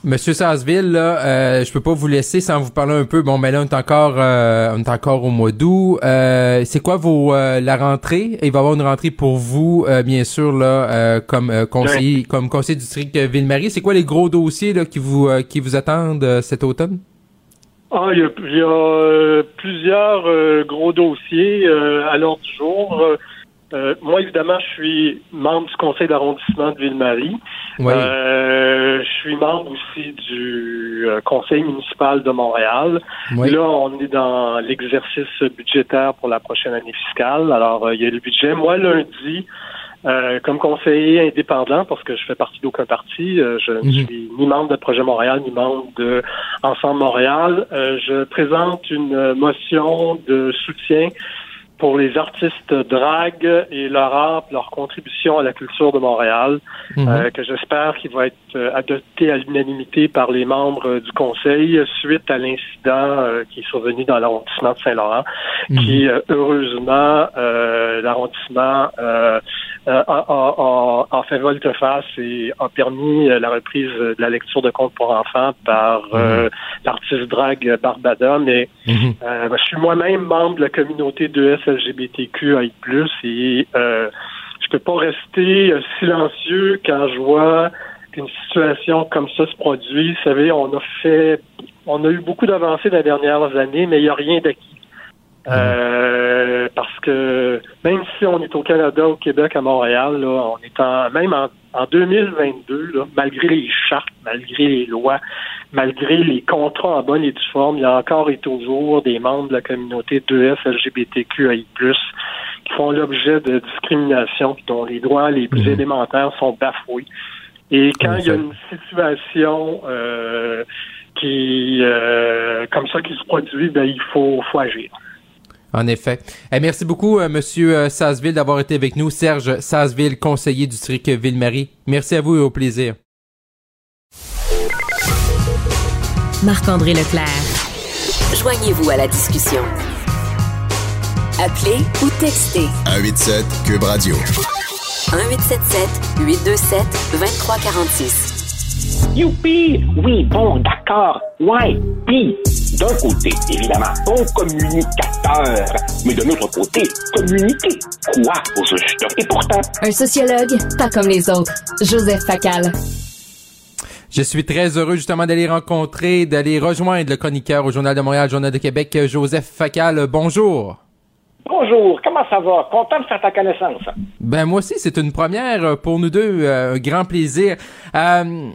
Monsieur Sarsville, là, euh, je peux pas vous laisser sans vous parler un peu. Bon, mais là, on est encore, euh, on est encore au mois d'août. Euh, c'est quoi vos euh, la rentrée? Il va y avoir une rentrée pour vous, bien sûr, là, comme conseiller, comme conseiller du district Ville-Marie. C'est quoi les gros dossiers là qui vous qui vous attendent cet automne? Ah, il y a, il y a, euh, plusieurs euh, gros dossiers euh, à l'ordre du jour. Euh, moi, évidemment, je suis membre du conseil d'arrondissement de Ville-Marie. Oui. Euh, je suis membre aussi du euh, conseil municipal de Montréal. Oui. Là, on est dans l'exercice budgétaire pour la prochaine année fiscale. Alors, il y a le budget. Moi, lundi, euh, comme conseiller indépendant, parce que je fais partie d'aucun parti, euh, je ne Mhm. suis ni membre de Projet Montréal, ni membre de Ensemble Montréal, euh, je présente une motion de soutien pour les artistes drag et leur art, leur contribution à la culture de Montréal, Mhm. euh, que j'espère qu'il va être euh, adopté à l'unanimité par les membres du Conseil suite à l'incident euh, qui est survenu dans l'arrondissement de Saint-Laurent, qui euh, heureusement l'arrondissement a, a- a- a fait volte-face et a permis la reprise de la lecture de contes pour enfants par euh, l'artiste drag Barbada, mais Mhm. je suis moi-même membre de la communauté 2S LGBTQI+, et euh, je peux pas rester euh, silencieux quand je vois qu'une situation comme ça se produit. Vous savez, on a fait, on a eu beaucoup d'avancées dans les dernières années, mais il n'y a rien d'acquis. Euh, parce que même si on est au Canada, au Québec, à Montréal, là, on est en, même en, en 2022, là, malgré les chartes, malgré les lois, malgré les contrats en bonne et due forme, il y a encore et toujours des membres de la communauté 2S LGBTQI+, qui font l'objet de discrimination, dont les droits les plus élémentaires sont bafoués. Et quand il y a une situation euh, qui euh, comme ça qui se produit, ben il faut, faut agir. En effet. Eh, merci beaucoup, euh, Monsieur euh, Sasseville, d'avoir été avec nous. Serge Sasseville, conseiller du district Ville-Marie. Merci à vous et au plaisir. Marc-André Leclerc. Joignez-vous à la discussion. Appelez ou textez 187 Cube Radio. 1877 827 2346. Youpi! Oui, bon, d'accord. Ouais, puis, d'un côté, évidemment, bon communicateur, mais de l'autre côté, communiquer quoi au juste? Et pourtant, Un sociologue, pas comme les autres. Joseph Facal. Je suis très heureux justement d'aller rencontrer, d'aller rejoindre le chroniqueur au Journal de Montréal, Journal de Québec, Joseph Facal. Bonjour. bonjour, comment ça va? Content de faire ta connaissance. Ben moi aussi, c'est une première pour nous deux, euh, un grand plaisir. Euh,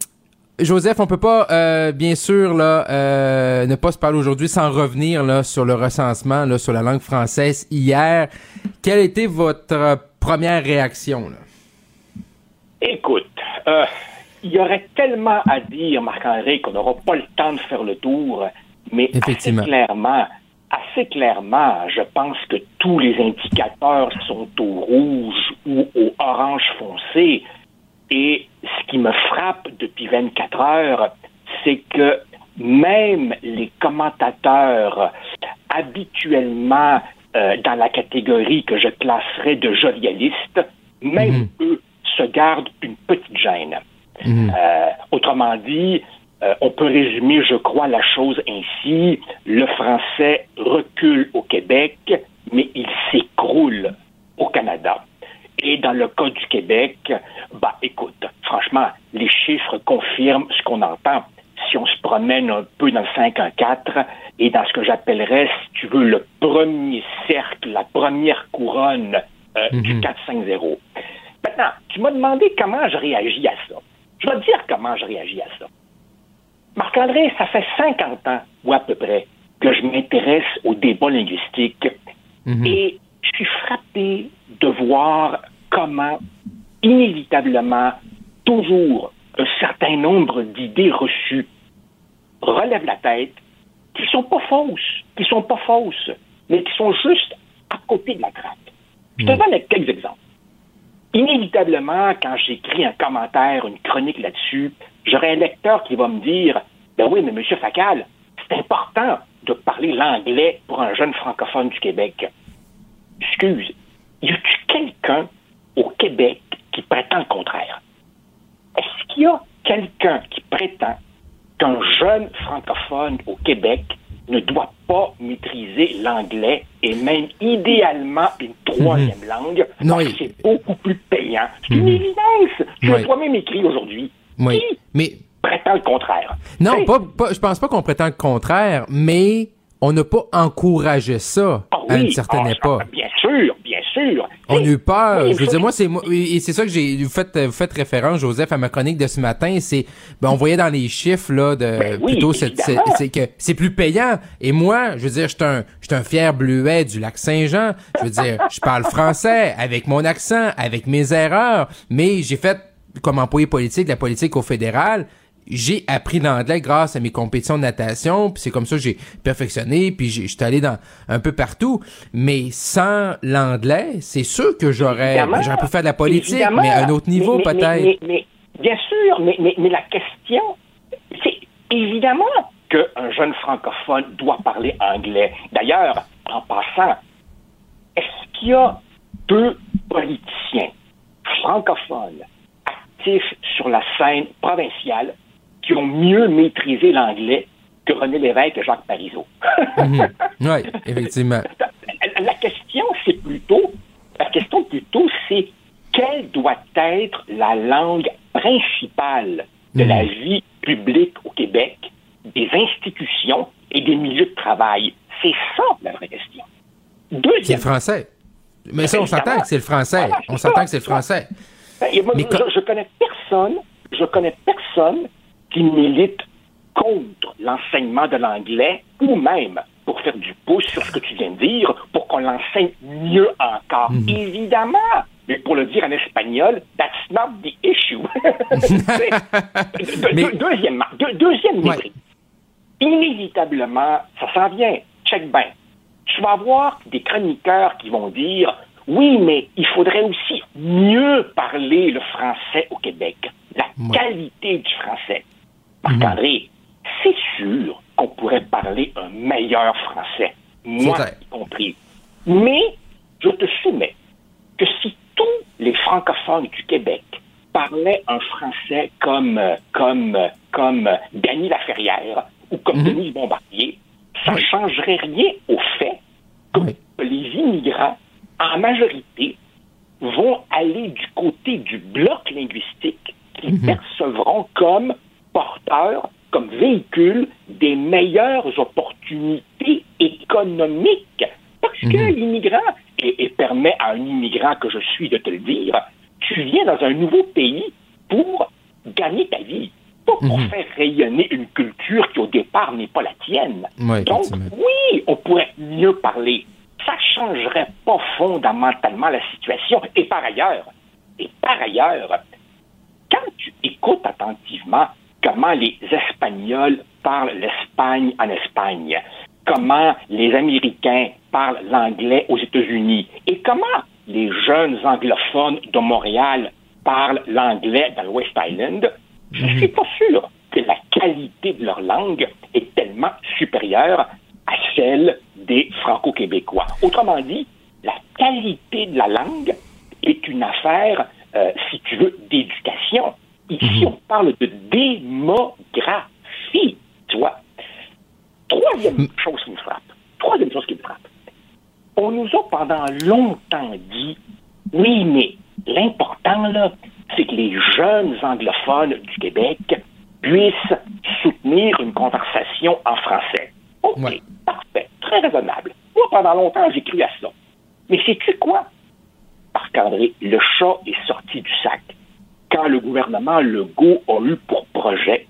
Joseph, on peut pas, euh, bien sûr, là, euh, ne pas se parler aujourd'hui sans revenir là sur le recensement là sur la langue française hier. Quelle était votre première réaction là? Écoute, euh, il y aurait tellement à dire, Marc-André, qu'on n'aura pas le temps de faire le tour, mais assez clairement, assez clairement, je pense que tous les indicateurs sont au rouge ou au orange foncé. Et ce qui me frappe depuis 24 heures, c'est que même les commentateurs habituellement euh, dans la catégorie que je classerais de jovialistes, même eux se gardent une petite gêne. Euh, autrement dit, euh, on peut résumer, je crois, la chose ainsi. Le français recule au Québec, mais il s'écroule au Canada. Et dans le cas du Québec, bah écoute, franchement, les chiffres confirment ce qu'on entend. Si on se promène un peu dans le 5-1-4 et dans ce que j'appellerais, si tu veux, le premier cercle, la première couronne euh, du 4-5-0. Maintenant, tu m'as demandé comment je réagis à. Je vais te dire comment je réagis à ça. Marc-André, ça fait 50 ans, ou à peu près, que je m'intéresse au débat linguistique. Et je suis frappé de voir comment, inévitablement, toujours un certain nombre d'idées reçues relèvent la tête, qui sont pas fausses, qui sont pas fausses, mais qui sont juste à côté de la traque. Je te donne quelques exemples. Inévitablement, quand j'écris un commentaire, une chronique là-dessus, j'aurai un lecteur qui va me dire Ben oui, mais Monsieur Facal, c'est important de parler l'anglais pour un jeune francophone du Québec. Excuse, y a-tu quelqu'un au Québec qui prétend le contraire? Est-ce qu'il y a quelqu'un qui prétend qu'un jeune francophone au Québec ne doit pas maîtriser l'anglais et même idéalement une troisième langue Non, parce que c'est beaucoup plus payant. C'est une évidence. Tu l'as toi-même écrit aujourd'hui. Oui. Qui Mais prétend le contraire? non, pas, pas, je pense pas qu'on prétend le contraire, mais on n'a pas encouragé ça à une certaine ah, époque. Bien sûr, bien sûr. On a eu peur. Oui, je veux dire, moi, c'est moi, et c'est ça que j'ai vous faites, vous faites référence, Joseph, à ma chronique de ce matin. C'est, ben, on voyait dans les chiffres là, de Ben oui, plutôt c'est que c'est plus payant. Et moi, je veux dire, je suis un, je suis un fier bleuet du lac Saint-Jean. Je veux dire, je parle français avec mon accent, avec mes erreurs, mais j'ai fait comme employé politique de la politique au fédéral. J'ai appris l'anglais grâce à mes compétitions de natation, puis c'est comme ça que j'ai perfectionné, puis j'ai- j'étais allé dans un peu partout. Mais sans l'anglais, c'est sûr que j'aurais j'aurais pu faire de la politique, mais à un autre niveau peut-être. mais- bien sûr, mais, mais, mais la question, c'est évidemment qu'un jeune francophone doit parler anglais. D'ailleurs, en passant, est-ce qu'il y a deux politiciens francophones actifs sur la scène provinciale qui ont mieux maîtrisé l'anglais que René Lévesque et Jacques Parizeau? Mhm. Oui, effectivement. la question, c'est plutôt, la question plutôt, c'est quelle doit être la langue principale de la vie publique au Québec, des institutions et des milieux de travail? C'est ça la vraie question. C'est Deuxième, le français. Mais ça, on s'entend que c'est le français. Voilà, On c'est s'entend que c'est le français. Moi, Mais je, je connais personne, je connais personne qui milite contre l'enseignement de l'anglais ou même pour faire du pouce sur ce que tu viens de dire, pour qu'on l'enseigne mieux encore. Mhm. Évidemment. Mais pour le dire en espagnol, that's not the issue. De- Deuxièmement, deux- deuxième mépris. Inévitablement, ça s'en vient. Check bien. Tu vas avoir des chroniqueurs qui vont dire oui, mais il faudrait aussi mieux parler le français au Québec. La qualité du français. Marc-André, c'est sûr qu'on pourrait parler un meilleur français. Moi y compris. Mais je te soumets que si tous les francophones du Québec parlaient un français comme, comme, comme Dany Laferrière ou comme Denise Bombardier, ça ne changerait rien au fait que les immigrants, en majorité, vont aller du côté du bloc linguistique qu'ils percevront comme porteurs, comme véhicules des meilleures opportunités économiques. Parce que l'immigrant, et, et permet à un immigrant que je suis de te le dire, tu viens dans un nouveau pays pour gagner ta vie, pas pour faire rayonner une culture qui au départ n'est pas la tienne. Ouais, Donc, oui, on pourrait mieux parler. Ça changerait pas fondamentalement la situation. Et par ailleurs, et par ailleurs, quand tu écoutes attentivement comment les Espagnols parlent l'Espagne en Espagne, comment les Américains parlent l'anglais aux États-Unis et comment les jeunes anglophones de Montréal parlent l'anglais dans le West Island, je suis pas sûr que la qualité de leur langue est tellement supérieure à celle des Franco-Québécois. Autrement dit, la qualité de la langue est une affaire, euh, si tu veux, d'éducation. Ici, on parle de démographie, tu vois. Troisième chose qui me frappe, troisième chose qui me frappe, on nous a pendant longtemps dit, oui, mais l'important, là, c'est que les jeunes anglophones du Québec puissent soutenir une conversation en français. OK, parfait, très raisonnable. Moi, pendant longtemps, j'ai cru à ça. Mais sais-tu quoi? Marc-André, le chat est sorti du sac quand le gouvernement Legault a eu pour projet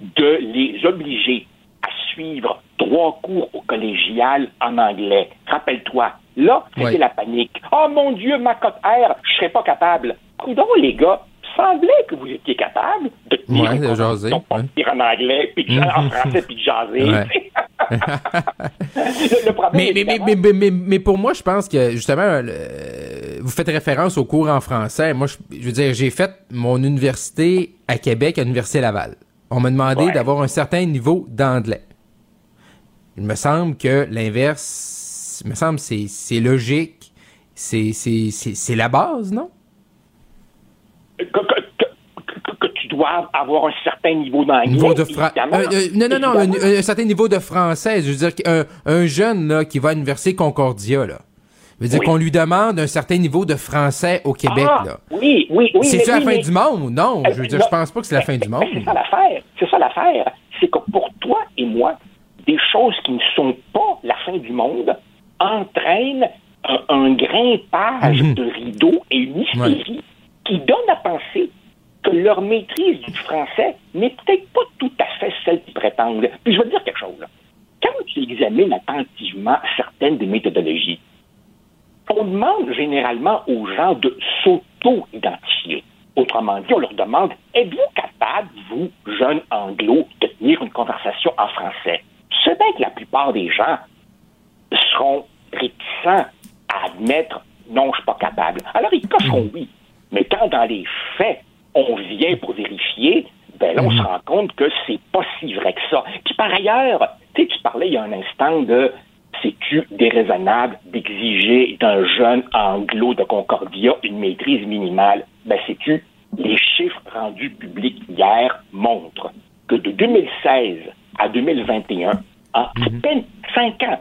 de les obliger à suivre trois cours au collégial en anglais. Rappelle-toi, là, c'était Oui. la panique. Oh mon Dieu, ma cote R, je serais pas capable. Coudon, les gars, semblait que vous étiez capable de tenir Ouais, de jaser, dire en anglais, puis de- en français, puis de jaser. Ouais. le, le problème, Mais, mais, mais, évidemment, mais, mais, mais, mais pour moi, je pense que justement, vous faites référence aux cours en français. Moi, je, je veux dire, j'ai fait mon université à Québec, à l'Université Laval. On m'a demandé Ouais. d'avoir un certain niveau d'anglais. Il me semble que l'inverse, il me semble, c'est, c'est logique. C'est, c'est, c'est, c'est la base, non? Que, tu dois avoir un certain niveau d'anglais. Niveau de fra-. Euh, euh, non, non, non, un, un- un certain niveau de français. Je veux dire, qu'un- un jeune là, qui va à l'Université Concordia, là, je veux dire Oui. qu'on lui demande un certain niveau de français au Québec. Ah, là. Oui, oui, oui. C'est-tu la oui, fin mais- du monde? Non, je veux Euh, dire, non. je pense pas que c'est la fin du monde. C'est ça l'affaire. C'est ça l'affaire. C'est que pour toi et moi, des choses qui ne sont pas la fin du monde entraînent un, un grimpage Mhm. de rideau et une hystérie qui donne à penser que leur maîtrise du français n'est peut-être pas tout à fait celle qu'ils prétendent. Puis je vais te dire quelque chose. Quand tu examines attentivement certaines des méthodologies, on demande généralement aux gens de s'auto-identifier. Autrement dit, on leur demande êtes-vous capable, vous, jeunes anglo, de tenir une conversation en français? C'est bien que la plupart des gens seront réticents à admettre non, je suis pas capable. Alors ils cocheront oui. Mais quand dans les faits, on vient pour vérifier, ben là, on se rend compte que c'est pas si vrai que ça. Puis par ailleurs, tu sais, tu parlais il y a un instant de c'est-tu déraisonnable d'exiger d'un jeune anglo de Concordia une maîtrise minimale? Ben, sais-tu, les chiffres rendus publics hier montrent que de 2016 à 2021, en à peine cinq ans,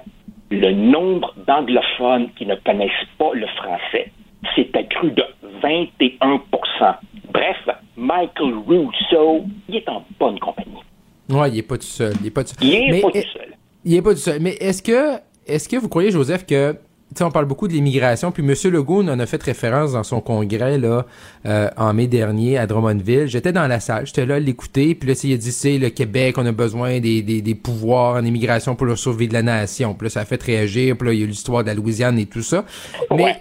le nombre d'anglophones qui ne connaissent pas le français s'est accru de 21% Bref, Michael Russo, il est en bonne compagnie. Ouais, il est pas tout seul. Il est pas tout seul. Il est Mais pas tout seul. Il est pas tout seul. Mais est-ce que, est-ce que vous croyez, Joseph, que, tu sais, on parle beaucoup de l'immigration, puis M. Legault en a fait référence dans son congrès, là, euh, en mai dernier, à Drummondville. J'étais dans la salle, j'étais là à l'écouter, puis là, il a dit, c'est le Québec, on a besoin des, des, des pouvoirs en immigration pour le sauver de la nation. Puis là, ça a fait réagir, puis là, il y a eu l'histoire de la Louisiane et tout ça. Mais,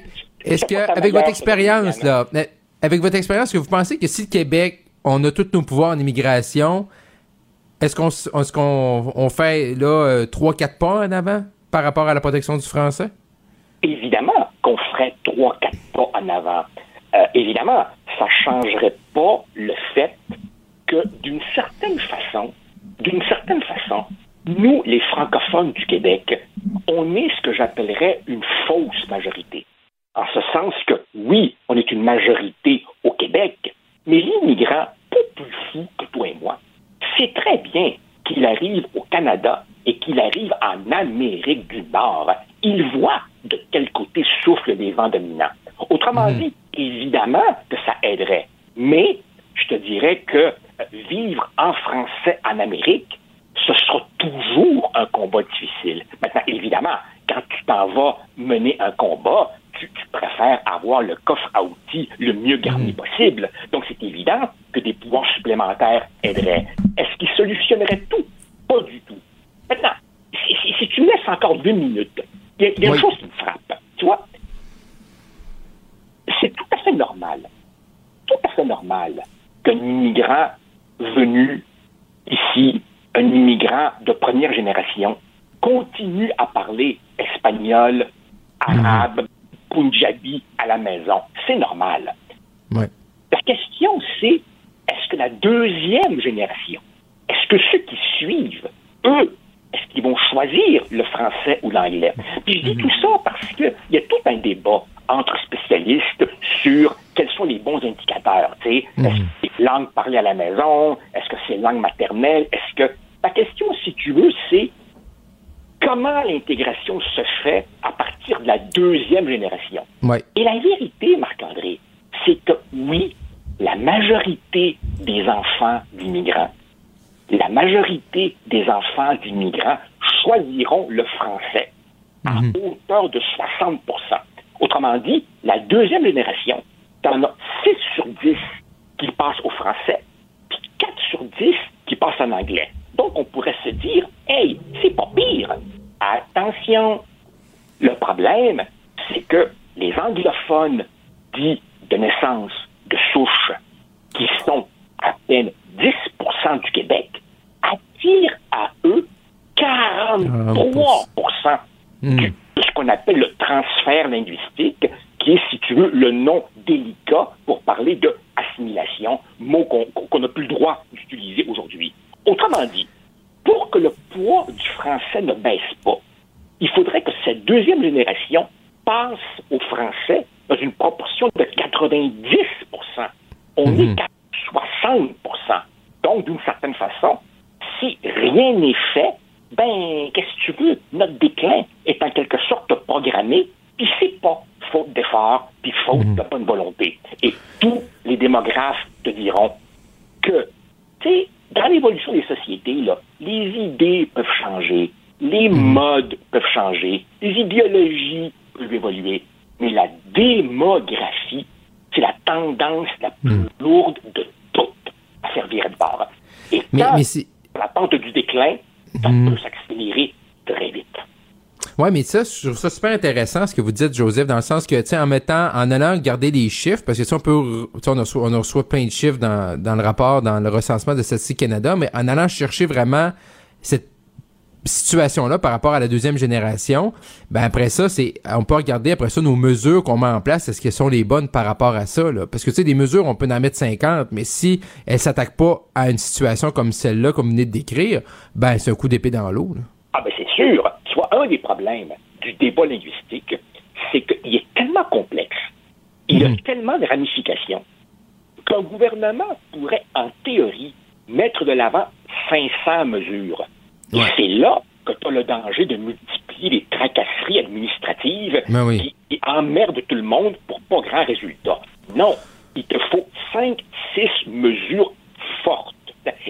est-ce que, avec votre expérience, là, avec votre expérience, est-ce que vous pensez que si le Québec, on a tous nos pouvoirs en immigration, est-ce qu'on qu'on on fait là euh, trois quatre pas en avant par rapport à la protection du français? Évidemment qu'on ferait trois, quatre pas en avant. Euh, évidemment, ça changerait pas le fait que d'une certaine façon, d'une certaine façon, nous, les francophones du Québec, on est ce que j'appellerais une fausse majorité. En ce sens que, oui, on est une majorité au Québec, mais l'immigrant, pas plus fou que toi et moi, sait très bien qu'il arrive au Canada et qu'il arrive en Amérique du Nord. Il voit de quel côté soufflent les vents dominants. Autrement dit, évidemment que ça aiderait, mais je te dirais que euh, vivre en français en Amérique, ce sera toujours un combat difficile. Maintenant, évidemment, quand tu t'en vas mener un combat, tu, tu préfères avoir le coffre à outils le mieux garni possible. Donc, c'est évident que des pouvoirs supplémentaires aideraient. Est-ce qu'ils solutionneraient tout? Pas du tout. Maintenant, si, si- si tu me laisses encore deux minutes, il y a, y a une chose qui me frappe. Tu vois, c'est tout à fait normal, tout à fait normal qu'un immigrant venu ici, un immigrant de première génération, continue à parler espagnol, arabe, punjabi à la maison. C'est normal. Ouais. La question, c'est est-ce que la deuxième génération, est-ce que ceux qui suivent, eux, est-ce qu'ils vont choisir le français ou l'anglais? Puis je dis tout ça parce qu'il y a tout un débat entre spécialistes sur quels sont les bons indicateurs. sais. Est-ce que c'est langue parlée à la maison? Est-ce que c'est langue maternelle? Est-ce que. La question, si tu veux, c'est comment l'intégration se fait à partir de la deuxième génération? Ouais. Et la vérité, Marc-André, c'est que oui, la majorité des enfants d'immigrants, la majorité des enfants d'immigrants choisiront le français à hauteur de 60% Autrement dit, la deuxième génération, t'en as 6 sur 10 qui passent au français, puis 4 sur 10 qui passent en anglais. Donc, on pourrait se dire, hey, c'est pas pire. Attention, le problème, c'est que les anglophones dits de naissance, de souche, qui sont à peine 10 du Québec, attirent à eux 43 du- de ce qu'on appelle le transfert linguistique, qui est, si tu veux, le nom délicat pour parler de assimilation, mot qu'on qu'on n'a plus le droit d'utiliser aujourd'hui. Autrement dit, pour que le poids du français ne baisse pas, il faudrait que cette deuxième génération passe au français dans une proportion de 90% On est qu'à 60% Donc, d'une certaine façon, si rien n'est fait, ben, qu'est-ce que tu veux? Notre déclin est en quelque sorte programmé, puis c'est pas faute d'effort, puis faute de bonne volonté. Et tous les démographes te diront que, tu sais, dans l'évolution des sociétés, là, les idées peuvent changer, les modes peuvent changer, les idéologies plus évolué. Mais la démographie, c'est la tendance la plus lourde de toutes à servir de bord. Et quand mais la pente du déclin, ça Mhm. peut s'accélérer très vite. Ouais, mais ça, je trouve ça super intéressant ce que vous dites, Joseph, dans le sens que, tu sais, en mettant, en allant regarder les chiffres, parce que sais, on peut, reçoit, on reçoit plein de chiffres dans, dans le rapport, dans le recensement de Statistique Canada, mais en allant chercher vraiment cette situation-là par rapport à la deuxième génération, ben après ça, c'est, on peut regarder après ça nos mesures qu'on met en place, est-ce qu'elles sont les bonnes par rapport à ça, là? Parce que, tu sais, des mesures, on peut en mettre 50, mais si elles s'attaquent pas à une situation comme celle-là, comme vous venez de décrire, ben, c'est un coup d'épée dans l'eau. Ah ben c'est sûr. Soit un des problèmes du débat linguistique, c'est qu'il est tellement complexe, il a tellement de ramifications, qu'un gouvernement pourrait, en théorie, mettre de l'avant 500 mesures. Et c'est là que tu as le danger de multiplier les tracasseries administratives Ben oui. qui, qui emmerdent tout le monde pour pas grand résultat. Non, il te faut 5, 6 mesures fortes.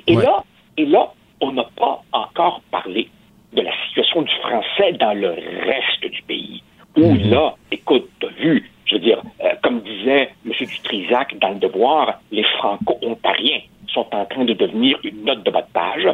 Et Ouais. là, et là, on n'a pas encore parlé de la situation du français dans le reste du pays. Où là, écoute, t'as vu, je veux dire, euh, comme disait M. Dutrisac dans le devoir, les franco-ontariens sont en train de devenir une note de bas de page.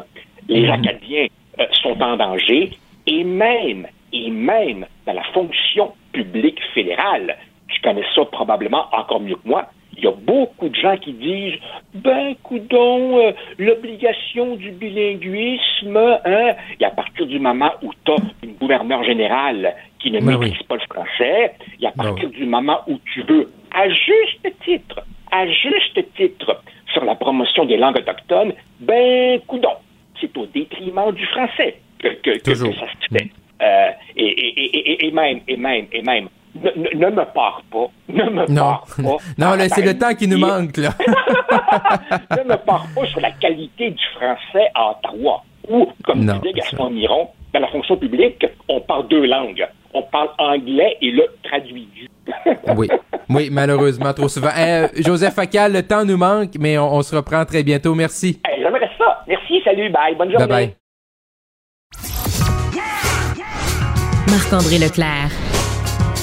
Les Acadiens euh, sont en danger. Et même, et même dans la fonction publique fédérale, tu connais ça probablement encore mieux que moi, il y a beaucoup de gens qui disent ben coudon euh, l'obligation du bilinguisme hein. Et à partir du moment où tu as une gouverneure générale qui ne Ben maîtrise pas le français et à partir du moment où tu veux à juste titre à juste titre sur la promotion des langues autochtones ben coudon c'est au détriment du français que, que, que- que ça se fait. Euh, et, et, et, et- et même et même et même ne, ne- ne me pars pas ne me Non. pars pas Non, là, c'est le Par- temps qui nous manque, là. ne me pars pas sur la qualité du français à Ottawa, où, comme Non, disait Gaston Miron, dans la fonction publique, on parle deux langues. On parle anglais et le traduit du. Oui, oui, malheureusement, trop souvent. Euh, Joseph Facal, le temps nous manque, mais on, on se reprend très bientôt. Merci. Hey, J'aimerais ça. Merci, salut, bye, bonne journée. Bye bye. Marc-André Leclerc.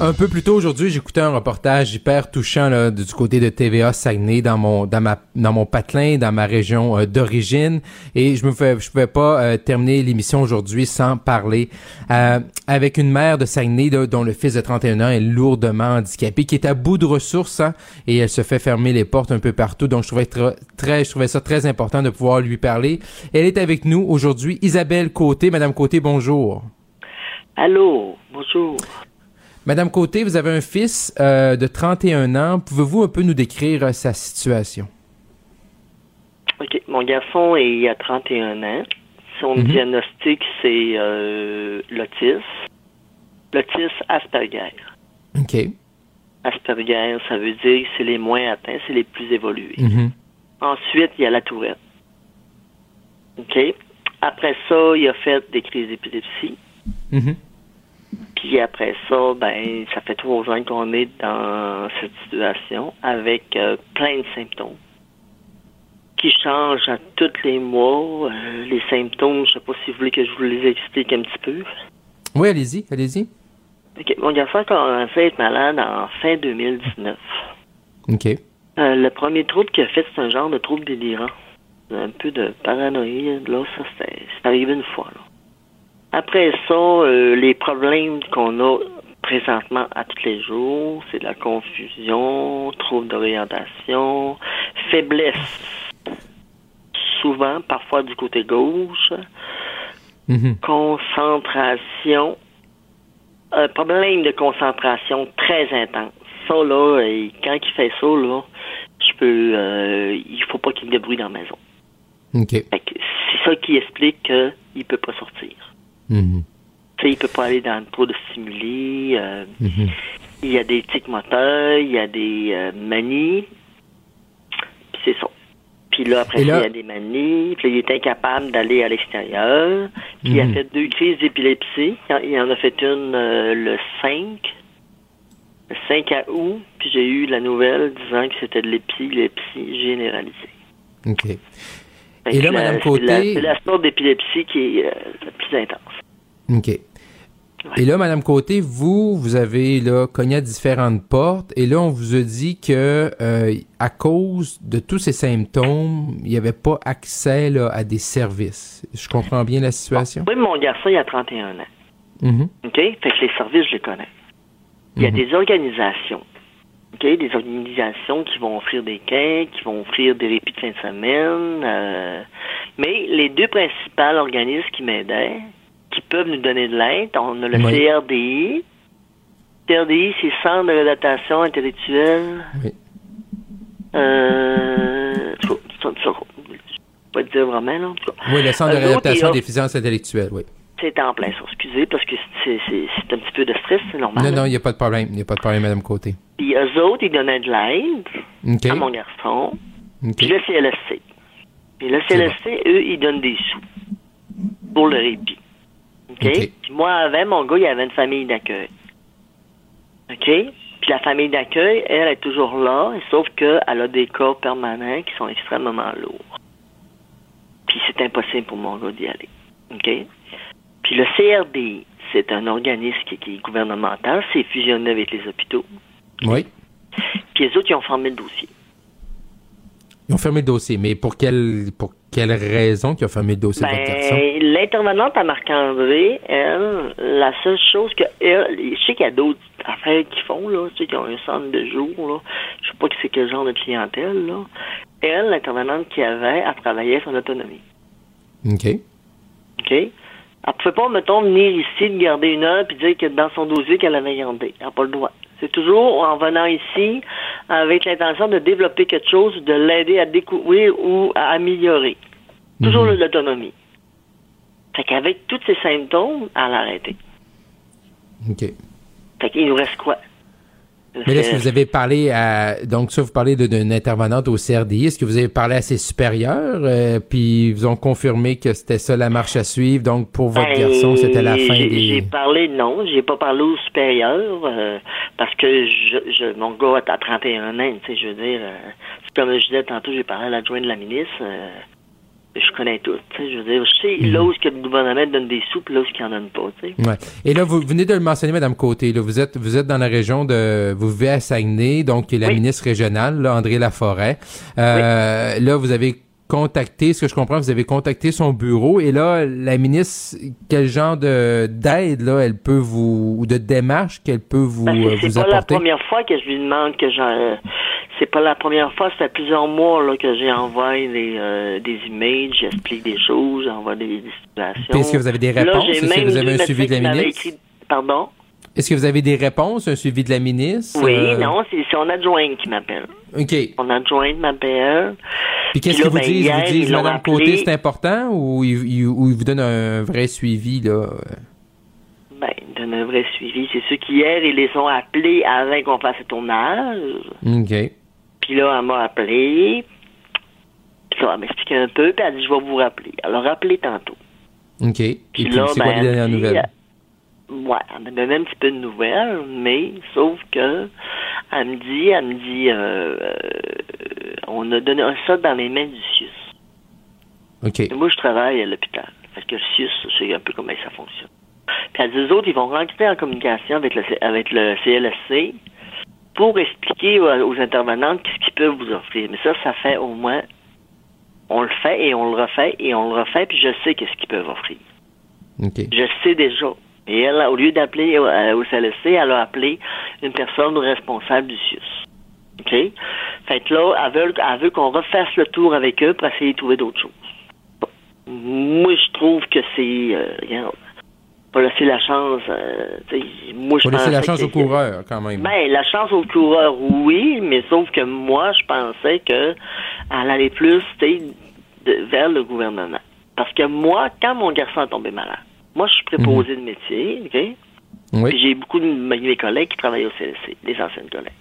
Un peu plus tôt aujourd'hui, j'écoutais un reportage hyper touchant là, du côté de TVA Saguenay dans mon dans ma dans mon patelin, dans ma région euh, d'origine, et je me fais, pouvais pas euh, terminer l'émission aujourd'hui sans parler euh, avec une mère de Saguenay dont le fils de 31 ans est lourdement handicapé, qui est à bout de ressources hein, et elle se fait fermer les portes un peu partout. Donc je trouvais très je trouvais ça très important de pouvoir lui parler. Elle est avec nous aujourd'hui, Isabelle Côté. Madame Côté, bonjour. Allô, bonjour. Madame Côté, vous avez un fils euh, de 31 ans. Pouvez-vous un peu nous décrire euh, sa situation? OK, mon garçon est à 31 ans. Son Mhm. diagnostic, c'est euh, l'autisme. L'autisme Asperger. OK. Asperger, ça veut dire que c'est les moins atteints, c'est les plus évolués. Mhm. Ensuite, il y a la tourette. OK? Après ça, il a fait des crises d'épilepsie. Mhm. Puis après ça, ben, ça fait trois ans qu'on est dans cette situation avec euh, plein de symptômes qui changent à tous les mois. Euh, les symptômes, je sais pas si vous voulez que je vous les explique un petit peu. Oui, allez-y, allez-y. OK, Mon garçon a commencé à être malade en fin 2019. OK. Euh, le premier trouble qu'il a fait, c'est un genre de trouble délirant. Un peu de paranoïa. Là, ça, c'est arrivé une fois. Là. Après ça, euh, les problèmes qu'on a présentement à tous les jours, c'est de la confusion, trouble d'orientation, faiblesse, souvent, parfois du côté gauche, Mhm. concentration, un problème de concentration très intense. Ça, là, et quand il fait ça, là, je peux, euh, il faut pas qu'il y ait de bruit dans la maison. C'est ça qui explique qu'il peut pas sortir. Sais, il peut pas aller dans trop de stimuli. euh, Mhm. il y a des tics moteurs, il y a des euh, manies. Puis c'est ça. Puis là, après là- il y a des manies. Puis il est incapable d'aller à l'extérieur. Puis il a Mhm. fait deux crises d'épilepsie. Il en- a fait une euh, le 5 le 5 août, puis j'ai eu la nouvelle disant que c'était de l'épilepsie généralisée. OK. Fait Et là, la- Madame c'est la- Côté- C'est la sorte d'épilepsie qui est euh, la plus intense. OK. Et là, Madame Côté, vous, vous avez là cogné à différentes portes, et là, on vous a dit que euh, à cause de tous ces symptômes, il n'y avait pas accès là, à des services. Je comprends bien la situation? Oui, mon garçon, il a 31 ans. Mhm. OK? Fait que les services, je les connais. Il y a Mhm. des organisations. Des organisations qui vont offrir des quais, qui vont offrir des répits de fin de semaine. euh, mais les deux principaux organismes qui m'aidaient, qui peuvent nous donner de l'aide, on a le Oui. CRDI. CRDI, c'est Centre de réadaptation intellectuelle. Oui. Euh, je vais pas te dire vraiment, là. Oui, le Centre de offrent- déficiences intellectuelles, oui. C'est en plein ça, excusez, parce que c'est un petit peu de stress, c'est normal. Non, non, il n'y a pas de problème. Il n'y a pas de problème, Madame Côté. Puis eux autres, ils donnaient de l'aide à mon garçon. Puis le CLSC. Puis le CLSC, eux, ils donnent des sous pour le répit. OK? Puis moi, avant, mon gars, il avait une famille d'accueil. OK? Puis la famille d'accueil, elle est toujours là, sauf qu'elle a des cas permanents qui sont extrêmement lourds. Puis c'est impossible pour mon gars d'y aller. OK? Puis le CRDI, c'est un organisme qui, qui est gouvernemental, c'est fusionné avec les hôpitaux. Oui. Puis les autres, ils ont formé le dossier. Ils ont fermé le dossier, mais pour quelle, pour quelle raison qu'ils ont fermé le dossier? Ben, l'intervenante à Marc-André, elle, la seule chose que elle, je sais qu'il y a d'autres affaires qu'ils font, là, tu sais, qu'ils ont un centre de jour, là. Je sais pas que c'est quel genre de clientèle, là. Elle, l'intervenante qu'il y avait, elle travaillait son autonomie. OK. OK? Elle pouvait pas, mettons, venir ici de garder une heure puis dire que dans son dossier qu'elle avait gardé. Elle n'a pas le droit. C'est toujours en venant ici avec l'intention de développer quelque chose, de l'aider à découvrir ou à améliorer. Toujours l'autonomie. Fait qu'avec tous ces symptômes, elle a arrêté. OK. Fait qu'il nous reste quoi? Mais là, est-ce que vous avez parlé à. Donc, ça, vous parlez d'une intervenante au CRDI. Est-ce que vous avez parlé à ses supérieurs? euh, puis, ils vous ont confirmé que c'était ça la marche à suivre? Donc, pour votre Ben, garçon, c'était la fin j'ai- J'ai des. parlé, non, j'ai pas parlé au supérieur euh, parce que je, je, mon gars a 31 ans, tu sais, je veux dire, euh, c'est comme je disais tantôt, j'ai parlé à l'adjoint de la ministre, euh, je connais tout, tu sais, je veux dire, je sais là où que le gouvernement donne des sous, puis là où est-ce qu'il en donne pas, tu sais. Ouais. Et là, vous venez de le mentionner, Madame Côté. Là, vous êtes, vous êtes dans la région de, vous vivez à Saguenay, donc la ministre régionale, là, André Laforêt. Euh, Là, vous avez contacté, ce que je comprends, vous avez contacté son bureau. Et là, la ministre, quel genre de d'aide là, elle peut vous, ou de démarche qu'elle peut vous, Parce euh, que vous c'est pas la apporter? première fois que je lui demande que j'en. euh, c'est pas la première fois, ça fait plusieurs mois là, que j'ai envoyé des, euh, des emails, j'explique des choses, j'envoie des, des situations. Est-ce que vous avez des réponses? Est-ce que même vous avez un suivi de la ministre? écrit- Pardon? Est-ce que vous avez des réponses, un suivi de la ministre? Oui, Euh, non, c'est son adjointe qui m'appelle. OK. Son adjointe m'appelle. Puis qu'est-ce Puis qu'ils vous ben, disent? Ils vous disent, ils Madame. Côté, c'est important ou ils, ils- ou ils vous donnent un vrai suivi, là? Ben, il donne un vrai suivi. C'est ceux qui, hier, ils les ont appelés avant qu'on fasse le tournage. OK. Puis là, elle m'a appelé. Puis ça va m'expliquer un peu. Puis elle a dit, je vais vous rappeler. Elle a rappelé tantôt. OK. Et Puis puis, là, c'est quoi ben, les dernières elle dit, nouvelles? Ouais, elle me donne un petit peu de nouvelles, mais sauf que elle me dit, elle me dit, euh, euh, on a donné ça dans les mains du CIUS. OK. Et moi, je travaille à l'hôpital. Parce que le CIUS, je sais un peu comment ça fonctionne. Puis elle dit, eux autres, ils vont rentrer en communication avec le, avec le CLSC pour expliquer aux, intervenantes ce qu'ils peuvent vous offrir. Mais ça, ça fait au moins, on le fait et on le refait et on le refait, puis je sais qu'est-ce qu'ils peuvent offrir. OK. Je sais déjà. Et elle, au lieu d'appeler au, euh, au CLSC, elle a appelé une personne responsable du CIUS. OK? Fait que là, elle veut, elle veut qu'on refasse le tour avec eux pour essayer de trouver d'autres choses. Bon. Moi, je trouve que c'est... Euh, regarde, pas laisser la chance... Euh, moi, je laisser la chance que- au coureur, quand même. ben, la chance au coureur, oui, mais sauf que moi, je pensais que elle allait plus de- vers le gouvernement. Parce que moi, quand mon garçon est tombé malade, moi, je suis préposé de métier, OK? Oui. Puis j'ai beaucoup de mes collègues qui travaillent au CLSC, des anciennes collègues.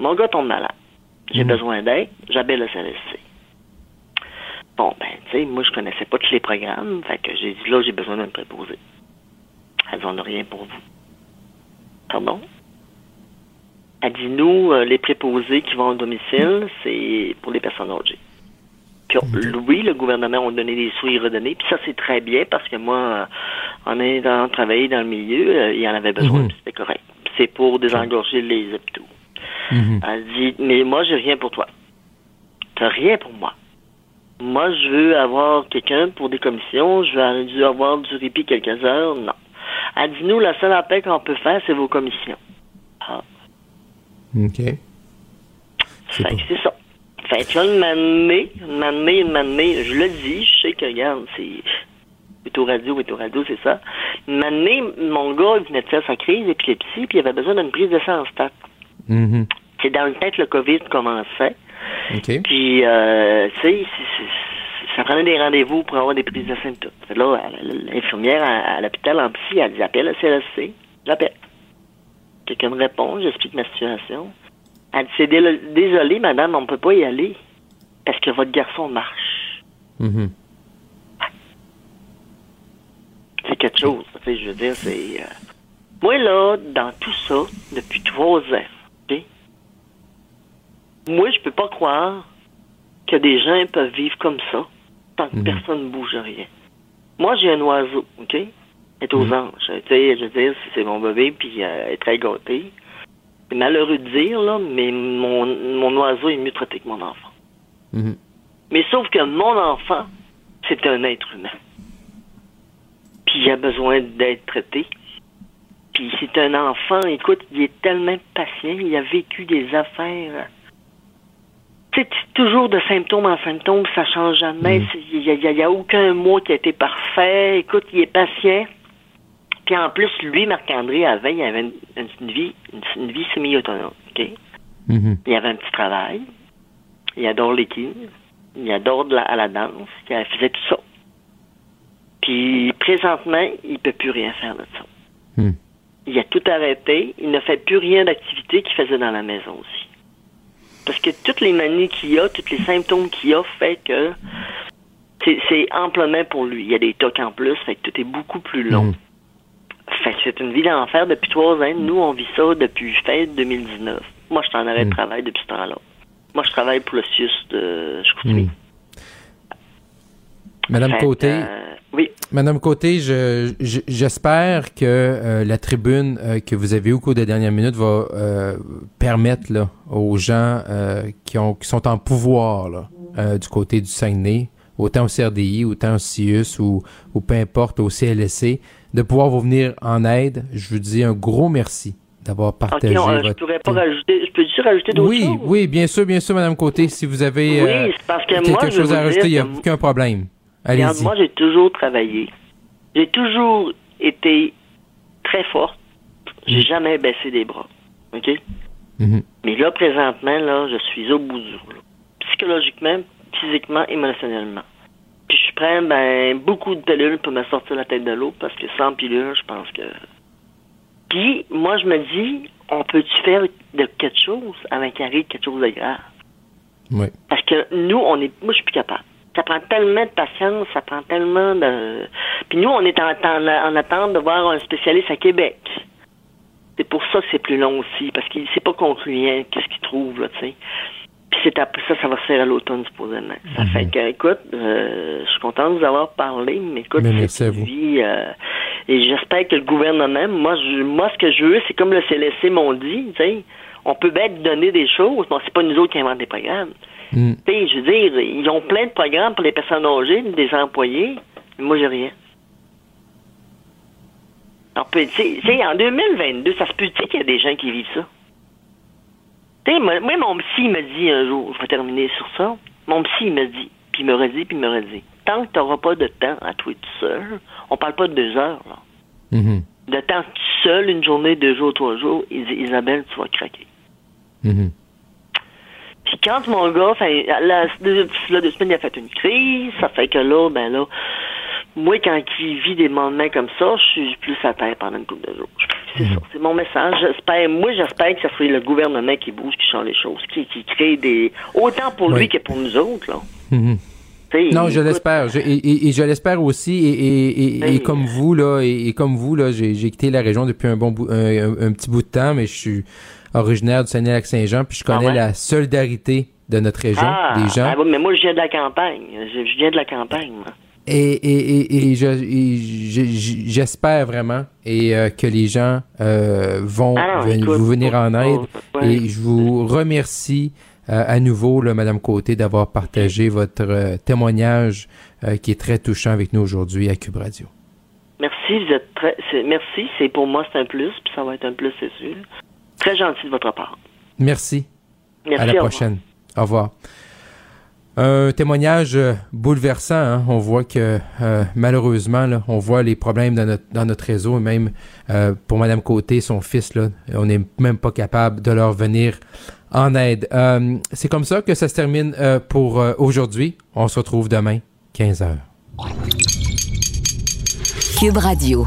Mon gars tombe malade. J'ai Mhm. besoin d'aide, j'appelle le CLSC. Bon, ben, tu sais, moi, je connaissais pas tous les programmes, fait que j'ai dit, là, j'ai besoin d'un préposé. Elles ont rien pour vous. Pardon? Elle dit, nous, euh, les préposés qui vont au domicile, c'est pour les personnes âgées. Puis, oui, le gouvernement a donné des sous et redonné. Puis ça, c'est très bien parce que moi, euh, en ayant travaillé dans le milieu, euh, il y en avait besoin, Mhm. c'était correct. C'est pour désengorger les hôpitaux. Mhm. Elle dit, mais moi, j'ai rien pour toi. T'as rien pour moi. Moi, je veux avoir quelqu'un pour des commissions. Je veux avoir du répit quelques heures. Non. Elle dit, nous, la seule appel qu'on peut faire, c'est vos commissions. Ah. OK. C'est ça. Fait que là, manée, une manée, je le dis, je sais que, regarde, c'est Auto Radio, Auto Radio, c'est ça. Manée, mon gars, il venait de faire sa crise d'épilepsie, puis il avait besoin d'une prise de sang en stat. Mhm. C'est dans le temps que le COVID commençait. Puis, euh, tu sais, ça prenait des rendez-vous pour avoir des prises de sang et tout. Fait que là, l'infirmière à, à l'hôpital en psy, elle dit appelle le CLSC. J'appelle. Quelqu'un me répond, j'explique ma situation. Elle dit c'est dé- désolé, madame, on ne peut pas y aller parce que votre garçon marche? Mhm. C'est quelque chose. Tu sais, je veux dire, c'est. euh, Moi, là, dans tout ça, depuis trois ans, OK? Moi, je peux pas croire que des gens peuvent vivre comme ça tant que Mhm. personne ne bouge rien. Moi, j'ai un oiseau, OK? Elle est aux anges. Tu sais, je veux dire, c'est mon bébé, puis euh, elle est très gâtée. C'est malheureux de dire, là, mais mon, mon oiseau est mieux traité que mon enfant. Mhm. Mais sauf que mon enfant, c'est un être humain. Puis il a besoin d'être traité. Puis c'est un enfant, écoute, il est tellement patient, il a vécu des affaires. Tu sais, c'est toujours de symptômes en symptômes, ça change jamais. C'est- Il n'y a, aucun mois qui a été parfait. Écoute, il est patient. Puis en plus, lui, Marc-André, avant, il avait une, vie, une, une vie semi-autonome. Mhm. Il avait un petit travail. Il adore l'équipe. Il adore de la, à la danse. Il faisait tout ça. Puis présentement, il peut plus rien faire de ça. Hmm. Il a tout arrêté. Il ne fait plus rien d'activité qu'il faisait dans la maison aussi. Parce que toutes les manies qu'il a, tous les symptômes qu'il a, fait que c'est- amplement pour lui. Il y a des tocs en plus, fait que tout est beaucoup plus long. Fait que c'est une vie d'enfer depuis trois ans. Nous, on vit ça depuis fin 2019. Moi, je suis en arrêt de travail depuis ce temps-là. Moi, je travaille pour le CIUS de Chicoutimi. Mhm. Madame Fait, Côté, euh, oui. Madame Côté, je- je- j'espère que euh, la tribune euh, que vous avez eue au cours des dernières minutes va permettre là, aux gens qui, ont, qui sont en pouvoir là, du côté du Saguenay, autant au CRDI, autant au CIUS ou, ou peu importe au CLSC, de pouvoir vous venir en aide. Je vous dis un gros merci d'avoir partagé non, euh, je votre... pourrais pas rajouter. Je peux-tu rajouter d'autres Oui, choses? oui, bien sûr, bien sûr, Madame Côté. Si vous avez Oui, euh, parce que quelque moi, je chose à rajouter, il n'y a aucun problème. Allez-y. moi, j'ai toujours travaillé. J'ai toujours été très forte. J'ai jamais baissé les bras. OK? Mhm. Mais là, présentement, là, je suis au bout du rouleau. Psychologiquement, physiquement, émotionnellement. Prends ben, beaucoup de pilules pour me sortir la tête de l'eau parce que sans pilules, je pense que. Puis, moi, je me dis, on peut-tu faire de quelque chose avant qu'il arrive quelque chose de grave? Oui. Parce que nous, on est. Moi, je suis plus capable. Ça prend tellement de patience, ça prend tellement de. Puis nous, on est en, en, en attente de voir un spécialiste à Québec. C'est pour ça que c'est plus long aussi, parce qu'il sait pas concluant qu'est-ce qu'il trouve, là, tu sais. Puis c'est après ça, ça va se faire à l'automne, supposément. Ça Mhm. fait que, écoute, euh, je suis content de vous avoir parlé, mais écoute, c'est vie, euh, et j'espère que le gouvernement, moi, je, moi, ce que je veux, c'est comme le CLSC m'ont dit, tu sais, on peut bien donner des choses, mais c'est pas nous autres qui inventent des programmes. Mm. Tu sais, je veux dire, ils ont plein de programmes pour les personnes âgées, des employés. Mais moi, j'ai rien. Alors, tu sais, tu sais, en 2022, ça se peut dire qu'il y a des gens qui vivent ça? Sais, moi, mon psy il me dit un jour, je vais terminer sur ça, mon psy il me dit, puis il me redit, puis il me redit, tant que tu n'auras pas de temps à toi tout seul, on parle pas de deux heures, là. Mhm. De temps tout seul, une journée, deux jours, trois jours, Is- Isabelle, tu vas craquer. Mhm. Puis quand mon gars, fait, là, deux, là, deux semaines, il a fait une crise, ça fait que là, ben là, moi, quand il vit des moments comme ça, je suis plus à terre pendant une couple de jours. C'est ça, c'est mon message. J'espère, moi, j'espère que ce soit le gouvernement qui bouge, qui change les choses, qui, qui crée des, autant pour Oui. lui que pour nous autres, là. Mhm. T'sais, Non, je l'espère. Je- et, et- et je l'espère aussi. Et, comme vous là, et, et comme vous là, j'ai j'ai quitté la région depuis un bon bout, un, un- un petit bout de temps, mais je suis originaire du Saguenay-Lac-Saint-Jean, puis je connais Ah ouais? la solidarité de notre région, Ah, des gens. ah oui, mais moi, je viens de la campagne. Je, je viens de la campagne, moi. Et, et, et, et je- et je- j'espère vraiment et euh, que les gens euh, vont Ah ven- vous venir en aide. ouais. Et je vous remercie euh, à nouveau, là, Madame Côté, d'avoir partagé votre témoignage qui est très touchant avec nous aujourd'hui à Cube Radio. Merci, vous êtes très. Merci, c'est pour moi, c'est un plus, puis ça va être un plus, c'est sûr. Très gentil de votre part. Merci. Merci, à la au revoir. prochaine. Au revoir. Un témoignage euh, bouleversant. hein. On voit que euh, malheureusement, on voit les problèmes dans notre, réseau. Et même euh, pour Madame Côté, son fils, on n'est même pas capable de leur venir en aide. C'est comme ça que ça se termine pour aujourd'hui. On se retrouve demain, 15 heures. Cube Radio.